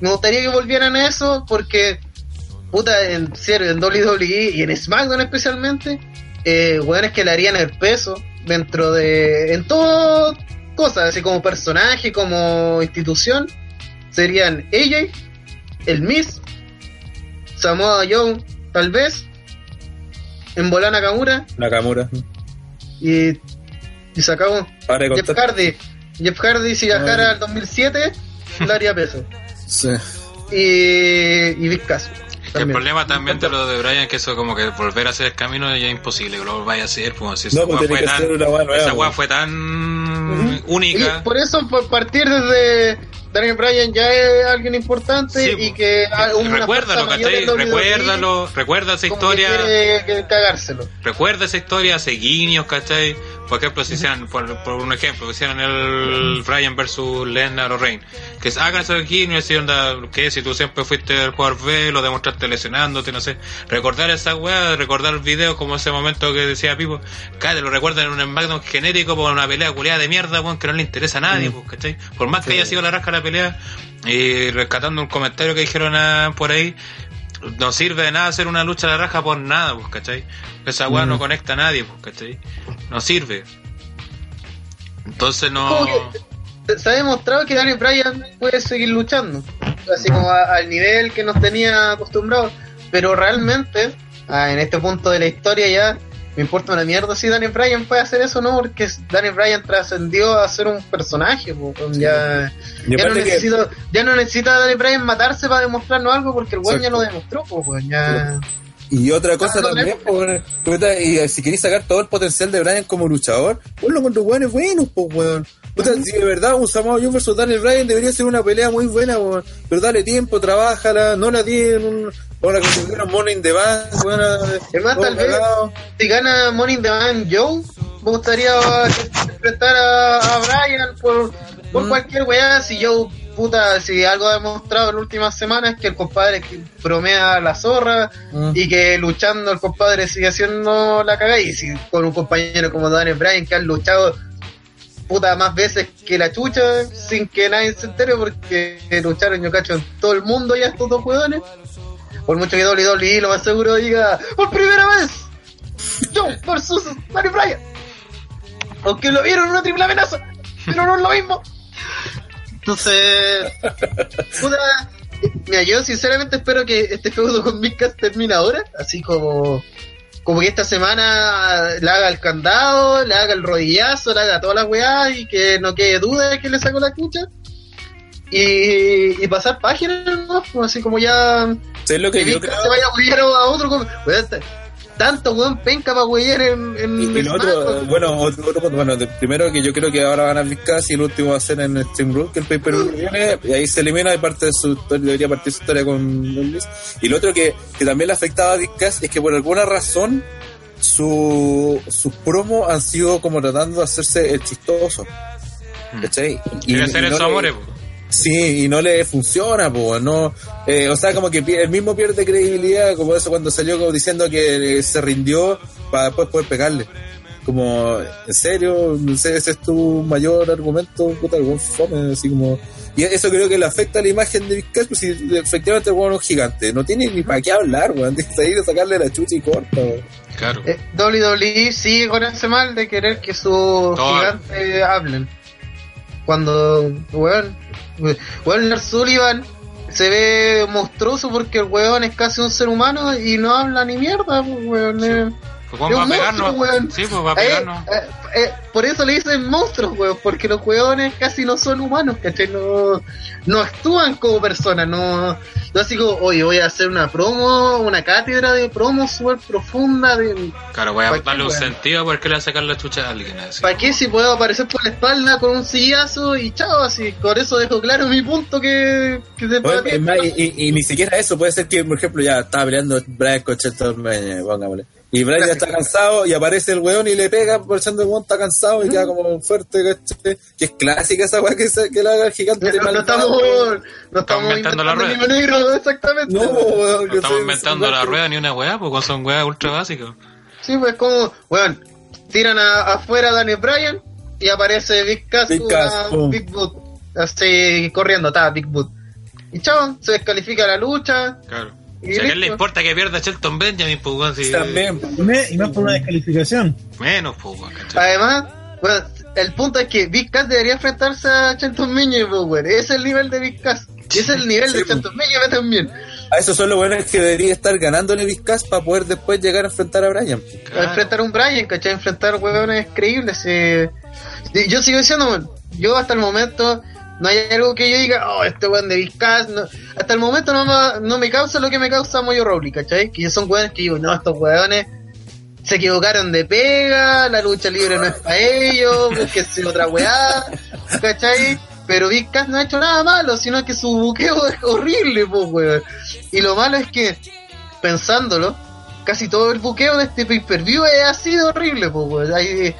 Me gustaría que volvieran a eso porque puta en serio en WWE y en SmackDown especialmente eh, weones que le harían el peso dentro de en todo cosas así como personaje como institución serían AJ el Miz Samoa Joe tal vez en Bolana Nakamura Nakamura. y, y se acabó. Para Jeff. Hardy. Jeff Hardy si viajara al 2007 le haría peso. Sí. Y, y Big Que el también. problema también de lo de Brian es que eso como que volver a hacer el camino ya es imposible que lo vaya a hacer pues si No, esa pues tiene fue tan esa pues. weá fue tan única Y por eso, por partir desde Daniel Bryan ya es alguien importante Sí, y que una recuérdalo, WWE Recuérdalo, recuerda esa como que historia, quiere cagárselo. recuerda esa historia hace guiños, ¿cachai? Por ejemplo, si hicieran, por, por un ejemplo, que hicieran el Brian versus Lesnar o Reign, que hagan esos guiños y onda, que si tú siempre fuiste el jugador B, lo demostraste lesionándote, no sé, recordar esa weá, recordar el video como ese momento que decía Pipo, cállate, lo recuerdan en un SmackDown genérico por una pelea culiada de mierda, weón, que no le interesa a nadie, pues, ¿cachai? Por más que haya sido la rasca la pelea, y rescatando un comentario que dijeron ah, por ahí, no sirve de nada hacer una lucha a la raja por nada, pues, ¿cachai? Esa weá no conecta a nadie, pues, ¿cachai? No sirve. Entonces no... Que se ha demostrado que Daniel Bryan puede seguir luchando, así como a- al nivel que nos tenía acostumbrados, pero realmente, ah, en este punto de la historia ya, me importa una mierda si Daniel Bryan puede hacer eso o no, porque Daniel Bryan trascendió a ser un personaje, po, ya, ya, no que- necesito, ya no necesita Daniel Bryan matarse para demostrarnos algo, porque el weón ya lo demostró, po, ya... Y otra cosa no, también, no. pues, puta, y eh, si queréis sacar todo el potencial de Bryan como luchador, ponlo contra weones buenos, pues, weón. Puta, si de verdad un Samoa Joe versus Daniel Bryan debería ser una pelea muy buena, weón. Pero dale tiempo, trabájala, no la tienen ahora que se dieron Money in the Bank, weón. Es más, tal vez, si gana Money in the Bank Joe, me gustaría enfrentara a, a Bryan por, por Mm. cualquier weá. Si Joe, puta, si algo ha demostrado en las últimas semanas es que el compadre bromea la zorra Mm. y que luchando el compadre sigue haciendo la cagada. Y si con un compañero como Daniel Bryan que han luchado puta más veces que la chucha sin que nadie se entere porque lucharon yo cacho en todo el mundo ya estos dos hueones por mucho que WWE lo más seguro diga por primera vez Joe versus Daniel Bryan aunque lo vieron una triple amenaza pero no es lo mismo entonces puta mira yo sinceramente espero que este feudo con Midcast termine ahora así como como que esta semana le haga el candado, le haga el rodillazo, le haga todas las weas y que no quede duda de que le sacó la cucha. Y, y pasar páginas, ¿no? Pues así como ya ¿Sabes lo que que yo creo? se vaya a huir a otro. Tanto weón penca para huear en, en Y, y lo otro, bueno, otro, bueno, primero que yo creo que ahora van a Vizcas y el último va a ser en Steam Rule, que el pay per view que viene, y ahí se elimina y parte de su historia, debería partir su historia con. Y lo otro que, que también le afectaba a Vizcas es que por alguna razón su, sus promos han sido como tratando de hacerse el chistoso. ¿Cachai? Y- Quiere hacer y no le- amores. Sí, y no le funciona, pues, no, eh, o sea, como que el mismo pierde credibilidad, como eso cuando salió como diciendo que eh, se rindió para después poder pegarle. Como, ¿en serio? No sé, ¿Ese es tu mayor argumento? Puta, algún fome, así como... Y eso creo que le afecta a la imagen de Vizcas, pues si efectivamente el weón es un gigante, no tiene ni para qué hablar, weón, tiene que salir a sacarle la chucha y corta, weón. Claro. Eh, WWE sigue con ese mal de querer que sus Todo. gigantes hablen. Cuando, weón, weón, Lars Sullivan se ve monstruoso porque el weón es casi un ser humano y no habla ni mierda, pues, weón. Pues Es vamos a pegarnos. monstruo. Sí, pues va a Eh, pegarnos. eh, eh, por eso le dicen monstruos, weón, porque los weones casi no son humanos, ¿cachai? No, no actúan como personas, no, no así como, oye, voy a hacer una promo, una cátedra de promo súper profunda de, Claro, voy a ¿pa' qué, darle un sentido porque le voy a sacar la chucha a alguien. así. ¿Para qué si puedo aparecer por la espalda con un sillazo y chao? Así, por eso dejo claro mi punto que, que se puede y, y- y ni siquiera eso, puede ser que, por ejemplo, ya estaba peleando Brian Cocheto, pongámosle. Y Brian ya está cansado y aparece el weón y le pega, pensando que el weón está cansado y queda como fuerte, ¿cachai? Que es clásica esa weá que, que le haga el gigante de No, no estamos, no estamos inventando la rueda. negro, exactamente. No, weón, estamos inventando la rueda ni una weá, porque son weas ultra básicas. Sí, pues como, bueno, tiran a- afuera a Daniel Bryan y aparece Big Cass, Big Cass, una. Big Boot, así corriendo, está Big Boot. Y chao, se descalifica la lucha. Claro. Y Si a quién le importa que pierda Shelton Benjamin, pues weón, si- También. Y más por una descalificación. Menos, pues. Además, bueno, el punto es que Big Cass debería enfrentarse a Shelton Benjamin, pues, bueno, ese es el nivel de Big Cass. Y ese es el nivel Sí, de pues. Shelton Benjamin también. A eso son los buenos que debería estar ganándole Vizcas para poder después llegar a enfrentar a Brian. Claro. enfrentar a un Brian, ¿cachai? Enfrentar huevones creíbles. eh. Yo sigo diciendo, yo hasta el momento no hay algo que yo diga, oh, este weón de Vizcas. No. Hasta el momento no me, no me causa lo que me causa Moyo Rowley, ¿cachai? Que son hueones que digo, no, estos hueones se equivocaron de pega, la lucha libre no es para ellos, búsquense otra weá, ¿cachai? Pero Vizcas no ha hecho nada malo, sino que su buqueo es horrible, pues, weón. Y lo malo es que, pensándolo, casi todo el buqueo de este pay-per-view es así de horrible, pues, weón.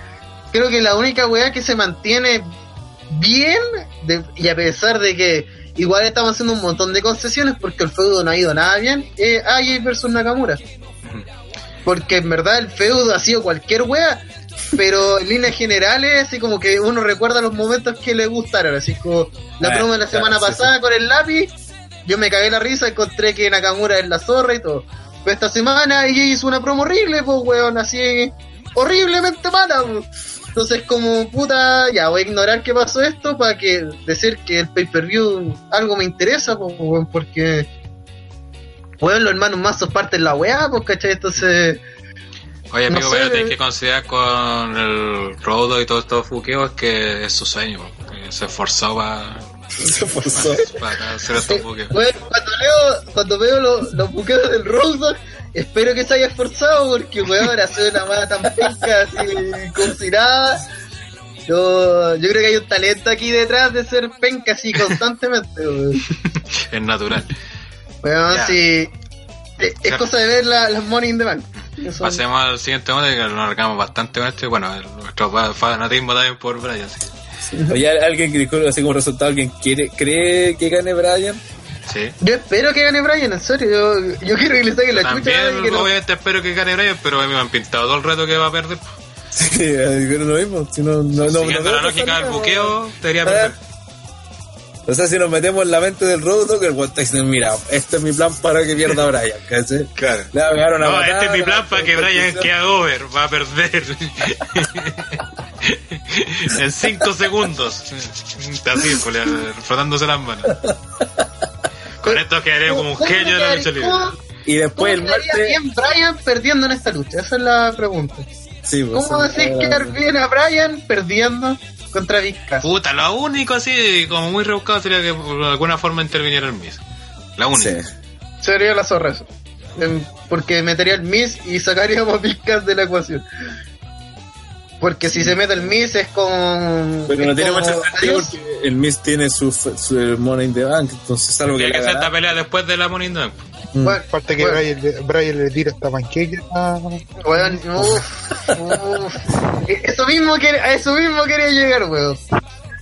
Creo que la única weá que se mantiene bien, de- y a pesar de que igual estamos haciendo un montón de concesiones porque el feudo no ha ido nada bien, es AJ versus Nakamura. Porque en verdad el feudo ha sido cualquier weá, pero en líneas generales, así como que uno recuerda los momentos que le gustaron, así como la Ah, promo de la claro, semana sí, pasada con el lápiz, yo me cagué la risa, encontré que Nakamura es la zorra y todo. Pero esta semana ella hizo una promo horrible, pues weón, así horriblemente mala, pues. Entonces como puta, ya voy a ignorar que pasó esto para que decir que el pay-per-view algo me interesa, pues, porque weón, los hermanos más parten la weá, pues cachai, entonces Oye, no amigo, sé. pero tenés que considerar con el Rodo y todos estos buqueos que es su sueño, se esforzó para, Se forzó. hacer. Bueno, cuando leo, cuando veo los, los buqueos del Road Dogg, espero que se haya esforzado porque weón hace una mala tan penca así como si nada. Yo, yo creo que hay un talento aquí detrás de ser penca así constantemente, weón. Es natural. Weón, Ya. sí. Es, cosa de ver la- las money in the bank. Eso- Pasemos al siguiente tema que nos alargamos bastante con esto y bueno, nuestro fa- fanatismo también por Brian. Sí. Oye, alguien que disculpe, así como resultado, alguien quiere, cree que gane Brian. Sí. Yo espero que gane Brian, en serio. Yo, yo quiero que le saquen la chucha También, y que no- obviamente, espero que gane Brian, pero a mí me han pintado todo el rato que va a perder. Sí, es lo mismo. Si no, no, no, Siguiendo no la lógica del buqueo, debería weón. perder. O sea, si nos metemos en la mente del Road Dogg, el weón está diciendo, mira, este es mi plan para que pierda Brian, ¿cachai? Claro. Le va a pegar una No, este es mi plan a para que Brian quede over, va a perder. en 5 segundos. Así, frotándose las manos. Con esto quedaré como un ¿Cómo genio de la lucha libre. cómo- Y después el ¿Cómo quedaría martes... bien Brian perdiendo en esta lucha? Esa es la pregunta. Sí, pues, ¿Cómo decís quedar bien a Brian perdiendo contra Vizcas? Puta, lo único así, como muy rebuscado, sería que por alguna forma interviniera el Miz. La única. Sí. Sería la zorra eso. porque metería el Miss y sacaríamos a Cass de la ecuación. Porque si se mete el Miss es con. Pero no tiene como, mucho sentido porque el Miss tiene su, su Money in the Bank, entonces algo que que haga esta pelea después de la Money in the Bank. Bueno, Aparte que bueno, Brian, le- Brian le tira esta panqueque a... weón, uf, uf. Eso mismo quería, a eso mismo quería llegar, weón.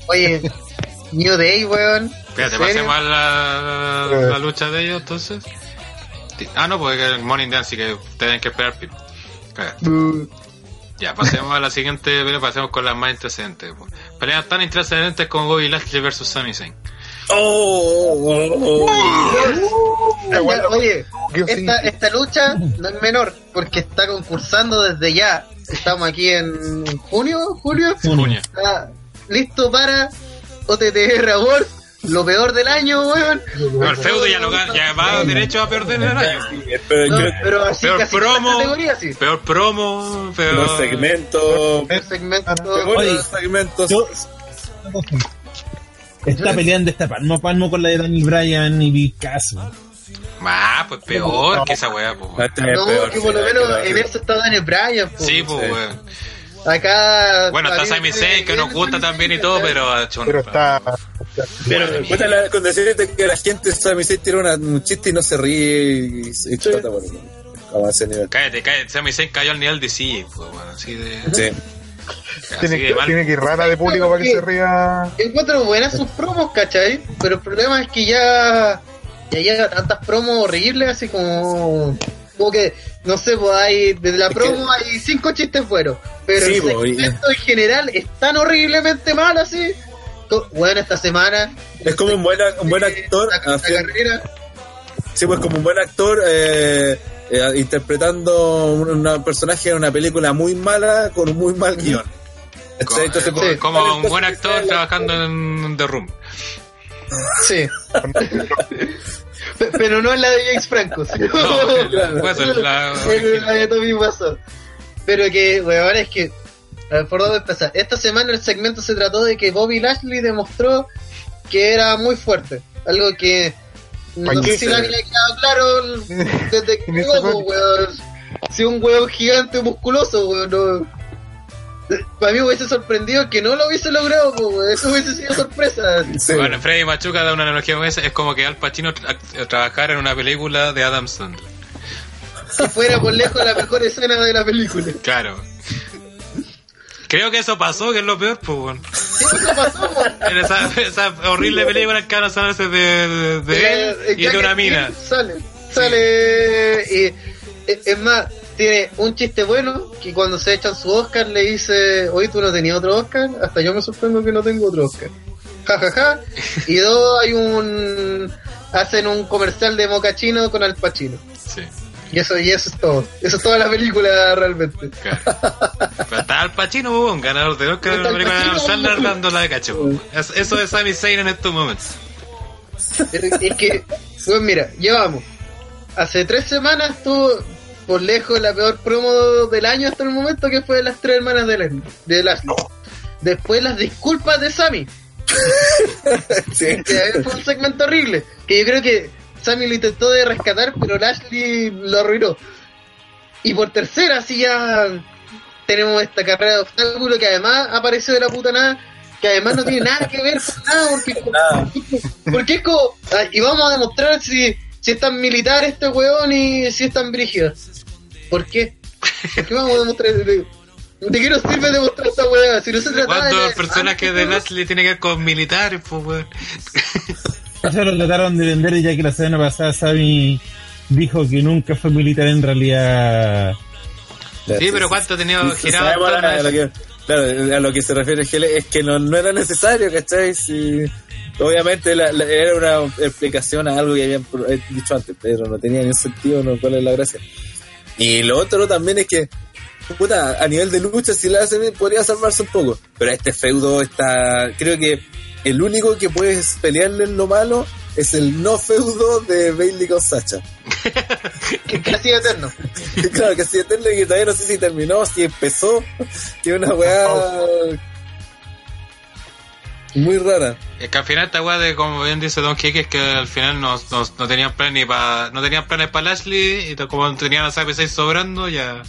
Oye, New Day, weón. Espérate, pasemos a la, la lucha de ellos entonces. Ah, no, porque el Morning Dance sí que tienen que esperar. pi- Caga. Uh, Ya, pasemos a la siguiente pelea, pasemos con las más intrascendentes. pues. Peleas tan intrascendentes como Bobby Lashley versus Sami Zayn. Oh, oh, oh. Ya, Oye, esta, esta lucha no es menor porque está concursando desde ya. Estamos aquí en junio, julio. Puña. Está listo para OTTR Awards, lo peor del año, weón. No, el feudo ya, lo, ga- ya va derecho a perder el año. Pero No, pero así Peor casi promo, sí. peor promo, peor... segmento. peor Oye, los segmentos. Yo, está peleando esta palmo a palmo con la de Daniel Bryan y Big Cass. Ah, pues peor que esa weá, pues. Esta No, peor, que por lo menos en eso está Daniel Bryan. po. Sí, pues weón. Acá. Bueno, está Sami tiene Zayn que nos gusta también y todo, pero ha hecho un- Pero está... Pero puta, la, con decirte que la gente Sami Zayn tira una- un chiste y no se ríe y, y explota por como a ese nivel. Cállate, cállate. Sami Zayn cayó al nivel de sí, pues bueno, así de... Sí. Tiene que, tiene que ir rara de público para que se ría. Encuentro buenas sus promos, ¿cachai? Pero el problema es que ya. Ya llega tantas promos horribles, así como. Como que, no sé, pues hay. Desde la Es promo hay cinco chistes buenos. Pero Sí, el y- segmento en general es tan horriblemente mal, así. Bueno, esta semana. Es como un buen, un buen actor. La, la haciendo- carrera. Sí, pues como un buen actor eh, eh, interpretando un, personaje en una película muy mala con un muy mal guion. Como, Entonces, pues, como ¿cuál un buen la- actor trabajando en The Room. Sí. Pe- Pero no en la de James Franco, sino No, la- pues, la- en la de Tommy Wiseau. Pero que, weón, es que. A ver, ¿por dónde empezar? Esta semana el segmento se trató de que Bobby Lashley demostró que era muy fuerte. Algo que. No sé si le había quedado claro desde que llegó, weón. Si un weón gigante musculoso, weón, no. Para mí hubiese sorprendido que no lo hubiese logrado, weón. Eso hubiese sido sorpresa. Sí. Bueno, Freddy Machuca da una analogía con esa. Es como que Al Pacino tra- trabajar en una película de Adam Sandler. Si fuera por lejos la mejor escena de la película. Claro. Creo que eso pasó, que es lo peor, pues, bueno. Sí, eso pasó. En esa, esa horrible película que van a de, de, de él Eh, y de una mina. Sale, sale. Y, es es más, tiene un chiste bueno que cuando se echan su Oscar le dice: Hoy tú no tenías otro Oscar. Hasta yo me sorprendo que no tengo otro Oscar. Ja, ja, ja. Y dos, hay un. Hacen un comercial de mocachino con Al Pacino. Sí, Y eso, y eso es todo. Eso es toda la película realmente. claro. Pero está Al Pacino, un ganador de Oscar una película de Sandler dando la de cacho. Es- Eso es Sami Zayn en estos momentos. Es es que, pues mira, llevamos. Hace tres semanas tuvo por lejos la peor promo del año hasta el momento que fue las tres hermanas de, Leslie- de Lashley. Después las disculpas de Sammy. Sí. Que fue un segmento horrible. Que yo creo que Sammy lo intentó de rescatar, pero Lashley lo arruinó. Y por tercera, sí ya tenemos esta carrera de obstáculo que además apareció de la puta nada. Que además no tiene nada que ver con nada, porque porque es como, ah, y vamos a demostrar si, si es tan militar este weón y si es tan brígido. ¿Por qué? ¿Por qué vamos a demostrar? ¿De, de qué nos sirve demostrar esta weá? Si no se trata ¿Cuántos de... Ah, personajes de Lashley tiene que ver con militares, pues, weón? Eso lo trataron de vender ya que la semana pasada Sami dijo que nunca fue militar en realidad. Sí, pero ¿cuánto ha tenido Sí, girado claro, a lo que se refiere Gele es que no, era necesario, ¿cachai? Si, obviamente era una explicación a algo que habían eh, dicho antes, pero no tenía ningún sentido, no, cuál es la gracia. Y lo otro también es que, puta, a nivel de lucha, si la hacen podría salvarse un poco. Pero este feudo está, creo que el único que puedes pelearle en lo malo es el no feudo de Bailey con Sacha. Que, sido eterno. claro, que si eterno y que todavía no sé si terminó, si empezó, que una weá. Muy rara. Es que al final esta weá de, como bien dice Don Kike, es que al final no, no, no tenían plan ni para, no tenían planes para Lashley, y como tenían a Sami 6 sobrando, ya,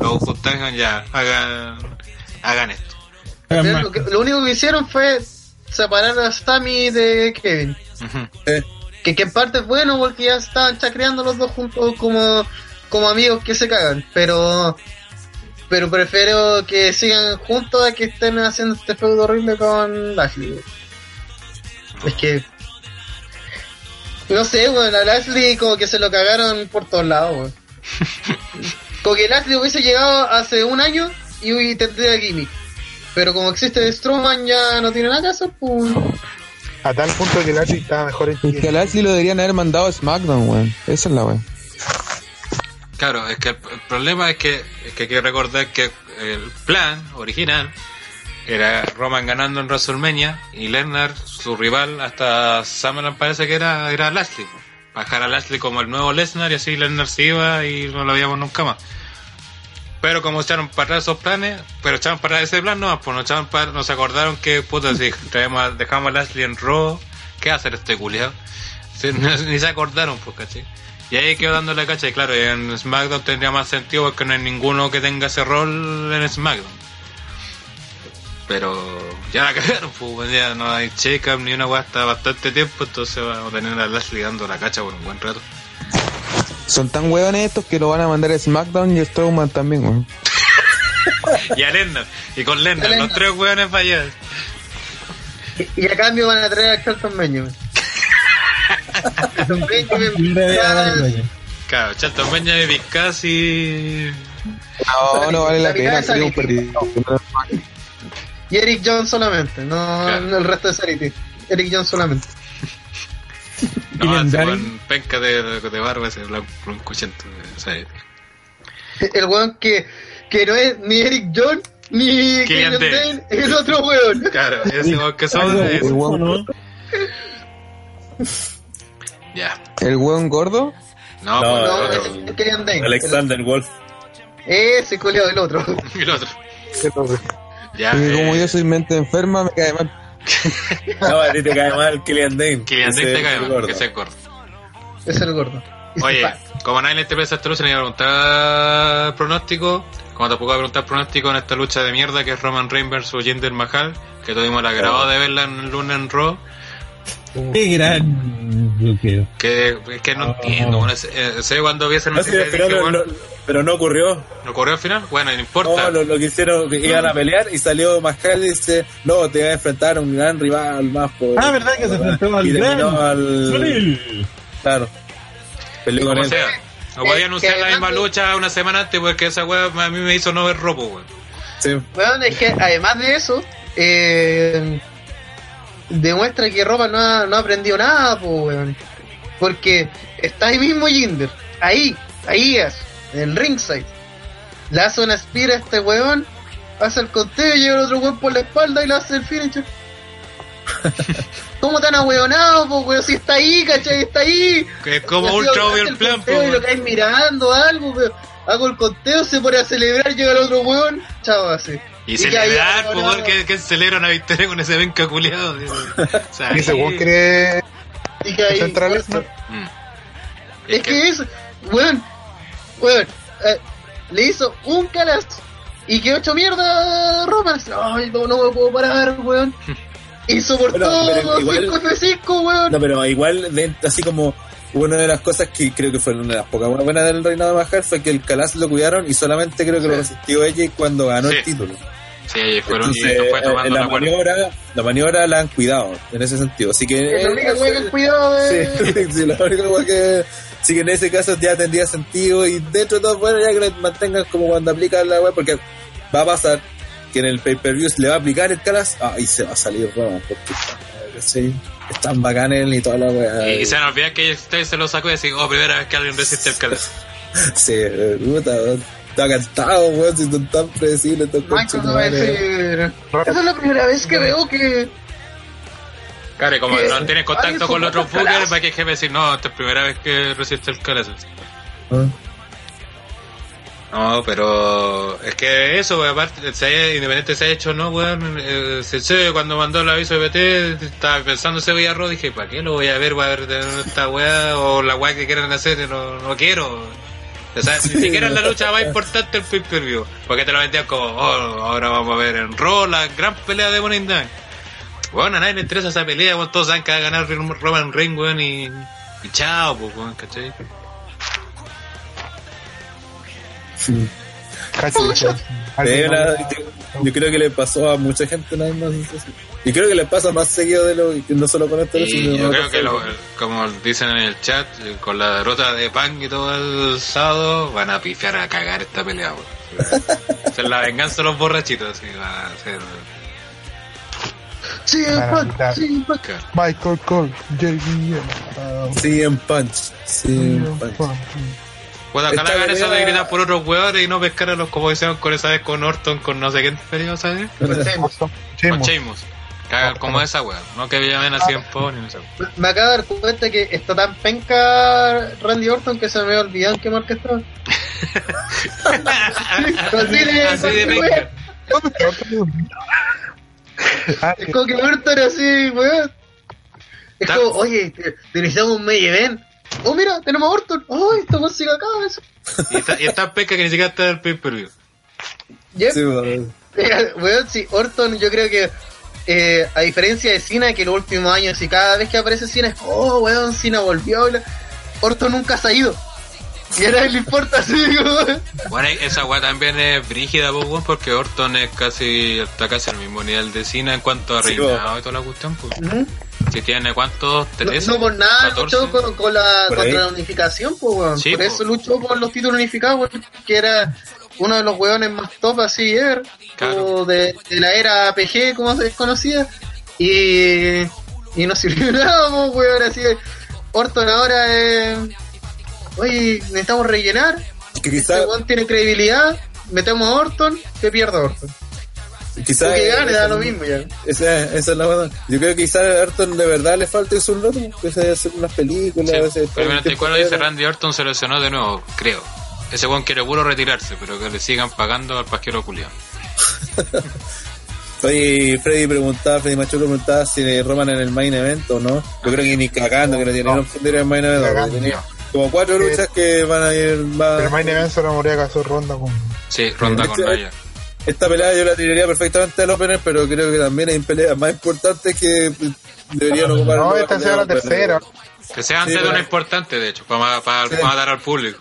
lo juntaron, ya, hagan, hagan esto. Lo, que- lo único que hicieron fue separar a Sammy de Kevin. Eh, Que, que en parte es bueno porque ya estaban chacreando los dos juntos como, como amigos que se cagan. Pero pero prefiero que sigan juntos a que estén haciendo este feudo horrible con Lashley. Es que... No sé, weón, a Lashley como que se lo cagaron por todos lados, weón. Como que Lashley hubiese llegado hace un año y tendría gimmick. Pero como existe Strowman ya no tiene nada que hacer, pues... A tal punto que Lashley estaba mejor en Es que a. Lashley lo deberían haber mandado a SmackDown, weón. Esa es la weón. Claro, es que el, el problema es que, es que hay que recordar que el plan original era Roman ganando en WrestleMania y Lesnar, su rival, hasta SummerSlam parece que era, era Lashley. Bajar a Lashley como el nuevo Lesnar y así Lesnar se iba y no lo veíamos nunca más. Pero como echaron para atrás esos planes, pero echaron para ese plan, no, pues no echaron para, nos acordaron que, puta, si traemos, dejamos a Lashley en Raw, ¿qué hacer este culiado? Ni se acordaron, pues, ¿cachai? Y ahí quedó dándole cacha, y claro, en SmackDown tendría más sentido porque no hay ninguno que tenga ese rol en SmackDown. Pero ya la cagaron, pues ya no hay check-up ni una weá hasta bastante tiempo, entonces vamos a tener a Lashley dando la cacha por un buen rato. Son tan weones estos que lo van a mandar a SmackDown y a Strowman también, weón. Y a Lennar, y con Lennar, los tres weones para allá. Y a cambio van a traer a Charlton Benjamin. Charlton Benjamin. Claro, Charlton Benjamin, casi No, no vale la La pena, sería un perdido. y Eric Jones solamente, no Claro. no el resto de Sarity. Eric Jones solamente. No, ese weón penca de, de, barba, ese blanco, blanco chento, o sea, El weón que, que no es ni Eric Jones ni Killian Killian Dane. Es el otro weón. Claro, ese weón que son, es- bueno, ¿no? ya. ¿El weón gordo? No, No, No, el es el Killian Dane. Alexander Wolf. Ese culiado del otro. El otro. Ya, como eh, yo soy mente enferma, me cae mal. No, a ti te cae mal Killian Dane. Killian Dane te cae mal, que sea gordo. Es el gordo. Oye, como nadie le interesa esta lucha, ni iba a preguntar pronóstico. Como tampoco voy a preguntar pronóstico en esta lucha de mierda que es Roman Reigns versus Jinder Mahal, que tuvimos el agrado de verla en el lunes en Raw. Qué gran bloqueo. Que, que no Oh. entiendo. Bueno, sé, eh, sé cuando vi esa noticia pero, dije, no, bueno, no- pero no ocurrió. ¿no ocurrió al final? Bueno, no importa. No, lo, lo que hicieron, que iban a pelear y salió Mascal y dice, no, te vas a enfrentar a un gran rival más poderoso. Ah, ¿verdad que se enfrentó al Y gran al... Solil? Claro. Peleó con él. sea. No Que- podía anunciar la misma lucha una semana antes porque esa weá a mí me hizo no ver robo, weón. Sí. Weón, es que además de eso, eh, demuestra que Roman no ha, no ha aprendido nada, po, weón. Porque está ahí mismo Jinder, ahí, ahí es, en el ringside. Le hace una aspira a este weón, hace el conteo, llega el otro weón por la espalda y le hace el finisher. ¿Cómo tan ahueonado, po, weón? Si está ahí, ¿cachai? Está ahí. Que es como Y así, ultra hace obvio el plan, po, Y lo caes mirando, algo, weón. Hago el conteo, se pone a celebrar, llega el otro weón, chao, así. Y que ahí, celebrar, ahora- weón, que, que celebra una victoria con ese venca culiado. O sea, Y ese weón Y que ahí. Mm. Es que eso, weón, weón, eh, le hizo un calazo y quedó hecho mierda Roman. Ay, no, no me puedo parar, weón. Y soportó Bueno, pero igual- 5 F5, weón. No, pero igual, de- así como una de las cosas que creo que fue una de las pocas buenas del reinado de Mahal fue que el Calas lo cuidaron y solamente creo que lo resistió ella cuando ganó Sí. el título. Sí, fueron y Entonces, no fue eh, tomando la, la maniobra, la maniobra la han cuidado en ese sentido. Así que. Es la única eh, weón que el cuidado de... Sí, sí, la única weá que. Sí, que en ese caso ya tendría sentido y dentro de todo, bueno, ya que le mantengan como cuando aplican la web, porque va a pasar que en el pay-per-view se le va a aplicar el calas, ah, y se va a salir Roman, porque sí, están bacanes y toda la weá. Y, y se van a olvidar que usted se lo sacó y decir, oh, primera vez que alguien resiste el calor. Sí, puta. Está cantado, weón, si son tan predecibles decir... Esa es la primera vez que veo que... Claro, y como ¿Qué? no tienen contacto con los otros calazo. va que el jefe decir, no, esta es la primera vez que resiste el calor. Ah. No, pero es que eso, weón, aparte, se haya- independiente se ha hecho o no, weón, eh, se- se- cuando mandó el aviso de BT, estaba pensando ese Villarro, dije, ¿para qué lo voy a ver? Voy a ver de esta weá o la weá que quieran hacer, no, no quiero. O sea, ni siquiera la lucha más importante del pay per view, porque te lo vendían como, oh, ahora vamos a ver en Raw la gran pelea de Money. Bueno, a nadie le interesa esa pelea, weón, todos saben que va a ganar Roman Reigns, weón, y, y chao, pues, weón, ¿cachai? Sí, yo, yo creo que le pasó a mucha gente la misma sensación. Y creo que le pasa más seguido de lo que no solo con esto, Y sino yo creo que, lo- como dicen en el chat, eh, con la derrota de Punk y todo el sábado, van a pifiar a cagar esta pelea. Esa es la venganza de los borrachitos. Sí, va a ser. Sí, claro. Michael Cole, JBL. Sí, en punch. Sí, en punch. Bueno, ojalá hagan eso de gritar por otros hueones y no pescar a los como hicieron con esa vez con Orton, con no sé quién peleó, ¿sabes? Pues, Sheamus. Con Sheamus. Hagan como esa weón. No que llamen así en po ni no sé. Me- Me acabo de dar cuenta que está tan penca Randy Orton que se me había olvidado en qué marca estaba. Así de- Así de así, penca. Ah, Es como que Orton así, weón. Es como, oye, te- te necesitamos un main event. Oh, mira, tenemos a Orton. Ay, esta música acá. eso. Y está, y está penca que ni siquiera está en el pay per view. Yep. Sí, bueno. Weón, sí, Orton, yo creo que, eh, a diferencia de Cena, que los últimos años, y cada vez que aparece Cena es, oh, weón, Cena volvió. Orton nunca se ha ido. Y a nadie le importa así, weón. Bueno, esa weá también es brígida, pues, weón, porque Orton es casi, está casi al mismo nivel de Cena en cuanto a Sí, reinado y toda la cuestión, pues. Si tiene cuántos, tres, no por nada 14. luchó con, con la, contra ahí. la unificación, pues, weón. Sí, por po. eso luchó por los títulos unificados, weón, que era uno de los weones más top así ever, Claro. o de, de la era PG, como se conocía, y, y no sirvió nada, pues, weón, así Orton ahora es, oye, necesitamos rellenar, Que quizá, este weón tiene credibilidad, metemos a Orton, que pierda Orton. Quizá O que gane, da lo mismo ya. Esa, esa es la verdad. Yo creo que quizá a Orton de verdad le falta eso un rato, que se hacer unas películas. Sí, a veces pero todo el dice. Randy Orton se lesionó de nuevo, creo. Ese weón quiere puro retirarse, pero que le sigan pagando al pasquero culiao. Oye, Freddy preguntaba, Freddy Machuco preguntaba si Roman en el main event o no. Yo creo que ni cagando, que no tiene No. ir al main event. Cagando. porque tenía como cuatro luchas que van a ir más. Pero Main Event solo moría caso ronda con. Sí, ronda con Este- Naya. Esta pelea yo la tiraría perfectamente al opener, pero creo que también hay peleas más importantes que deberían ocupar. el No, esta sea la tercera. Que sea antes Sí, de una importante, de hecho, para, para, Sí. para dar al público.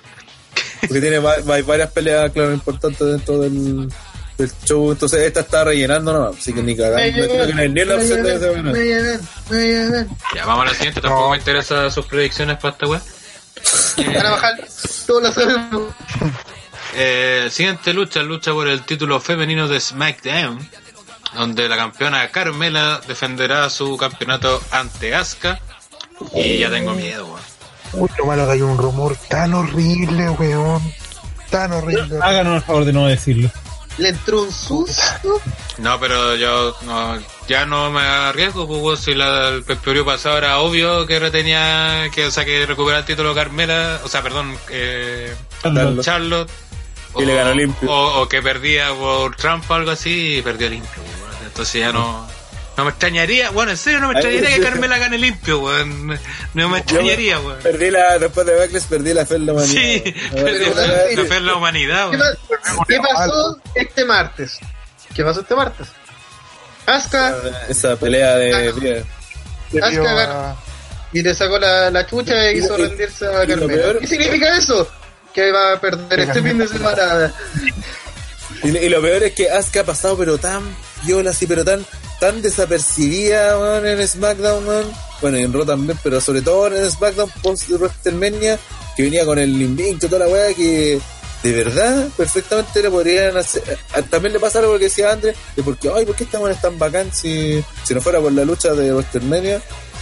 Porque tiene hay varias peleas, claro, importantes dentro del, del show. Entonces esta está rellenando nomás, así que ni cagando. Creo que no hay ni la opción de ese. Ya, vamos a la siguiente, tampoco No. me interesan sus predicciones para esta weá. Van a bajar, todos lo sabemos. Eh, siguiente lucha, lucha por el título femenino de SmackDown, donde la campeona Carmela defenderá su campeonato ante Asuka. Y ya tengo miedo, weón. Uy, lo malo que hay un rumor tan horrible, weón. Tan horrible. Háganos el favor de no decirlo. Le entró un susto. No, pero yo no, ya no me arriesgo, pues weón, si la, el periodo pasado era obvio que retenía, que, o sea, que recuperaba el título Carmela, o sea, perdón, eh, Charlotte. Charlotte. Y le ganó limpio. O, o que perdía por trampa o algo así y perdió limpio, weón. Entonces ya no. No me extrañaría, bueno, en serio no me extrañaría que Carmela gane limpio, weón. No me extrañaría, weón. Perdí la, después de Backlash perdí la fe en la humanidad. Sí, perdí La la verdad, la fe en la humanidad, ¿Qué, qué pasó este martes? ¿Qué pasó este martes? Asuka Esa pelea de... Debió Asuka ganó. y le sacó la, la chucha e hizo Y- rendirse a Carmela. peor- ¿Qué significa eso? Que va a perder este fin de semana. Y, y lo peor es que Asuka ha pasado pero tan viola así, pero tan tan desapercibida en SmackDown, weón. bueno y en Raw también, pero sobre todo en SmackDown post WrestleMania, que venía con el invicto, toda la weá, que de verdad perfectamente le podrían hacer. a- También le pasa algo que decía Andrés, de porque, ay, ¿por qué esta weá es tan bacán si, si no fuera por la lucha de WrestleMania?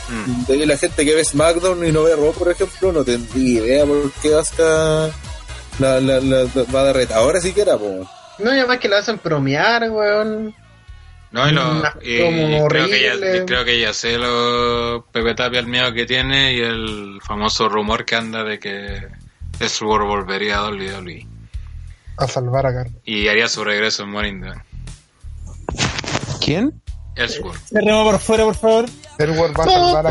Mm. De ahí la gente que ve SmackDown y no ve Raw, por ejemplo, no tendría idea por qué Asuka la, la, la- va a dar retadora siquiera, po. No, y además que la hacen bromear, weón. No, y, lo, y como creo, que ya, horrible. creo que ya sé lo Pepe Tapia el miedo que tiene y el famoso rumor que anda de que Ellsworth volvería a WWE. a salvar a Carmela. Y haría su regreso en Morning Dawn. ¿Quién? Ellsworth. Cerremos por fuera, por favor. Va a salvar a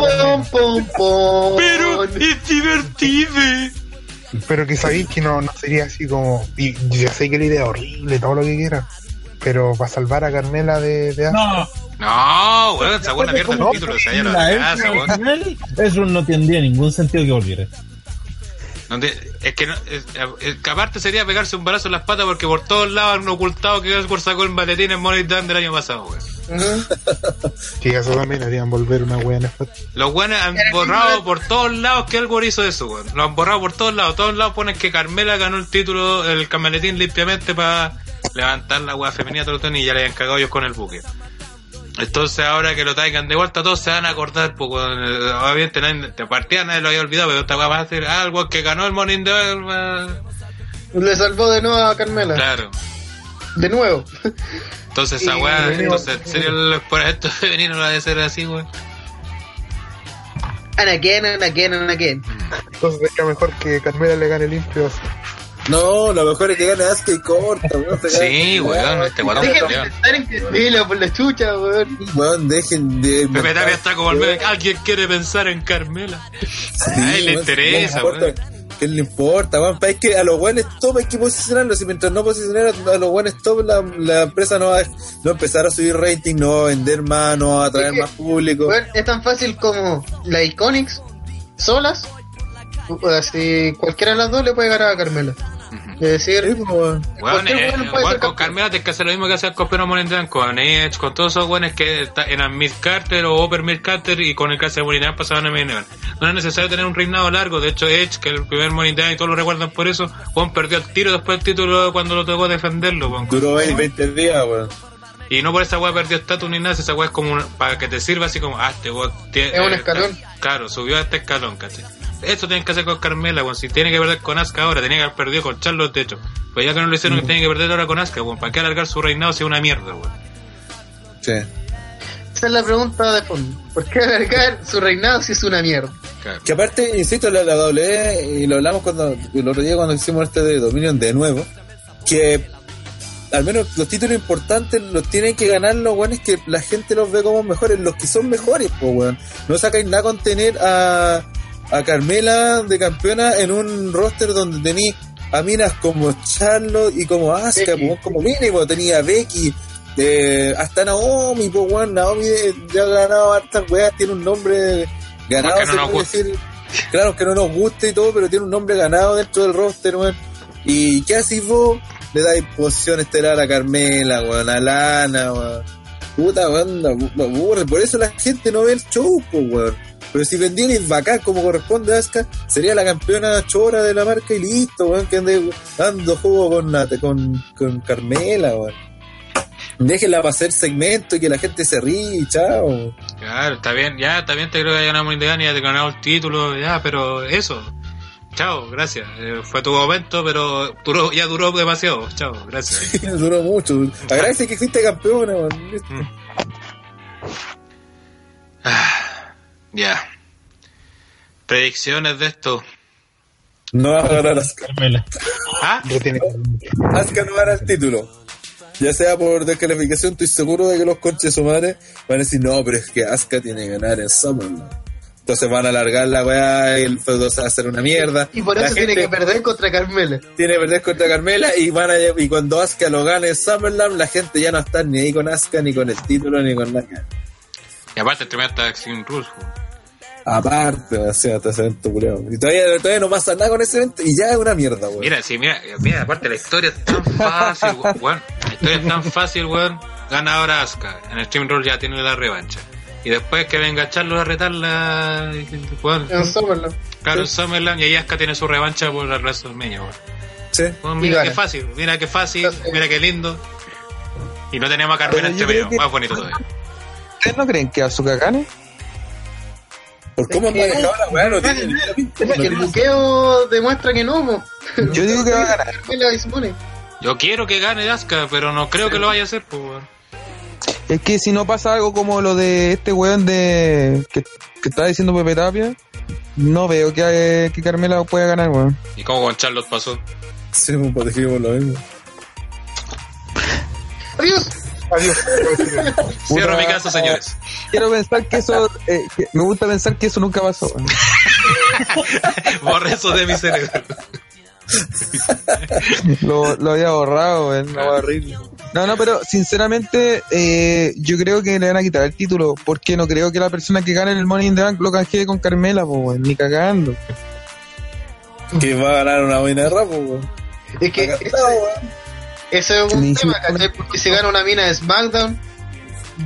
pom. es divertido. Pero que sabéis que no, no sería así como. Y yo sé que la idea es horrible, todo lo que quiera. Pero para salvar a Carmela de, de No. No, weón, esa buena mierda el título, se haya la La casa, weón. Eso no tendría ningún sentido que volviera. No te- es que no, es- es que aparte sería pegarse un balazo en las patas porque por todos lados han ocultado que Ellsworth sacó el maletín en Money Down del año pasado, weón. Ujú. Sí, eso también harían volver una wea nefasta. Los weones han borrado por todos lados que Ellsworth hizo eso, weón. Lo han borrado por todos lados. Todos lados ponen que Carmela ganó el título, el camaletín limpiamente para levantar la weá femenina todo y ya le habían cagado ellos con el buque. Entonces ahora que lo traigan de vuelta todos se van a acordar, pues weón, eh, obviamente nadie, de partida nadie lo había olvidado, pero esta weá va a ser algo que ganó el Morning weón. Le salvó de nuevo a Carmela. Claro. De nuevo. Entonces esa weá, entonces en serio el exponente femenino lo ha de ser así, weón. And again, and again, and again. Entonces sería mejor que Carmela le gane limpio. así. No, lo mejor es que gane Asuka y corta, weón. Sí, weón, este weón Dejen de pensar en Carmela por la chucha, weón. Weón, dejen de. Pepe Tapia está como el meme, alguien quiere pensar en Carmela. Sí, A él le weón, interesa, ¿qué le importa? ¿Qué le importa, weón? Es que a los buenos top hay que posicionarlos. Y mientras no posicionar a los buenos top, la, la empresa no va, a- no empezar a subir rating, no va a vender más, no va a atraer Es que, más público. Weón, es tan fácil como la Iconics solas. o Así, cualquiera de las dos le puede ganar a Carmela. Es decir, Sí, pues, weón. Weón, cualquier eh, con. Carmela tienes que hacer lo mismo que hacía con Pedro Morendán, con Edge, con todos esos weones que está- eran Mid Carter o Upper Mid Carter y con el caso de Morindán pasaban a Main Event. No es necesario tener un reinado largo, de hecho Edge, que el primer Morindán y todos lo recuerdan por eso, Juan perdió el tiro después del título cuando lo tocó defenderlo, weón. Duró 20, 20 días, weón. Y no por esa weá perdió estatus ni nada, esa weá es como una- para que te sirva así como, ah, este weón tiene- Es un eh, escalón. Claro, subió a este escalón, ¿cachai? Esto tienen que hacer con Carmela, weón. Si tiene que perder con Asuka ahora, tenía que haber perdido con Charlotte, de hecho. Pues ya que no lo hicieron, tiene que perder ahora con Asuka, weón. ¿Para qué alargar su reinado si es una mierda, weón? Sí. esa es la pregunta de fondo. ¿Por qué alargar su reinado si es una mierda? Claro. Que aparte, insisto, la, la W, y lo hablamos cuando, el otro día cuando hicimos este de Dominion de nuevo, que al menos los títulos importantes los tienen que ganar los weones que la gente los ve como mejores, los que son mejores, pues weón. No sacáis nada con tener a, a Carmela de campeona en un roster donde tenéis a minas como Charlotte y como Asuka, pues, como mínimo, tenía a Becky, eh, hasta Naomi, pues weón, Naomi eh, ya ha ganado hartas weas, tiene un nombre ganado, no se puede gusta. decir. Claro que no nos guste y todo, pero tiene un nombre ganado dentro del roster, weón. ¿Y qué haces vos? Le dais posición estelar a Carmela, weón, a Lana, weón. Puta, aburre. Por eso la gente no ve el show, pues, weón. Pero si vendierais bacán como corresponde a Asuka, sería la campeona chora de la marca y listo, weón, que ande dando juego con, la- con, con Carmela, weón. Déjenla para hacer segmento y que la gente se ríe y chao. Claro, está bien, ya, está bien, te creo que haya ganado Morindán y ya te ganado el título, ya, pero eso. Chao, gracias. Eh, fue tu momento, pero duró, ya duró demasiado. Chao, gracias. Duró mucho. Agradece que existe campeona, weón. Listo. Mm. Ah, ya. Predicciones de esto. No va a ganar Asuka. Carmela. ¿Ah? Asuka no gana el título. Ya sea por descalificación, estoy seguro de que los conches de su madre van a decir, no, pero es que Asuka tiene que ganar en SummerSlam. Entonces van a alargar la weá y el feudo se va a hacer una mierda. Y por La eso tiene que perder contra Carmela. tiene que perder contra Carmela y van a, y cuando Asuka lo gane en SummerSlam, la gente ya no está ni ahí con Asuka, ni con el título, ni con nada. Y aparte, el primer está sin rules. Aparte, o sea, hasta ese evento culiao. Y todavía, todavía no pasa nada con ese evento y ya es una mierda, weón. Mira, sí, mira, mira, aparte la historia es tan fácil, we- weón. La historia es tan fácil, weón. Gana ahora Asuka. En el Stream Roll ya tiene la revancha. Y después que venga Charlo a retarla, weón. En Summerland. Claro, en Summerland y ahí Asuka tiene su revancha por el WrestleMania, weón. Sí. Weón, Y mira qué fácil, mira qué fácil, mira qué lindo. Y no tenemos a Carmela Pero entre yo medio, más bonito todavía. ¿Ustedes no creen que Asuka gane? Por cómo han que- manejado la weá, no tiene no El buqueo demuestra que no. Yo digo que va a ganar. Yo quiero que gane Asuka, pero no creo que lo vaya a hacer, pues, weón. Es que si no pasa algo como lo de este weón de que, que estaba diciendo Pepe Tapia, no veo que, que Carmela pueda ganar, weón. ¿Y cómo con Charlotte pasó? Sí, pues dijimos lo mismo. Adiós. Adiós. Cierro mi casa, señores. Quiero pensar que eso, eh, que- me gusta pensar que eso nunca pasó. Borre eso de mi cerebro. Lo, lo había borrado, hueá horrible. No, no, pero sinceramente eh, yo creo que le van a quitar el título porque no creo que la persona que gane el Money in the Bank lo canjee con Carmela, po, weón, ni cagando. Que va a ganar una buena de rap, weón. Es que Acá ese, es un tema, ¿cachai? Porque si gana una mina de SmackDown,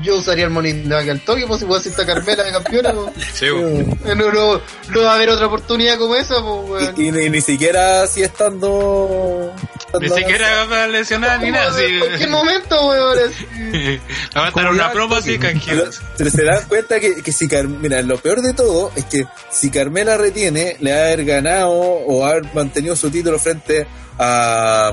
yo usaría el Money in the Bank al toque, pues si puedo decir esta Carmela de campeona, pues. Sí, weón. No, no, no va a haber otra oportunidad como esa, pues, weón. Y, y ni, ni siquiera así estando. Ni siquiera va a lesionar ni nada. En cualquier momento, weón. va a estar una promo así, Pero, canjeras. pero se dan cuenta que, que si Car- mira, lo peor de todo es que si Carmela retiene, le va a haber ganado o haber mantenido su título frente a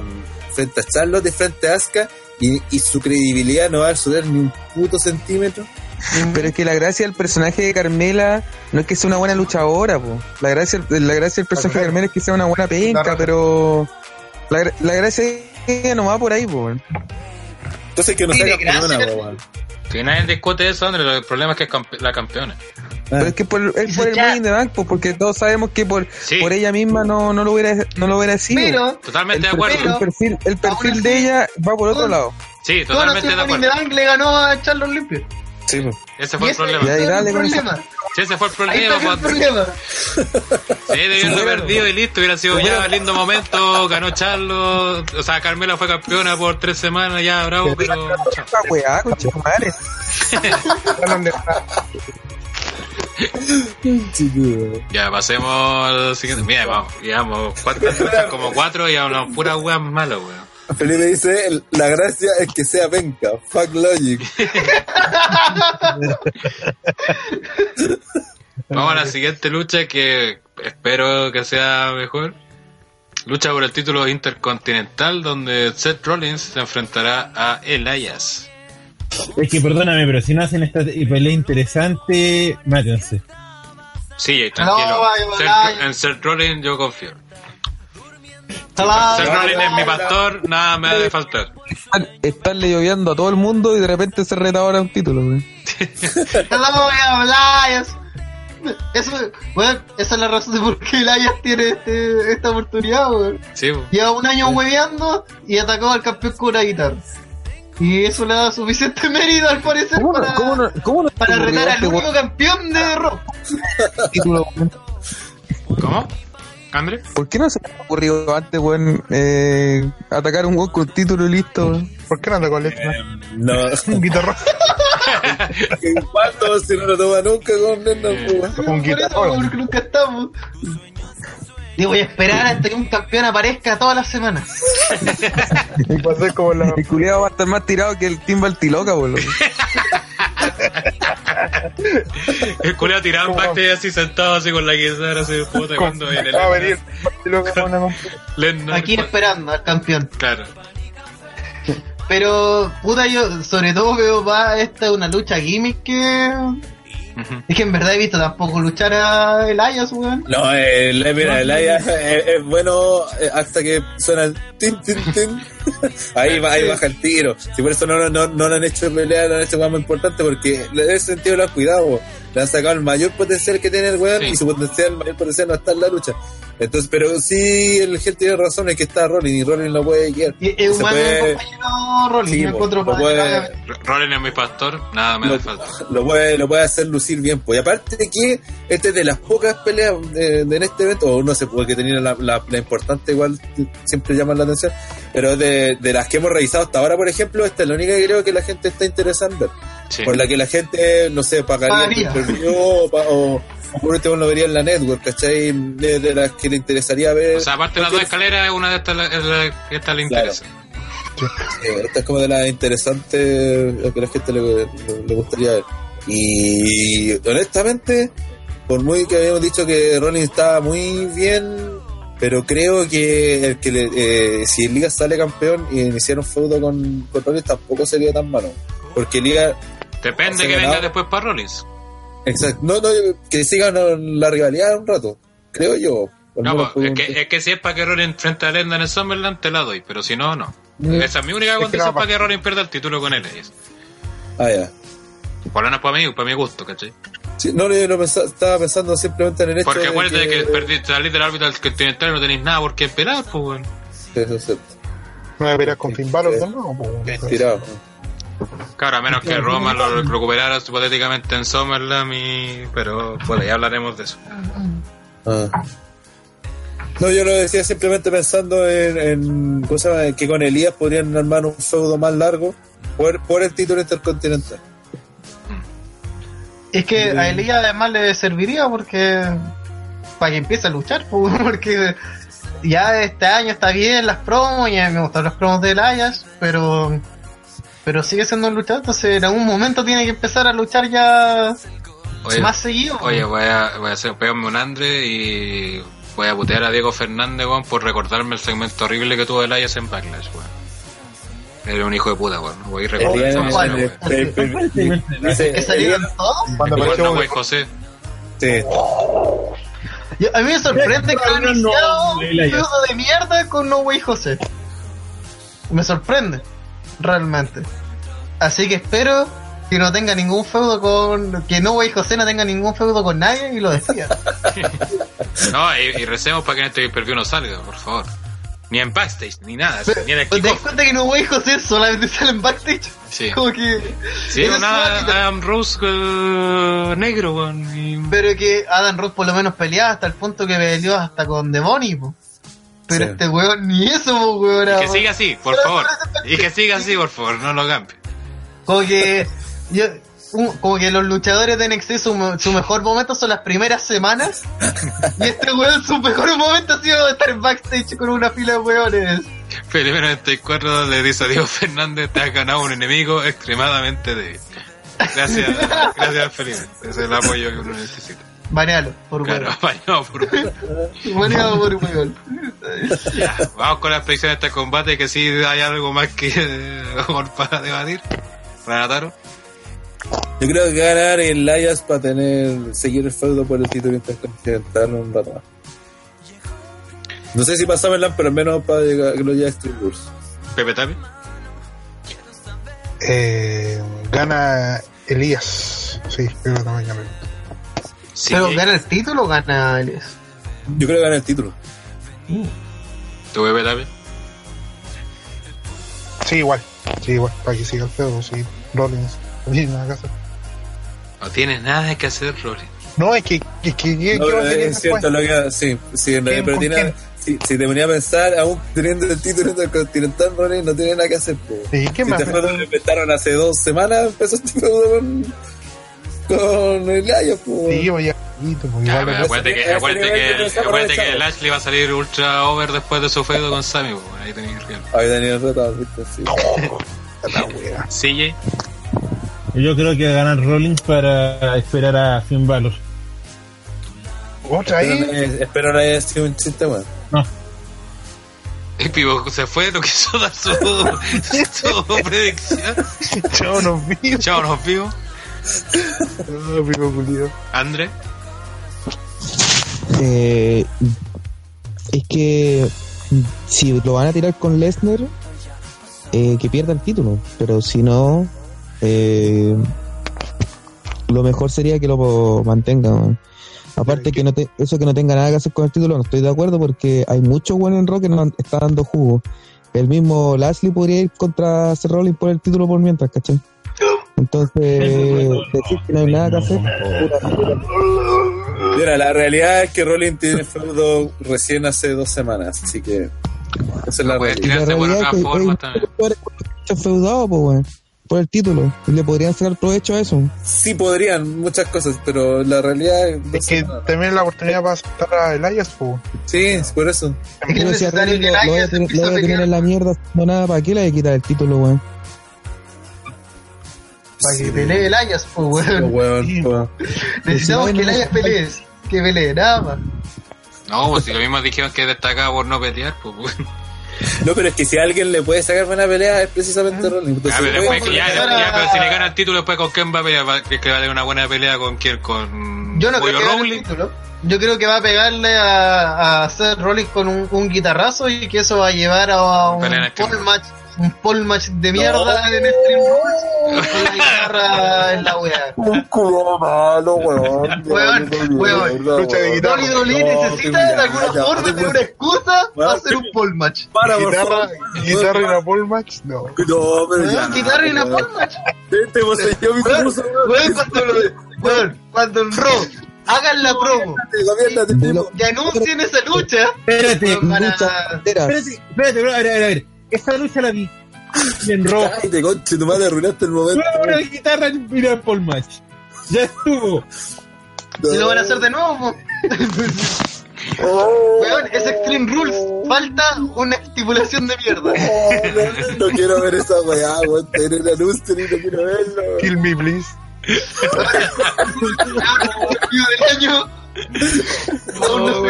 frente a Charlotte y frente a Asuka y, y su credibilidad no va a subir ni un puto centímetro. Pero es que la gracia del personaje de Carmela no es que sea una buena luchadora, po. La gracia, la gracia del personaje de Carmela es que sea una buena penca, pero la, gra- la gracia que no va por ahí, po. Entonces que no sea de campeona, po. Si nadie discute eso, André, el problema es que es campe- la campeona. Pero es que por, es por el Ya. Money in the Bank, po, porque todos sabemos que por, Sí. por ella misma no, no lo hubiera, no lo hubiera sido. Pero, Totalmente de el, acuerdo. perfil, el perfil, el perfil de ella va por otro lado. Sí, totalmente de Money in the acuerdo. Bank le ganó a Charlos Limpio. Sí. Ese fue el problema. Problema. Sí, ese fue el Ahí problema. está el problema. Sí, debió haber perdido y listo, hubiera sido ya lindo momento, ganó Charlo, o sea, Carmela fue campeona por tres semanas, ya, bravo, pero... Esta weá, madre. Ya, pasemos al siguiente. Mira, vamos, llevamos cuatro, como cuatro y hablamos pura weas malas, weón. Felipe dice, la gracia es que sea penca. Fuck logic. Vamos a la siguiente lucha que espero que sea mejor. Lucha por el título intercontinental donde Seth Rollins se enfrentará a Elias. Es que perdóname, pero si no hacen esta pelea interesante, mátense. Sí, tranquilo. No, en Seth Rollins yo confío. Seth Rollins es mi pastor, nada me ha de faltar. Están- Estarle lloviendo a todo el mundo y de repente se reta ahora un título, weón. No voy a hablar. Eso, bueno, esa es la razón de por qué el Ajax tiene este, esta oportunidad, weón. Sí. Lleva un año hueveando y atacó al campeón con una guitarra. Y eso le da suficiente mérito al parecer ¿Cómo no, para, cómo no, cómo no para retar al este único campeón de rock. título, weón? ¿Cómo? ¿André? ¿Por qué no se me ha ocurrido antes, weón, eh, atacar un weón con título y listo, weón? ¿Por qué no anda con leche? No. Un guitarro. ¿Cuánto si no lo toma nunca con po, weón? Un guitarrón. porque nunca estamos. Y voy a esperar hasta que un campeón aparezca todas las semanas. Va a ser como la. El culiado va a estar más tirado que el Timbal Tiloca, weón. El culiao tirado en backstage así sentado así con la guitarra así puta cuando viene Va a venir. Y. Aquí esperando al campeón. Claro. Pero, puta, yo sobre todo veo va esta es una lucha gimmick que. Es que en verdad he visto tampoco luchar a Elias, weón. No, el, mira, el Aya es, es bueno eh, hasta que suena el tin, tin, tin. Ahí, va- ahí baja el tiro. Si por eso no, no, no, no lo han hecho pelea, lo han hecho más importante porque en ese sentido lo han cuidado. Le han sacado el mayor potencial que tiene el weón Sí. y su potencial, el mayor potencial no está en la lucha. Entonces, pero sí, el gente tiene razón, es que está Rollins y Rollins lo puede guiar. Y es Se un buen puede- Rollins. Sí, lo puede- Rollins es mi pastor, nada me lo, falta. lo puede, lo puede hacer lucir bien. Pues. Y aparte que este es de las pocas peleas de, de en este evento, o no sé, porque tenía la, la, la importante igual, siempre llaman la atención, pero de, de las que hemos revisado hasta ahora, por ejemplo, esta es la única que creo que la gente está interesada en ver. Sí. Por la que la gente, no sé, pagaría o, pa- o, o por último lo vería en la network, ¿cachai? De, de las que le interesaría ver. O sea, aparte de las dos escaleras, una de estas es la que esta le Claro. interesa. Eh, esta es como de las interesantes lo que a la gente le, le- le gustaría ver. Y honestamente, por muy que habíamos dicho que Rollins estaba muy bien, pero creo que el que le, eh, si Liga sale campeón y iniciar un feudo con, con Rollins tampoco sería tan malo. Porque Liga, Depende que venga después para Rollins. exacto, no, no, que sigan la rivalidad un rato, creo yo. No, pues, es, que, es que si es para que Rollins enfrente a Lenda en el Summerland, te la doy, pero si no, no. Esa es mi única Es que condición para que Rollins pierda el título con él. es. Ah, ya. Por lo menos para mí, para mi gusto, ¿cachai? Sí, no, yo lo pensa- estaba pensando simplemente en el hecho Porque de acuérdate que, que... perdiste salir del árbitro del continental y no tenéis nada por qué esperar, pues, weón. Eso es cierto. No deberías con Finn Balor po, weón. Tirado. Claro, a menos que Roma lo recuperara hipotéticamente en SummerSlam y... Pero, bueno, ya hablaremos de eso. Ah. No, yo lo decía simplemente pensando en, en ¿cómo se llama? que con Elías podrían armar un feudo más largo por, por el título intercontinental. Es que a Elías además le serviría porque para que empiece a luchar, pues, porque ya este año está bien las promos, ya me gustan las promos de Elias, pero pero sigue siendo un luchador, entonces en algún momento tiene que empezar a luchar ya Oye, más seguido. Oye, voy a, voy a hacer, pegarme un Andre y voy a putear a Diego Fernández, weón, por recordarme el segmento horrible que tuvo Elias en Backlash, weón. Era un hijo de puta, weón. Voy a ir Elías recordando. bueno. dice, ¿Que salieron Elías- todos? Cuando apareció no, güey, José. sí. Yo- a mí me sorprende que No, han no, no, iniciado un feudo de mierda con No Way José. Me sorprende, realmente. Así que espero que no tenga ningún feudo con. Que No Way José no tenga ningún feudo con nadie y lo decía. No, y, y recemos para que en este pay no salga, por favor. Ni en backstage, ni nada, ni en el ¿Te das cuenta que No Way José solamente sale en backstage? Sí. Como que. Sí, una. Adam Rose eh, negro, weón. y- Pero que Adam Ross por lo menos peleaba hasta el punto que peleó hasta con Devoni, po. Pero Sí. este weón ni eso, po, weón. Y que siga así, por favor. Y que siga así, por favor, no lo cambie. Como que yo, un- como que los luchadores de NXT su, me- su mejor momento son las primeras semanas y este weón su mejor momento ha sido estar en backstage con una fila de weones. Primero 94 le dice a Diego Fernández, te has ganado un enemigo extremadamente débil. Gracias, gracias Felipe. Ese es el apoyo que uno necesita. Banealo, por Claro, bañado por Baneado por weón. Ya, Vamos con las predicciones de este combate, que sí hay algo más que eh, mejor para debatir. Renataro. Yo creo que ganar el Elias para tener seguir el feudo por el título intercontinental un rato más. No sé si pasaba el pero al menos para llegar, que lo lleve a Rules. Pepe Tapi. Eh, gana Elías. Sí, creo que también gana. Sí. Pero gana el título o gana Elias. Yo creo que gana el título. ¿Tu Pepe Tapi? Sí, igual. Sí, igual. Para que siga el pedo, sí. Rollins. No tiene nada que hacer. No tienes nada que hacer, Rory. No, es que. Es que ¿qué- No, tener es cierto lo que. Sí, sí, en realidad, ¿Quién pero tiene. Si, si te ponía a pensar, aún teniendo el título intercontinental, Rollins no tiene nada que hacer. Po. Sí, ¿qué Si más? feudo lo inventaron hace dos semanas, empezó este feudo con. con el Elias, po. Sí, oye, poquito, porque Ya, igual lo- acuérdate que, acuérdate que, que acuérdate que. Lashley va a salir ultra over después de su feudo con Sammy, pues, ahí tenéis que ir. Ahí Daniel Reta, viste, sí. La wea. CJ. Yo creo que va a ganar Rollins para esperar a Finn Balor. Otra no- espero no haya sido un chiste, weón. No, El pivo se fue, no quiso dar su, su predicción. Chao, nos vimos. Chao, nos vimos. Culiao. André. Eh, es que si lo van a tirar con Lesnar, eh, que pierda el título. Pero si no, eh, lo mejor sería que lo mantenga. man. Aparte que no te- eso que no tenga nada que hacer con el título, no estoy de acuerdo porque hay mucho bueno en Rock que no está dando jugo. El mismo Lashley podría ir contra Seth Rollins por el título por mientras, ¿cachai? Entonces, decir que no hay nada que hacer, Mira, la realidad es que Rollins tiene feudo recién hace dos semanas, así que. Esa es la realidad. la es que forma también. feudado, por el título. Y le podrían sacar provecho a eso. Sí podrían, muchas cosas, pero la realidad es que semanas. también la oportunidad para aceptar a Elias, pues. Sí, es por eso. Es Pero si a necesario Rollins que lo, lo voy a tener, empiece lo a voy a tener pelear. en la mierda haciendo nada, ¿para qué le voy a quitar el título, weón? Para que pelee el Elias, pues Pero, weón. weón, po. Necesitamos si que no, el Elias pelee. Que pelee, nada más. No, pues si lo mismo dijeron que destacaba por no pelear, pues. No, pero es que si a alguien le puede sacar buena pelea es precisamente Rollins. Ya, Entonces, pero weón, después, ya, ya, ya, pero si le gana el título, después con quién va a pelear, ¿crees que va a tener una buena pelea con quién? Con Yo no creo que gane el Rowling. título. Yo creo que va a pegarle a, a Seth Rollins con un, un guitarrazo y que eso va a llevar a un en el full tiempo. match un pole match de mierda en Extreme Rules con la guitarra en la wea. Un culo malo, weón. Weón, weón. Lucha de guitarra. Dolly Dolly No, necesita de alguna forma puedo- una excusa para hacer un pole match. Para, por Guitarra, favor. guitarra y una pole match, no. No, pero ya. Weón, guitarra y una pole match. Este poseyó mi Weón, curso, weón, cuando, lo- weón, cuando en Raw hagan la promo De y anuncien esa lucha, Espérate, lucha espérate, espérate, a ver, a ver. Esa lucha la vi. Y en rojo. Cállate, conche, tu madre arruinaste el momento. Una guitarra y mira Paul Match. Ya estuvo. y lo van a hacer de nuevo, po. Oh, Weón, es Extreme Rules. Falta una estipulación de mierda. oh, no, no quiero ver esa weá, weón. Tener anuncio y no quiero verlo. Kill me, please. Tío del año. No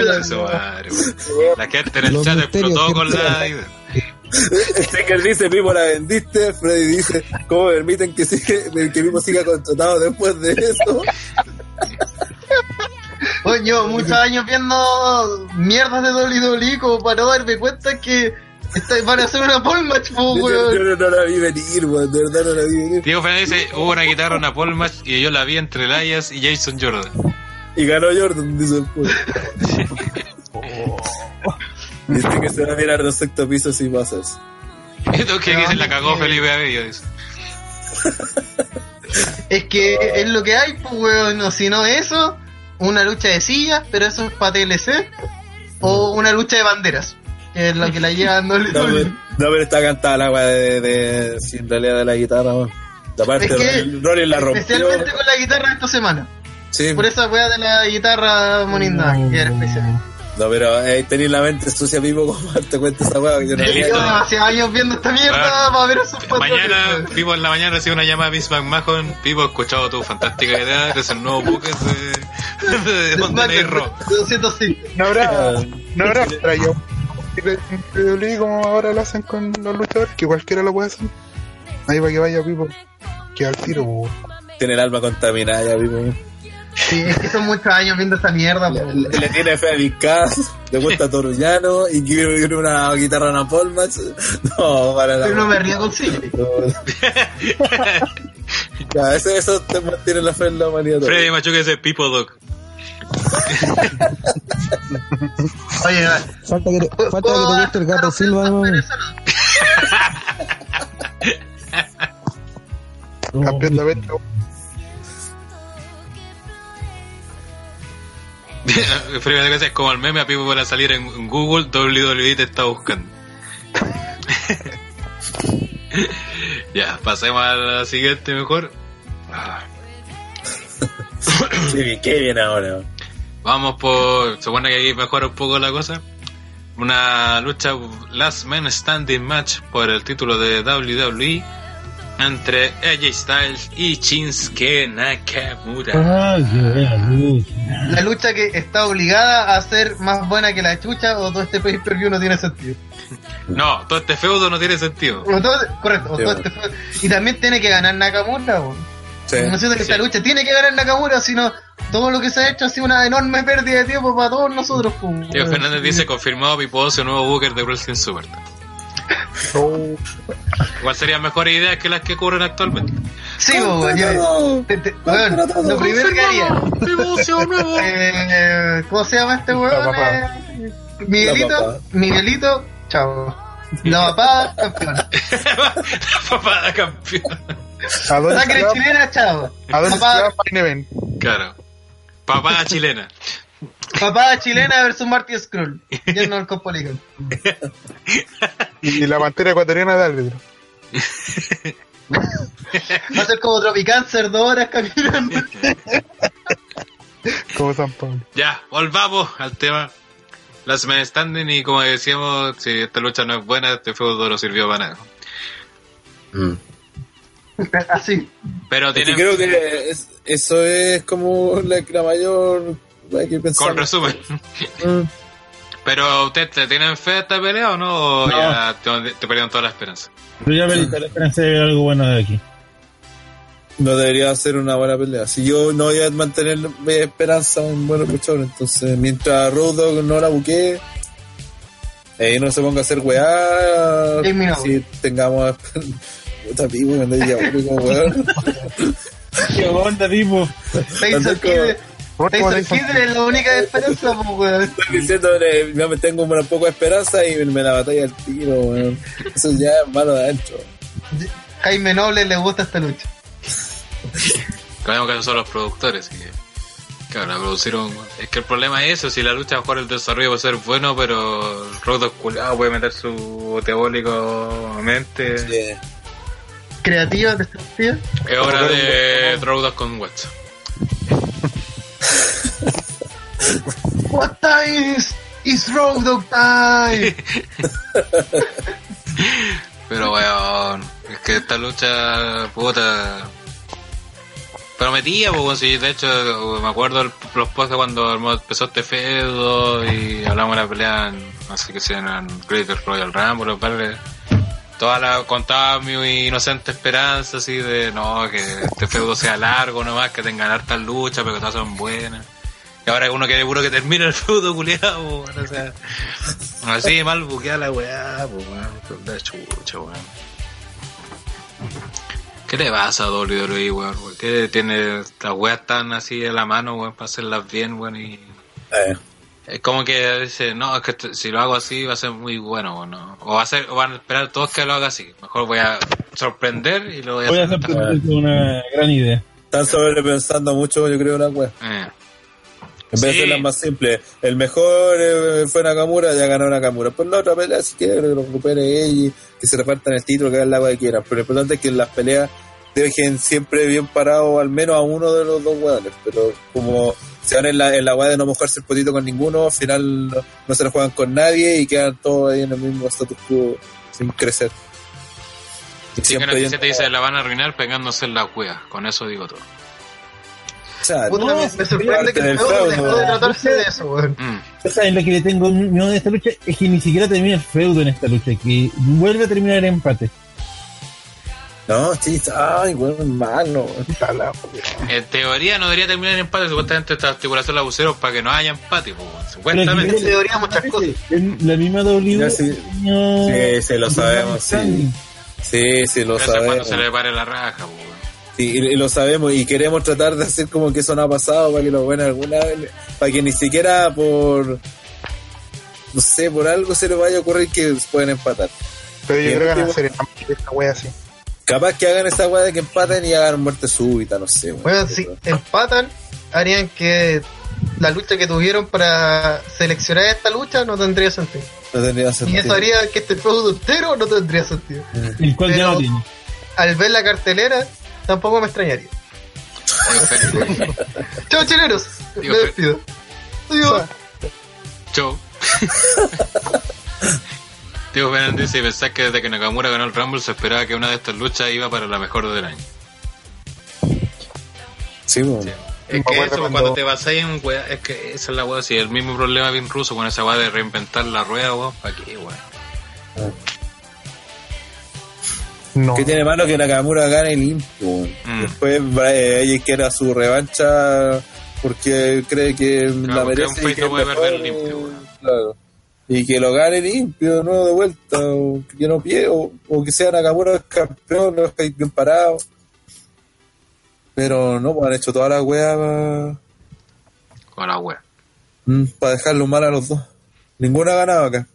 madre, weón. La gente en el chat explotó con la idea. Sticker dice, Pipo la vendiste. Freddy dice, ¿cómo permiten que, siga, que Pipo siga contratado después de eso? Coño, muchos años viendo mierdas de WWE como para no darme cuenta que van a hacer una pole match, po, Yo, yo- yo no la vi venir, weón. De verdad no la vi venir. Diego Fernández dice, hubo una guitarra, una pole match y yo la vi entre Elias y Jason Jordan. Y ganó Jordan, dice después. Dice que se va a tirar de sexto piso si pasa eso. Esto que que se la cagó Felipe Abello, dice. Es que es lo que hay, pues, weón. O si no eso, una lucha de sillas, pero eso es para TLC. O una lucha de banderas, que es lo que la llevan No, no, pero está cantada la weá de, de, en realidad de la guitarra, weón. La parte Es que- la rompió. Especialmente con la guitarra esta semana. Sí, Por esa weá de la guitarra Moninda, que era especial. No, pero eh, tenés la mente sucia, Pipo, como darte cuenta de esa weá. que Yo no. Llevo demasiados años viendo esta mierda Claro. para ver esos patrones. Mañana. Pipo en la mañana recibe una llamada de Vince McMahon. Pipo, he escuchado tu fantástica idea, eres el nuevo buque de, de, de Monday. De 205. No habrá, no habrá traído como ahora lo hacen con los luchadores, que cualquiera lo puede hacer. Ahí para que vaya Pipo, que al tiro. Tiene el alma contaminada ya, Pipo. Sí, es que son muchos años viendo esta mierda. Le, le tiene fe a Vizcas, le gusta Torullano y quiere quiere una guitarra en Paul Match. No, para la. Pero no me río con sí. Ya, eso, eso te mantiene la fe en la humanidad. Freddy Machuca dice Pipo Dog. Oye. Falta que te, falta que te guste el gato Silva. Campeón de venta, Dice, es como el meme a Pipo para salir en Google, WWE te está buscando. ya, pasemos a la siguiente mejor. Qué bien, qué bien ahora. Vamos por. Se supone que aquí mejora un poco la cosa. Una lucha Last Man Standing Match por el título de WWE entre AJ Styles y Shinsuke Nakamura. Qué buena lucha. La lucha que está obligada a ser más buena que la chucha o todo este pay per view no tiene sentido. No, todo este feudo no tiene sentido. O todo- correcto, o Sí, todo este fue- Y también tiene que ganar Nakamura. po. Sí. No siento que esta lucha tiene que ganar Nakamura, sino todo lo que se ha hecho ha sido una enorme pérdida de tiempo para todos nosotros. Diego Fernández dice confirmado Pipo su nuevo booker de Wrestling Super. Igual serían mejores ideas que las que ocurren actualmente. Sí, weón, yo- te- te- weón, lo primero que haría. Eh, ¿Cómo se llama este weón? La. Eh, Miguelito, La. Miguelito, chao. La papá, campeón. Papada campeón. ¿A dónde se Sangre va? chilena, chao. ¿A se Papá, Event? Claro. Papada chilena. Papá chilena versus Marty Skrull. Lleno el Copoligan. Y la pantera ecuatoriana de árbitro. Va a ser como Tropicáncer dos horas caminando. Como San Pablo. Ya, volvamos al tema. Last Man Standing y como decíamos, si esta lucha no es buena, este feudo no sirvió para nada. Así. Pero creo que es- eso es como la, la mayor. Hay que pensar. con resumen. Mm. Pero ustedes te tienen fe a esta pelea o no? O No. ya te, te perdieron toda la esperanza. Pero ya me la esperanza de ver algo bueno de aquí. No debería ser una buena pelea. Si yo no voy a mantener mi esperanza en buenos luchadores, entonces mientras Road no la buquee, Eh, no se ponga a hacer weá. Si tengamos. Puta pipo, me andé diabólico, weón. ¿Qué onda, tipo? Como- Kidd ¿Cómo te Tyson vas a Kidd es la única esperanza, pues, weón. Estoy diciendo, ya me tengo un poco de esperanza y me la batalla al tiro, weón. Eso ya es malo de adentro. Jaime Noble le gusta esta lucha. Sabemos que son los productores. Y, claro, la producieron. Es que el problema es eso: si la lucha, mejor el desarrollo va a ser bueno, pero el Rodo culiado puede meter su teólico mente. Sí. Creativa, destructiva. Es hora de Rodos con WhatsApp. What time is, is Road Dog time? Pero weón, es que esta lucha, puta. Prometía, pues, si de hecho me acuerdo los posts de cuando empezó este feudo y hablamos de la pelea, en, así que sea en Greater Royal Rumble, los padres. Toda la, contaba mi inocente esperanza así de no, que este feudo sea largo nomás, que tengan hartas luchas, pero que todas son buenas. Y ahora uno quiere puro que termine el feudo culiado, o sea. Así mal buqueada la weá, pues weón, la chucha, weón. ¿Qué le pasa a WWE, weón? ¿Por qué tiene las weas tan así en la mano, weón, para hacerlas bien, weón? Y Eh, es como que dice, no, es que si lo hago así va a ser muy bueno, o no. O, va a ser, o van a esperar todos que lo haga así. Mejor voy a sorprender y lo voy a Voy a hacer. hacer una gran idea. están sobrepensando mucho, yo creo, la weá. Eh. En vez de Sí. hacerlas más simple, el mejor eh, fue Nakamura, ya ganó Nakamura. Pues la otra pelea, si quiere, que lo recupere ella, que se repartan el título, que hagan la agua que quieran. Pero lo importante es que en las peleas dejen siempre bien parado al menos a uno de los dos hueones. Pero como se van en la, en la hueá de no mojarse el potito con ninguno, al final no, no se lo juegan con nadie y quedan todos ahí en el mismo status quo sin crecer. Y Sí, que siempre yendo- te dice, la van a arruinar pegándose en la weas. Con eso digo todo. O sea, Puta, me, me sorprende que el feudo dejó de tratarse de eso, weón. Mm. ¿Saben lo que le tengo miedo de esta lucha? Es que ni siquiera termina el feudo en esta lucha, que vuelve a terminar el empate. No, sí, ay, weón, malo. En teoría no debería terminar en empate. Supuestamente esta estipulación la pusieron para que no haya empate, pues, Supuestamente. En teoría muchas cosas. la misma W. Sí. no- Sí, sí, lo sabemos, sí. Sí, sí, lo es cuando sabemos. se le pare la raja, pues. Sí, y, y lo sabemos y queremos tratar de hacer como que eso no ha pasado para que lo buenos alguna vez, para que ni siquiera por, no sé, por algo se le vaya a ocurrir que pueden empatar. Pero yo creo que van a hacer esta wea así. Capaz que hagan esa weá de que empaten y hagan muerte súbita, no sé. weón. Bueno, si empatan, harían que la lucha que tuvieron para seleccionar esta lucha no tendría sentido. No tendría Y sentido. eso haría que este feudo entero no tendría sentido. El cual ya no tiene. Al ver la cartelera, tampoco me extrañaría. Chao, chileros. Digo, Me despido. Adiós. Chau. Diego Fernández dice, pensás que desde que Nakamura ganó el Rumble se esperaba que una de estas luchas iba para la mejor del año. Sí, weón. Es que eso, cuando- cuando te basáis en weá, es que esa es la weá, si el mismo problema bien ruso con esa weá de reinventar la rueda, weón, ¿para qué, weón? No. ¿Qué tiene malo que Nakamura gane limpio? Mm. Después eh, ella quiera su revancha porque cree que la merece. un y que puede perder limpio. Claro. Y que lo gane limpio, no de vuelta, o que no pie, o, o que sea Nakamura campeón, bien parado. Pero no, pues han hecho toda la weá para Con la weá. dejarlo mal a los dos. Ninguno ha ganado acá.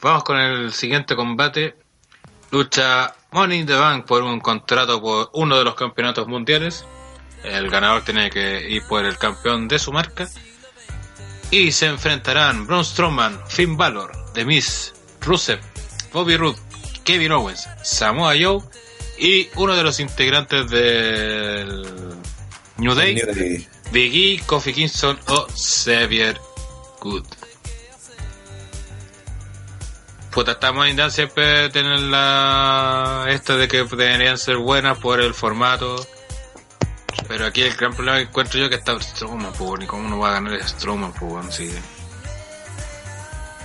Vamos con el siguiente combate. Lucha Money in the Bank por un contrato por uno de los campeonatos mundiales. El ganador tiene que ir por el campeón de su marca. Y se enfrentarán Braun Strowman, Finn Balor, The Miz, Rusev, Bobby Roode, Kevin Owens, Samoa Joe y uno de los integrantes del New Day, Big E, Kofi Kingston o Xavier Good. Puta, estamos en siempre tienen la esta de que deberían ser buenas por el formato. Pero aquí el gran problema que encuentro yo es que está Strowman, pues, ni cómo no va a ganar Strowman, pues, sí.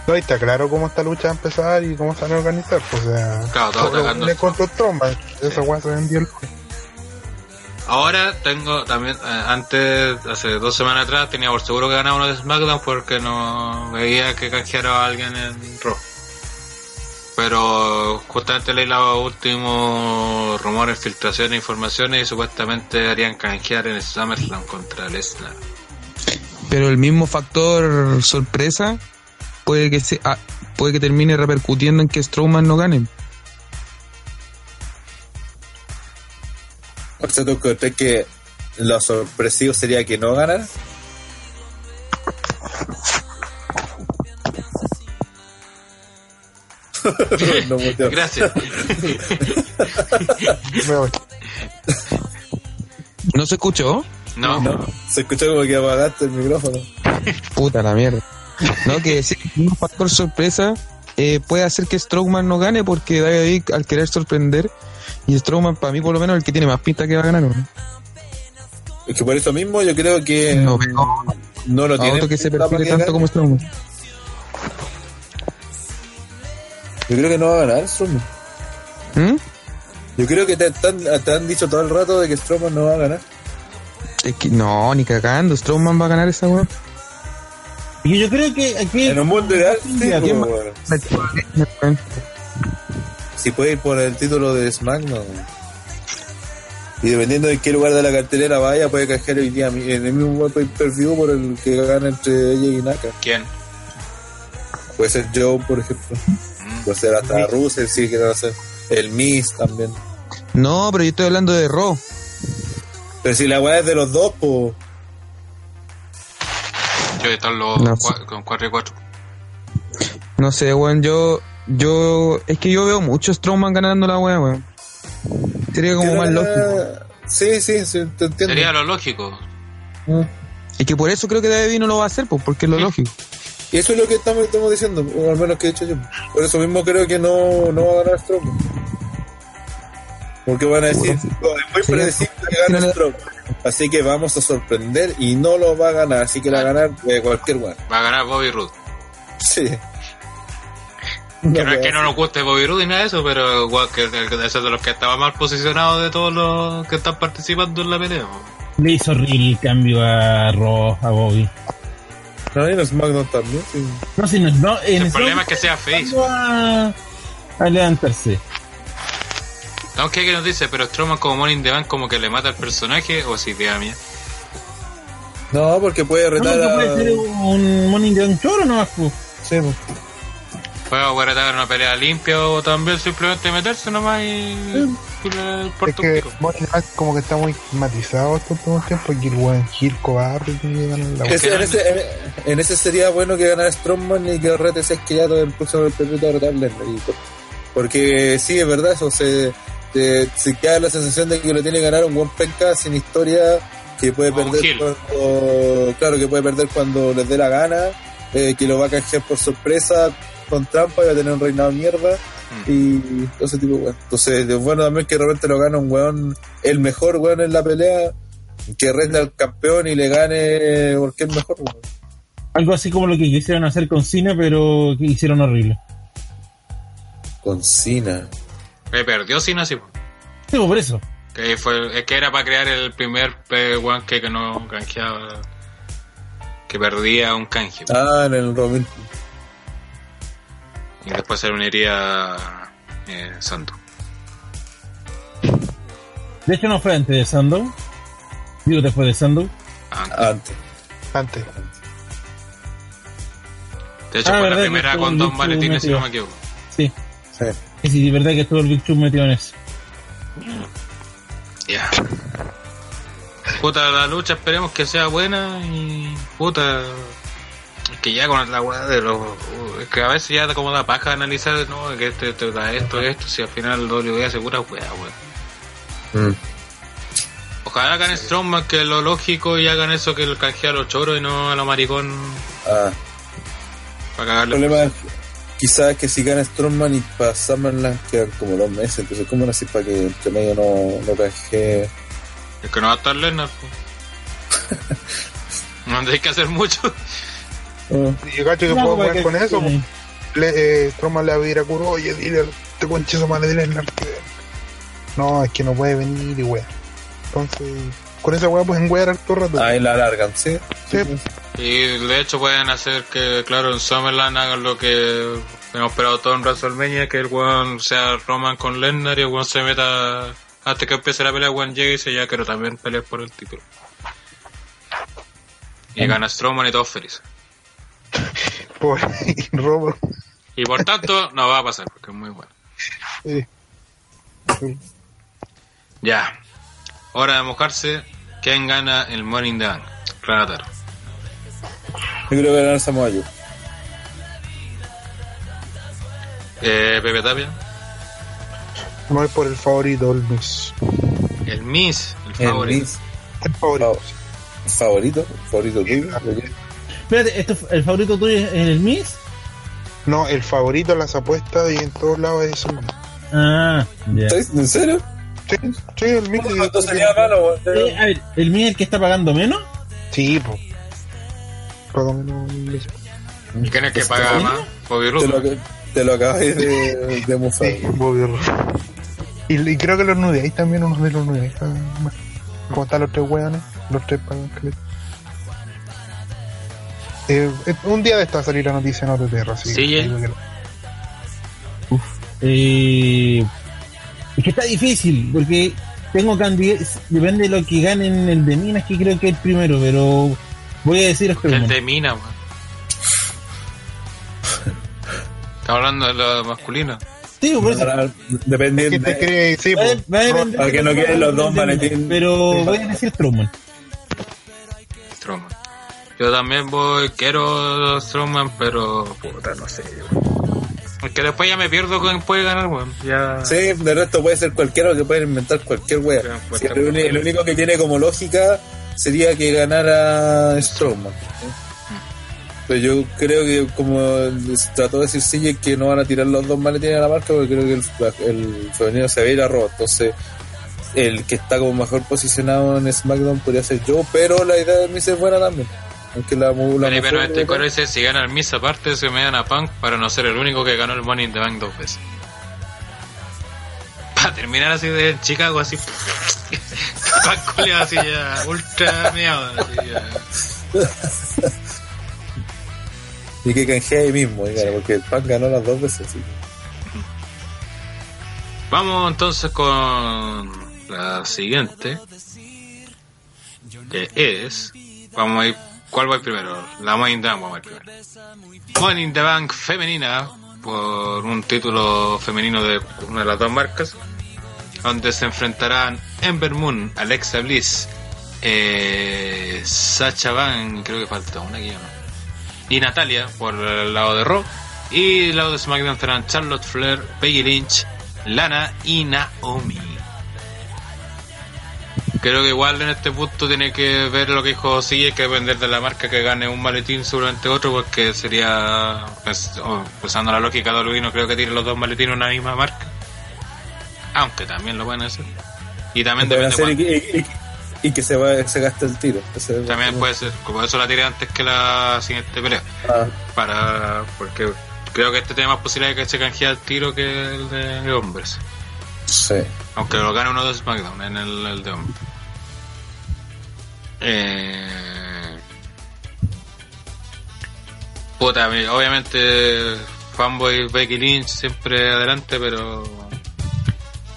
No, y está claro cómo esta lucha va a empezar y cómo se van a organizar. Pues, o sea, Claro, todo atacando. le Strowman. Esa weá se vendió el Ahora tengo también, eh, antes, hace dos semanas atrás, tenía por seguro que ganaba uno de SmackDown porque no veía que canjeara a alguien en Raw. Pero justamente leí los últimos rumores, filtraciones, informaciones y supuestamente harían canjear en SummerSlam contra Lesnar. Pero el mismo factor sorpresa puede que se, ah, puede que termine repercutiendo en que Strowman no gane. O sea, ¿tú crees que lo sorpresivo sería que no ganara? no. Gracias. Me voy. ¿No se escuchó? No, No, se escuchó como que apagaste el micrófono. Puta la mierda. No, que sí, un factor sorpresa eh, puede hacer que Strowman no gane porque David al querer sorprender y Strowman para mí por lo menos el que tiene más pinta que va a ganar. ¿no? Es que por eso mismo yo creo que No, lo a tiene que se perfile tanto como Strowman. Yo creo que no va a ganar Strowman. ¿Mm? Yo creo que te, te han, te han dicho todo el rato de que Strowman no va a ganar. Es que no, ni cagando, Strowman va a ganar esa weón. Y yo creo que aquí. En un mundo ideal, sí, ¿Quién pues, bueno. si puede ir por el título de SmackDown. Y dependiendo de qué lugar de la cartelera vaya, puede canjear hoy día en el mismo pay-per-view por el que gana entre ella y Naka. ¿quién? Puede ser Joe, por ejemplo. Puede ser hasta Russell, si quieren hacer. El Miz también. No, pero yo estoy hablando de Raw. Pero si la weá es de los dos, pues. Yo están los No con 4 y 4. No sé, weón, yo, yo, es que yo veo mucho Strowman ganando la weá, weón. Sería como más lógico. Sí, sí, sí, te entiendo. Sería lo lógico. Y que por eso creo que David no lo va a hacer, pues, porque es lo lógico. Y eso es lo que estamos, estamos diciendo, o al menos que he dicho yo. Por eso mismo creo que no, no va a ganar Strowman. Porque van a decir, "Oh, es muy Sí, predecible que gane Strowman. Así que vamos a sorprender y no lo va a ganar. Así que la va a ganar eh, cualquier weá. Va a ganar Bobby Roode. Sí. Que no es que no nos guste Bobby Roode ni nada de eso, pero igual que es de los que estaba mal posicionado de todos los que están participando en la pelea. Le hizo horrible el cambio a Raw, a Bobby. No, y en SmackDown también, sí. No, si no, no en El problema es que sea face. A, a levantarse. Aunque que nos dice, pero Strowman como Morning the Bank como que le mata al personaje o si idea mía. No, porque puede No, retar porque a... puede ser un morning de un choro nomás, pues. Sí, pues. Puede guardar una pelea limpia o también simplemente meterse nomás y... y el Es que como que está muy matizado estos últimos tiempos y el buen Gil cobarde tiene que ganar la en, ese, en, en ese sería bueno que ganara Strongman y que rete ese esqueleto del próximo Lesnar. y por- Porque sí, es verdad, eso se, te- se queda la sensación de que lo tiene que ganar un buen penca sin historia, que puede Como perder cuando, claro, que puede perder cuando les dé la gana, eh, que lo va a canjear por sorpresa con trampa y va a tener un reinado de mierda Mm. y todo ese tipo de weón. Entonces, es bueno también que de repente lo gana un weón, el mejor weón en la pelea, que renda al campeón y le gane porque es mejor weón. Algo así como lo que quisieron hacer con Cena, pero que hicieron horrible. Con Cena. Que perdió así. Sí, pues, por eso. Que fue, es que era para crear el primer P1 que, que no canjeaba. Que perdía un canje. Ah, en el Robin. Y después se uniría eh, Santo. De hecho, no fue antes de Sandow. Digo, después de Sandow. Antes. Antes. De hecho, Ah, fue la primera con Big maletines, si no me equivoco. Sí. Sí. Sí, de verdad que estuvo el Big Show metido en eso. Ya. Puta, la lucha esperemos que sea buena y puta. Que ya con la weá de los. Es que a veces ya como da paja analizar, no, que este, este da esto, esto, si al final el W asegura weá, weá. Mm. Ojalá hagan Strongman que lo lógico y hagan eso que el canjea a los choros y no a los maricón Ah, para el cagarle. problema es quizás que si gana Strongman y para Summerland quedan como dos meses, entonces ¿cómo no así para que entre medio no, no canje? Es que no va a estar Lennart. po. no hay que hacer mucho. Y yo cacho que No, puedo jugar con eso. Le, eh, Strowman le va a pedir a Kuro, oye, dile, te conche su madre que- No, es que no puede venir y wea. Entonces, con esa weá pueden wear harto rato. Ahí la alargan, ¿sí? Sí. Y de hecho pueden hacer que, claro, en Summerland hagan lo que hemos esperado todo en WrestleMania, que el weón sea Roman con Lesnar y el weón se meta hasta que empiece la pelea, el weón llegue y dice ya quiero también pelear por el título. Y gana Strowman y todos felices. Por robo. Y por tanto, no va a pasar porque es muy bueno. Sí. Ya. Hora de mojarse. ¿Quién gana el Morning the Bank? Renataro. Yo creo que ganar Samoa Joe. Eh, Pepe Tapia. Me voy por el favorito, el Miss. El Miss. El El favorito. Miz. El favorito. favorito, favorito tuyo. Espérate, ¿esto, ¿el favorito tuyo es el Miss? No, el favorito en las apuestas y en todos lados es el Miss. Ah, ya. ¿Estás- ¿En serio? Sí, sí, el Miss. Eh, a ver, ¿el Miss es el que está pagando menos? Sí, pues. ¿Y quién es que paga más? Bobby lo, te lo acabas de, de mufar. Sí. Y, y creo que los nudeáis también, unos de los nudeáis. Como están los tres weones, los tres pagan. Eh, eh, un día de esta salir la noticia en OTTR, así Sí, que- ¿eh? que- Eh, es que está difícil, porque tengo candidatos, depende de lo que ganen el de Minas, que creo que es el primero, pero voy a decir El Strowman. de Mina, weón. Estamos hablando de lo masculino. Sí, por eso. Ahora, Depende ¿Qué te de, cree? Sí, Va a- pues. va a depender Para que de no queden los dos el de Minas, maletines. Pero voy a decir Strowman. Strowman. Yo también voy, quiero Strowman, pero puta, no sé. weón. Porque después ya me pierdo con puede ganar, weón. Ya. Sí, de resto puede ser cualquiera que pueden inventar cualquier wea. Sí, el, único que tiene como lógica sería que ganara Strowman. ¿sí? Pero yo creo que, como trató de decir CJ, que no van a tirar los dos maletines a la marca porque creo que el, el femenino se va a ir a Raw. Entonces, el que está como mejor posicionado en SmackDown podría ser yo, pero la idea de mí es buena también. Aunque la, la mujer- este coro dice, si gana el Miss aparte, se me dan a Punk para no ser el único que ganó el Money in the Bank dos veces. Para terminar así de Chicago, así... Punk culiao, así ya, ultra meado, así ya. Y que canjea ahí mismo, gana, porque el Pan ganó las dos veces. sí. Vamos entonces con la siguiente. Que es. Vamos a ir. ¿Cuál ir primero? La Money in the Bank ir primero. Money in the Bank femenina. Por un título femenino de una de las dos marcas. Donde se enfrentarán Ember Moon, Alexa Bliss, eh, Sacha Van, creo que falta una o no. Y Natalia por el lado de Raw. Y el lado de SmackDown serán Charlotte Flair, Peggy Lynch, Lana y Naomi. Creo que igual en este punto tiene que ver lo que dijo Sigue, que depender de la marca que gane un maletín seguramente otro, porque sería, pues, oh, pensando la lógica de WWE, no creo que tiren los dos maletines una misma marca. Aunque también lo pueden hacer. Y también depende hacer y, cuánto- y- y- y que se, va, se gaste el tiro. También puede ser, como eso la tiré antes que la siguiente pelea. Ah, Para, porque creo que este tiene más posibilidad de que se canjee el tiro que el de hombres. sí. Aunque lo gane uno de SmackDown en el, el de hombres. Eh... Puta, obviamente fanboy Becky Lynch siempre adelante, pero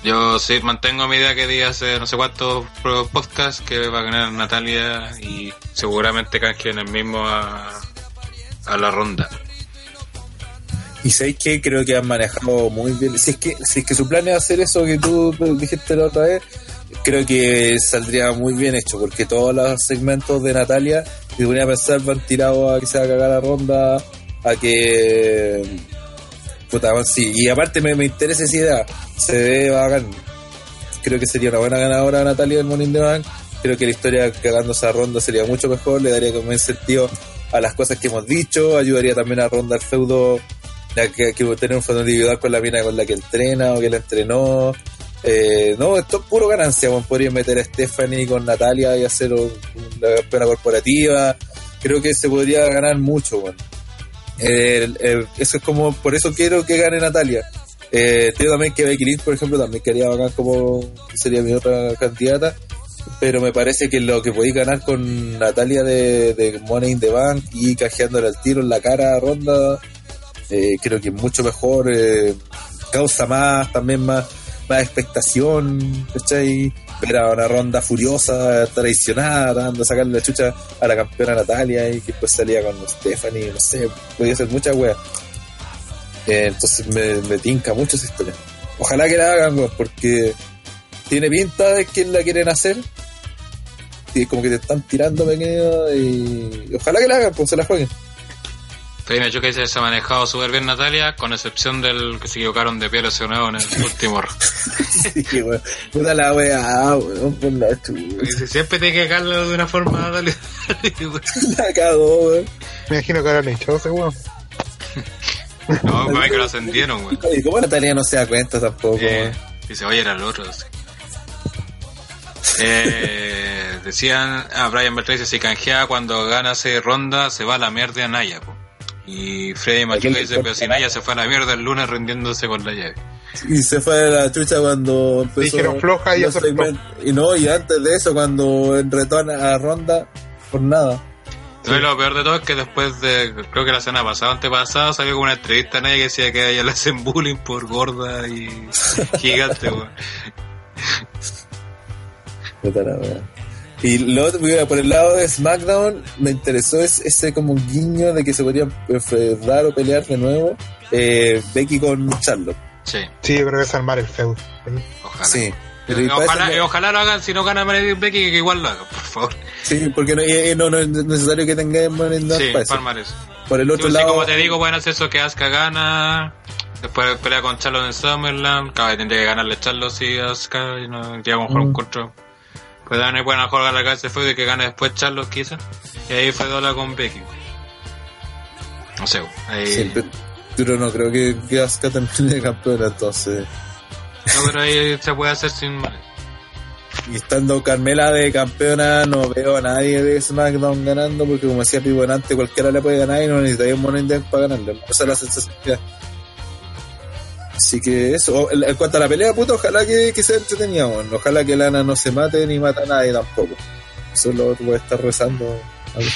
yo sí mantengo mi idea que di hace no sé cuántos podcasts que va a ganar Natalia y seguramente canjeen el mismo a, a la ronda. Y sabéis que creo que han manejado muy bien. Si es que, si es que su plan es hacer eso que tú dijiste la otra vez, creo que saldría muy bien hecho, porque todos los segmentos de Natalia, si ponía a pensar, van tirados a que se va a cagar la ronda, a que. Puta, sí. Y aparte me, me interesa esa idea. Se ve bacán. Creo que sería una buena ganadora Natalia del Morning the Bank. Creo que la historia cagándose a ronda sería mucho mejor, le daría como sentido a las cosas que hemos dicho, ayudaría también a ronda el feudo ya que, que tener un fondo individual con la mina con la que entrena o que la entrenó. Eh, no, esto es puro ganancia. Bueno, podría meter a Stephanie con Natalia y hacer un- una campeona corporativa. Creo que se podría ganar mucho. Bueno. El- el- eso es como, por eso quiero que gane Natalia. Eh, también que Becky Lynch, por ejemplo, también quería bacán como sería mi otra candidata. pero me parece que lo que podéis ganar con Natalia de, Money in the Bank y cajeándole el tiro en la cara a Ronda, eh, creo que es mucho mejor, eh, causa más, también más, más expectación, ¿cachai? Ver a una Ronda furiosa, traicionada, dando a sacarle la chucha a la campeona Natalia y que después salía con Stephanie, no sé, podía ser mucha wea. Eh, entonces me, me tinca mucho esa historia. Ojalá que la hagan, porque tiene pinta de que la quieren hacer. Y como que te están tirando pequeño y ojalá que la hagan, pues se la jueguen. Hecho que se ha manejado súper bien Natalia, con excepción del que se equivocaron de piel ese nuevo en el último. Sí, weón. Puta la weá, weón, por la chucha. Siempre tiene que cagarlo de una forma, Natalia. La cagó, weón. Me imagino que ahora le echó ese weón. no, para que lo ascendieron, güey. Y como Natalia no se da cuenta tampoco, Eh, weón. dice, oye, era el otro. así. Eh, decían, ah, Brian Bertrand dice, si canjea cuando gana esa ronda, se va a la mierda a Naya, po. Y Freddy Machuca dice, pero si Naya se fue a la mierda el lunes rindiéndose con la llave. Y se fue a la chucha cuando empezó. Dijeron floja y aceptó. Y no, y antes de eso, cuando enretó a Ronda, por nada. Entonces, lo peor de todo es que después de, creo que la semana pasada, antepasada, salió con una entrevista a Naya que decía que a ella le hacen bullying por gorda y gigante, weón. Y lo otro, mira, por el lado de SmackDown, me interesó es, ese como guiño de que se podrían enfrentar o pelear de nuevo eh, Becky con Charlotte. Sí, Sí, yo creo que es armar el feud. ojalá. Sí. Pero ojalá, eh, que- ojalá lo hagan, si no gana Becky, que igual lo hagan, por favor. sí, porque no, y- y no, no es necesario que in the Bank Sí, para eso. palmares. Por el otro Yo sí, lado, como te digo, pueden hacer eso que Asuka gana. Después pelea con Charlotte en Summerland. Cada vez tendría que ganarle Charlotte si Asuka y no llega a lo mejor Mm. un control. Pues también pueden jugar la cabeza fue de que gane después Charlotte quizás. Y ahí fue Dola con Becky. No sé, ahí... sí, pero, pero no creo que, que Asuka termine de campeona, entonces. No, pero ahí se puede hacer sin... Y estando Carmela de campeona, no veo a nadie de SmackDown ganando, porque como decía Pipo antes, cualquiera le puede ganar y no necesitaría un Money the Bank para ganarle. Esa es la sensación. Así que eso, O- en cuanto a la pelea, puta, ojalá que, que sea entretenida, weón. ojalá que Lana no se mate ni mata a nadie tampoco. Eso lo voy a estar rezando. A ver.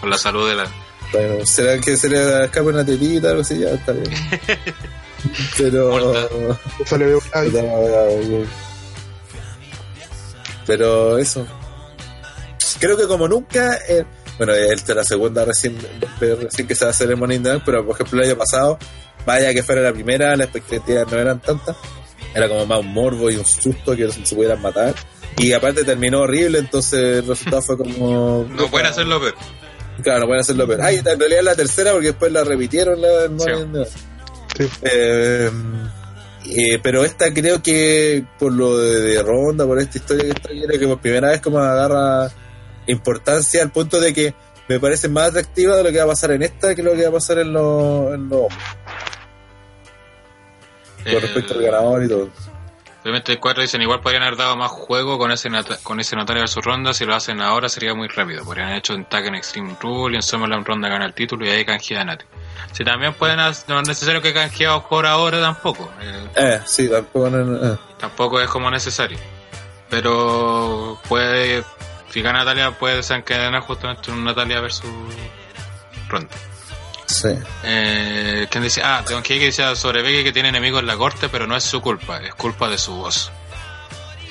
Con la salud de la... Bueno, será que se le escapa una tetita, algo así, ya está bien. Pero. Pero eso. Creo que como nunca. eh, bueno, esta es la segunda recién, recién que se va a hacer el Money in the Bank, pero por ejemplo el año pasado, vaya que fuera la primera, las expectativas no eran tantas. Era como más un morbo y un susto que se pudieran matar. Y aparte terminó horrible, entonces el resultado fue como. No pueden hacerlo peor. Claro, no pueden hacerlo peor. Ah, y en realidad es la tercera porque después la repitieron la Sí. Eh, eh, pero esta creo que por lo de, de Ronda, por esta historia que está creo que por primera vez como agarra importancia al punto de que me parece más atractiva de lo que va a pasar en esta que lo que va a pasar en los en los hombres, con El- respecto al ganador y todo. Obviamente el 4 dicen igual podrían haber dado más juego con ese con ese Natalia versus Ronda. Si lo hacen ahora sería muy rápido. Podrían haber hecho un tag en Extreme Rule y en Summerland Ronda gana el título y ahí canjea a Nati si también pueden no es necesario que canjeados por ahora tampoco. Eh, Eh, sí, tampoco no- eh. tampoco es como necesario. Pero puede si gana Natalia puede desencadenar justamente un Natalia versus Ronda Sí. eh, ¿Quién dice? Ah, Don Kike decía sobre Becky que tiene enemigos en la corte, pero no es su culpa, es culpa de su voz.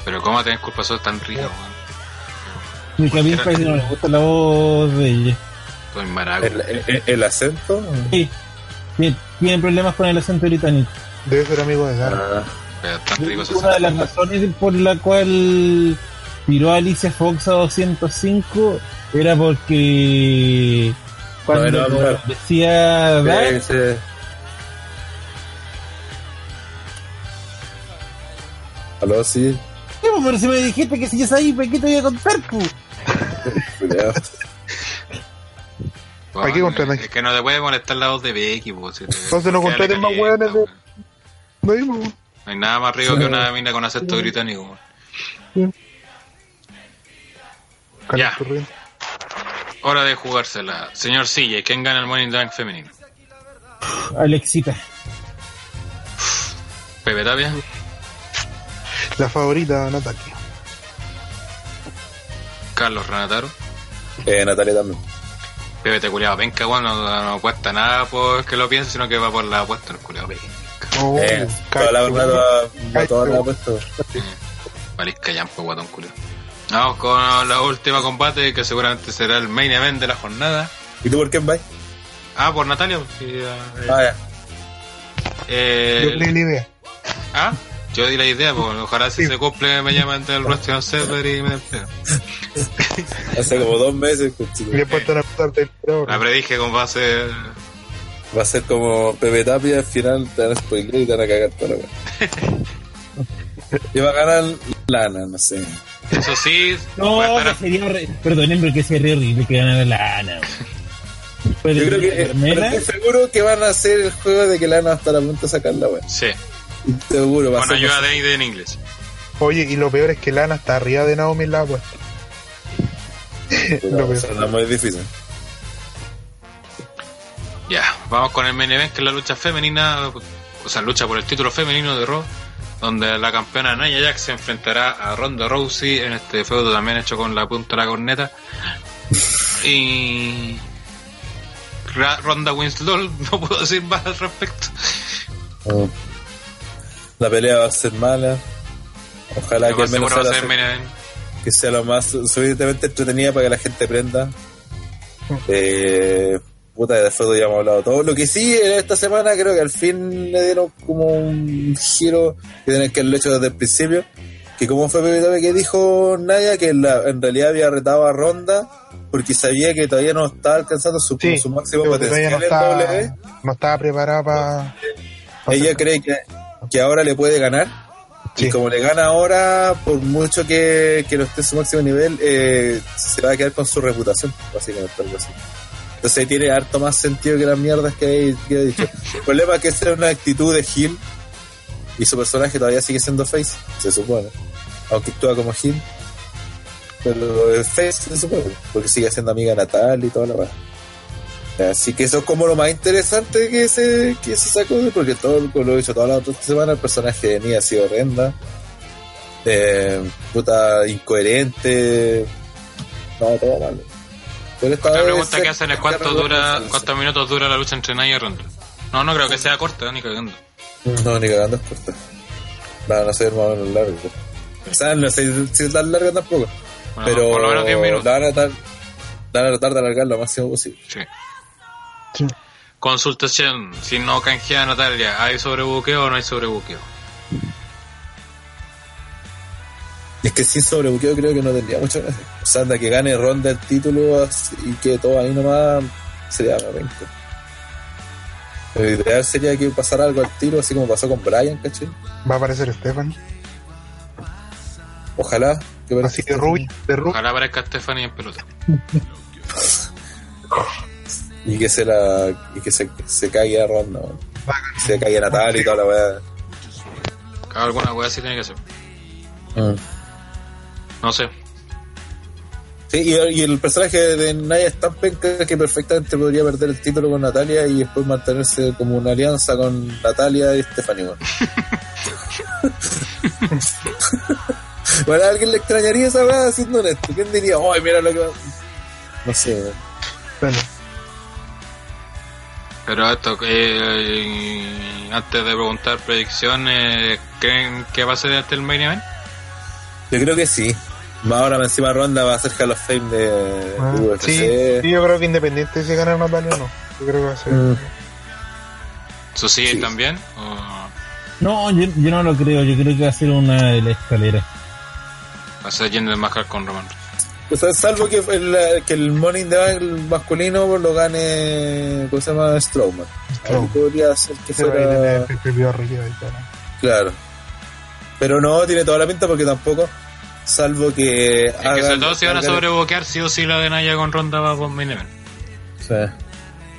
Pero ¿cómo tenés culpa? Eso es tan rico, weón. Y que a mí me parece que no le gusta la voz de ella. Estoy maraco. El, el- el acento. Sí, tiene, tiene problemas con el acento británico. Debe ser amigo de Dana. Ah, Una de las razones por la cual tiró a Alicia Fox a 205 era porque cuando No, no, no. decía Dark, sí, sí. Aló, sí. "Sí, pues, pero si me dijiste que si ya sabía, ¿para qué te voy a contar? pues?" Cuidado. Bueno, Aquí contratan. Es que no te puede molestar la voz de Becky, pues. si Entonces no contraten más hueones de- weón. No weón. No hay nada más rico que una mina con acento británico. weón. Ya. Hora de jugársela. Señor CJ, ¿quién gana el Money Bank femenino? Alexita. Pepe Tapia. La favorita, Natalia. Carlos Renataro. Eh, Natalia también. Pepe te culiado penca, weón, no, no cuesta nada por que lo piense, sino que va por la apuesta, el culiado penca. Oh, Eh, toda la verdad va- va toda la apuesta. Marisca Yampo, guatón culiado. Vamos con la última combate, que seguramente será el main event de la jornada. ¿Y tú por quién vas? Ah, por Natalia. pues, sí, eh, Ah, ya. eh, Yo leí la idea. ah, yo di la idea, pues ojalá si Sí. se cumple me llaman del Wrestling Server y me. Hace como dos meses. pues, he puesto una puta del La predije con base. Va a ser como Pepe Tapia, al final te van a spoiler y te van a cagar wea. Y va a ganar Lana, no sé. Eso sí, No, a estar- sería horri- Perdonen, pero que sería horrible que ganara la Ana. Pero Yo creo que pero Carmela, estoy seguro que van a hacer el juego de que Lana va a estar a punto de sacar la wea. Sí, Seguro, va a con ser. ayuda de Aide en inglés. Oye, y lo peor es que Lana está arriba de Naomi en la apuesta. No, lo no es muy difícil. Ya, vamos con el main event, que es la lucha femenina, o sea, lucha por el título femenino de Raw, donde la campeona Nia Jax se enfrentará a Ronda Rousey en este feudo también hecho con la punta de la corneta. Y. Ra- Ronda Winslow, no puedo decir más al respecto. No. La pelea va a ser mala. Ojalá que al menos sea, ser la- main event. que sea lo más suficientemente entretenida para que la gente prenda. Eh, puta, de feudo ya hemos hablado todo. Lo que sí, en esta semana creo que al fin le dieron como un giro que tienen que haberlo hecho desde el principio. Que como fue Pepe que dijo Naya, que la- en realidad había retado a Ronda porque sabía que todavía no estaba alcanzando su, Sí, su máximo potencial no en estaba, W. no estaba preparada para. Ella cree que, que ahora le puede ganar. Y Sí. como le gana ahora, por mucho que, que no esté en su máximo nivel, eh, se va a quedar con su reputación, básicamente. Algo así. Entonces tiene harto más sentido que las mierdas que he, dicho. El problema es que esa es una actitud de Hill y su personaje todavía sigue siendo Face, se supone. Aunque actúa como Hill. Pero Face, se supone, porque sigue siendo amiga Natal y toda la verdad. Así que eso es como lo más interesante que se, que se sacó, porque todo lo he dicho toda la otra semana, el personaje de Nia ha sido horrenda. Eh, puta, incoherente. No, todo malo. Pero esta vez pregunta que hacen es cuánto dura, cuántos minutos dura la lucha entre Nia y Ronda. No, no creo que sea corta, ni cagando. No, ni cagando es corta. Van a ser más o menos largos. O sea, no sé si es tan larga tampoco. Bueno, pero por lo menos 10 minutos. la van a tratar, la van a tratar de alargar lo máximo posible. Sí. Consultación, si no canjea Natalia, ¿hay sobrebuqueo o no hay sobrebuqueo? Y es que sin sobrebuqueo creo que no tendría mucho gracia. O sea, anda que gane ronda el título así, y que todo ahí nomás sería penca. Lo ideal sería que pasara algo al tiro, así como pasó con Brian, ¿cachai? Va a aparecer Stephanie. Ojalá que Así de rubia. De rubia. Ojalá aparezca Stephanie en pelota. y que se la y que se, se caiga a ronda, weón. se caiga Natalia y toda la weá. Alguna wea así tiene que ser. Mm. No sé. Sí, y, y el personaje de Naya es tan penca que perfectamente podría perder el título con Natalia y después mantenerse como una alianza con Natalia y Stephanie. bueno, a alguien le extrañaría esa weá haciendo esto. ¿Quién diría, ay, mira lo que va? No sé. Bueno, Pero esto, eh, antes de preguntar predicciones, ¿creen que va a ser este el main event? Yo creo que sí. Ahora encima ronda va a ser Hall of Fame de, ah, de UFC. sí, sí, yo creo que independiente si gana Natalia o no. Yo creo que va a ser. Mm. ¿Eso sigue Sí. también? ¿O no, yo, yo no lo creo. Yo creo que va a ser una de las escaleras. va a ser Jinder Mahal con Roman? O sea, salvo que el, que el the Bank masculino lo gane, ¿cómo se llama? Strowman. Ahí Strowman. podría ser que en fuera... el PPV arriba y todo. Claro. Pero no, tiene toda la pinta porque tampoco, salvo que... Es que sobre todo si van a sobrebuquear, sí o sí la de Naya con Ronda va main event. Sí.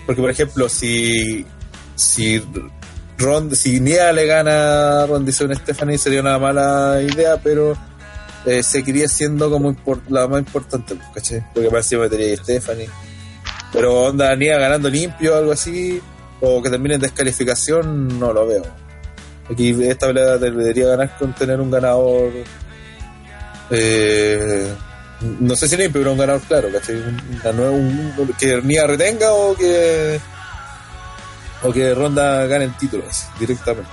Porque, por ejemplo, si... Si Ron, si Nia le gana a Ronda y Stephanie sería una mala idea, pero eh, seguiría siendo como la más importante, pues, ¿cachai? Porque más encima metería Stephanie. Pero onda Nia ganando limpio o algo así, o que termine en descalificación, no lo veo. Aquí esta pelea debería ganar con tener un ganador eh, no sé si limpio, pero un ganador claro, ¿cachai? Una nueva- un- un- que Nia retenga o que o que Ronda gane el título así, directamente.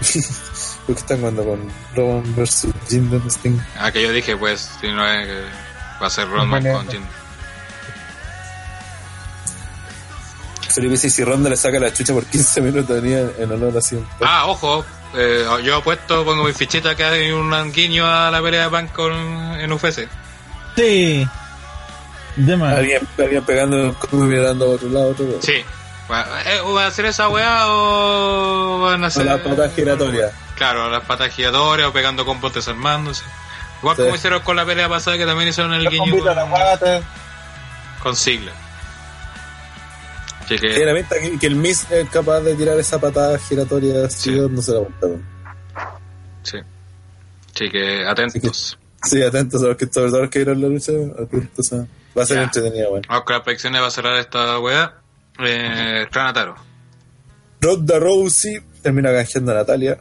Porque están jugando con Roman versus Jinder Sting. Ah, que yo dije, pues, si no es que va a ser Roman Vale. con Jin. Felipe dice, si Ronda le saca la chucha por 15 minutos venía en honor a Cien. Ah, ojo, eh, yo apuesto, pongo mi fichita que hay un guiño a la pelea de Punk con, en UFC. Sí. De más. Alguien, alguien pegando, como mirando a otro lado, otro lado. Sí. Eh, ¿Va a hacer esa weá o van a A hacer... la pata giratoria. Claro, las patas giratorias o pegando combos desarmándose. Igual Sí. como hicieron con la pelea pasada que también hicieron el guiño la con, guata. con sigla. Así Tiene que, la que, que el Miz es capaz de tirar esa patada giratoria así, Sí. no se la aguantaron. sí. Así que atentos. Sí, atentos a los que, sobre todo los que vieron la lucha, atentos a... Va a ser entretenida, bueno. Vamos con las predicciones, va a cerrar esta weá. Eh, Tranataro. Ronda Rousey termina canjeando a Natalia,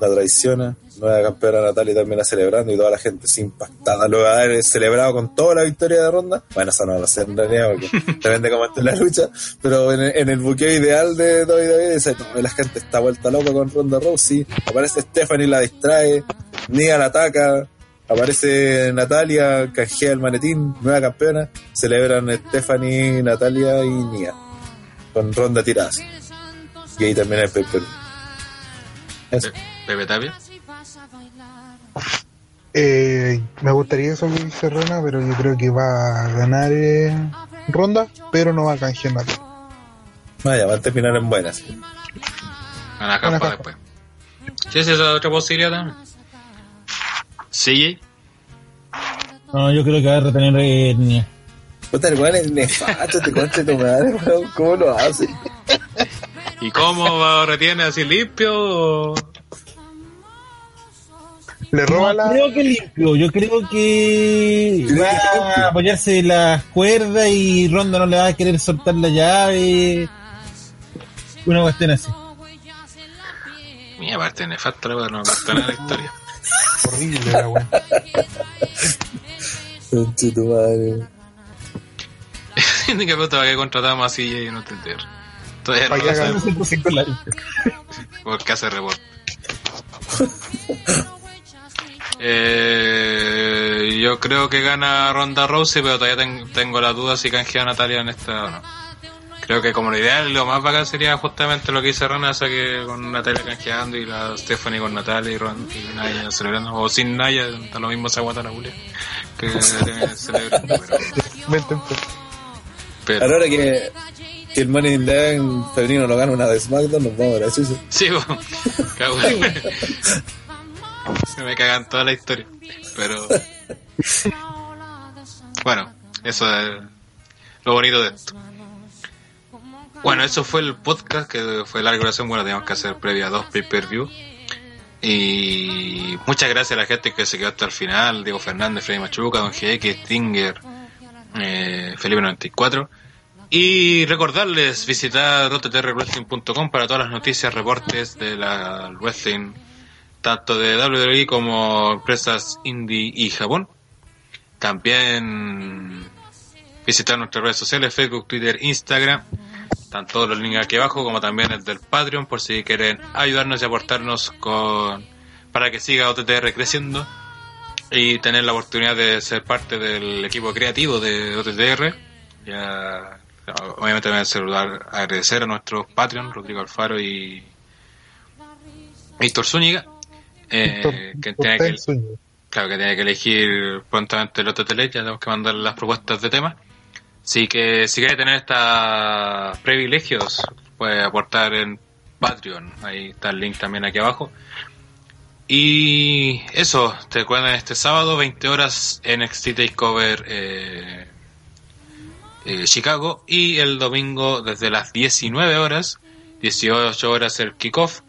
la traiciona, nueva campeona Natalia también celebrando y toda la gente se impactada luego de haber celebrado con toda la victoria de Ronda. Bueno, eso no lo sé en realidad porque depende cómo esté la lucha, pero en el, en el buqueo ideal de WWE dice, no, la gente está vuelta loca con Ronda Rousey, aparece Stephanie la distrae, Nia la ataca, aparece Natalia, canjea el maletín, nueva campeona, celebran Stephanie, Natalia y Nia con Ronda tiradas. Y ahí también el. Eso. Pepe Tapia. Eh, me gustaría eso que dice Rona, pero yo creo que va a ganar eh, Ronda, pero no va a canjear nada. Vaya, va a terminar en buenas. A Van a escapar escapar. después. Sí, esa es otra posibilidad también. CJ. No, yo creo que va a retener eh, Nia. Puta, el weón es nefasto, te concha de tu madre, weón. ¿Cómo lo hace? ¿Y cómo va, retiene así limpio? o- Le roba No la. creo que limpio, yo creo que va a apoyarse las cuerdas y Ronda no le va a querer soltar la llave. Una cuestión así. Mira, aparte nefasto, la weá, no aporta nada a la historia. Horrible la de tu madre. Ni que puta, ¿para qué contratamos a CJ y no entender? Todavía no Para que lo haga- sabemos. Se puso con la- Porque hace report. Eh, yo creo que gana Ronda Rousey, pero todavía ten- tengo la duda si canjea a Natalia en esta o no. Creo que como lo ideal, lo más bacán sería justamente lo que hice Rana, o sea que con Natalia canjeando y la Stephanie con Natalia y, Ron, y Naya celebrando, o sin Naya, da lo mismo esa guata la Julia, que celebrando, pero, pero Ahora que, que el Money in the Bank femenino lo gana una de SmackDown, nos vamos a la chucha. Sí. Se me cagan toda la historia. Pero. Bueno, eso es lo bonito de esto. Bueno, eso fue el podcast que fue larga duración. Bueno, teníamos que hacer previa a dos pay-per-view. Y muchas gracias a la gente que se quedó hasta el final: Diego Fernández, Freddy Machuca, Don GX, Stinger, eh, Felipe 94. Y recordarles visitar rototerrewrestling.com para todas las noticias, reportes de la wrestling, tanto de WWE como empresas indie y Japón. También visitar nuestras redes sociales, Facebook, Twitter, Instagram. Están todos los links aquí abajo, como también el del Patreon, por si quieren ayudarnos y aportarnos con para que siga OTTR creciendo y tener la oportunidad de ser parte del equipo creativo de OTTR. Ya, obviamente voy a agradecer a nuestros Patreon, Rodrigo Alfaro y Víctor Zúñiga, eh, que tiene que, claro, que tiene que elegir prontamente el OTTL, ya tenemos que mandar las propuestas de tema. Así que si quieres tener estos privilegios, puedes aportar en Patreon, ahí está el link también aquí abajo. Y eso, te recuerdan este sábado, 20 horas, NXT Takeover eh, eh, Chicago. Y el domingo, desde las 19 horas, 18 horas el kickoff,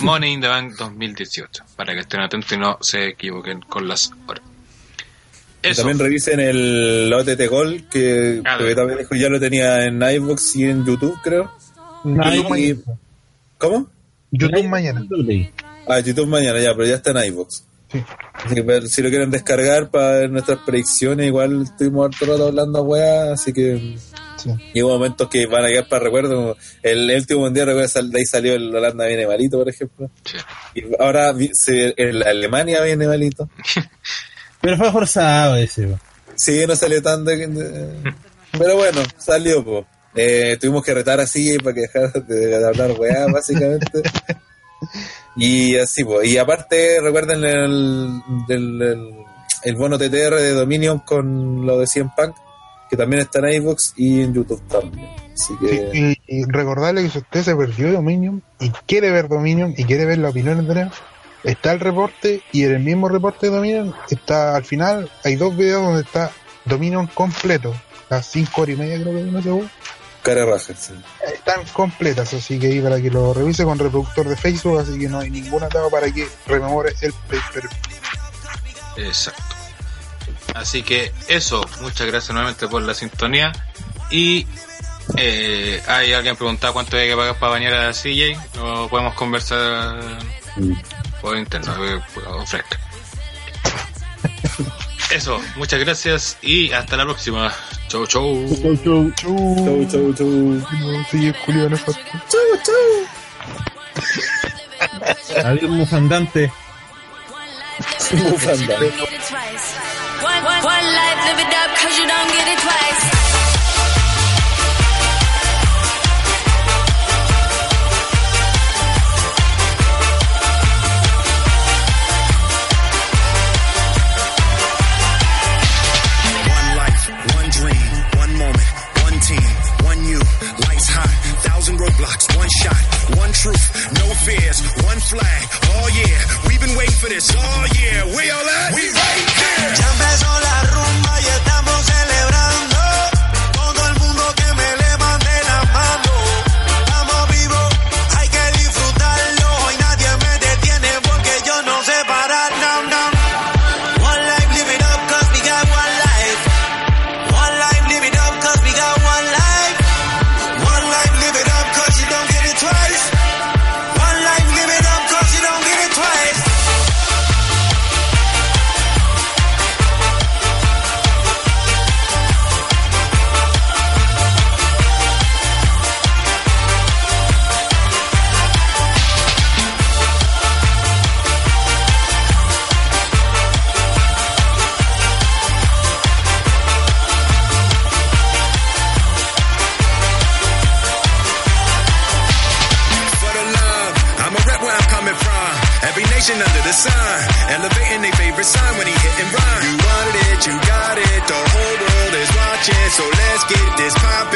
Money in the Bank 2018. Para que estén atentos y no se equivoquen con las horas. Eso. también revisen el OTT Gol, que, Ah, también ya lo tenía en iVoox y en YouTube, creo. YouTube, Y- mañana. ¿Cómo? YouTube mañana. Ah, YouTube mañana ya, pero ya está en iVoox. Así que pero si lo quieren descargar para ver nuestras predicciones, igual estuvimos harto rato hablando weá, así que Sí. llegó momentos que van a quedar para recuerdo. como El, el último mundial, recuerdo, sal- de ahí salió el Holanda viene malito, por ejemplo. Sí. Y ahora se- el Alemania viene malito. Pero fue forzado ese, po. Sí, no salió tan de... de- pero bueno, salió, po. Eh, tuvimos que retar así para que dejara de, de hablar weá, básicamente. y así, pues. Y aparte, recuerden el, el, el, el bono TTR de Dominion con lo de 100 Punk, que también está en iVoox y en YouTube también. Así Sí, y, y recordarle que si usted se perdió Dominion y quiere ver Dominion y quiere ver las opiniones de Neo, está el reporte y en el mismo reporte de Dominion está al final, hay dos videos donde está Dominion completo, las 5 horas y media creo que no sé vos, Cara raja, sí. están completas, así que ahí para que lo revise con reproductor de Facebook, así que no hay ningún atado para que rememore el paper. Exacto. Así que eso, muchas gracias nuevamente por la sintonía. Y eh, hay alguien preguntado cuánto hay que pagar para bañar a CJ. Lo podemos conversar por interno, eh, por fresca. Eso, muchas gracias y hasta la próxima. Chau, chau. Chau, chau. Chau, chau, chau. Sí, Julio, no falta. Adiós, mufandante. Bufanda. One, one, one life, live it up, cause you don't get it twice. Thousand roadblocks, one shot, one truth, no fears, one flag. Oh yeah, we've been waiting for this. Oh yeah, we all at? We right here. So let's get this poppin'.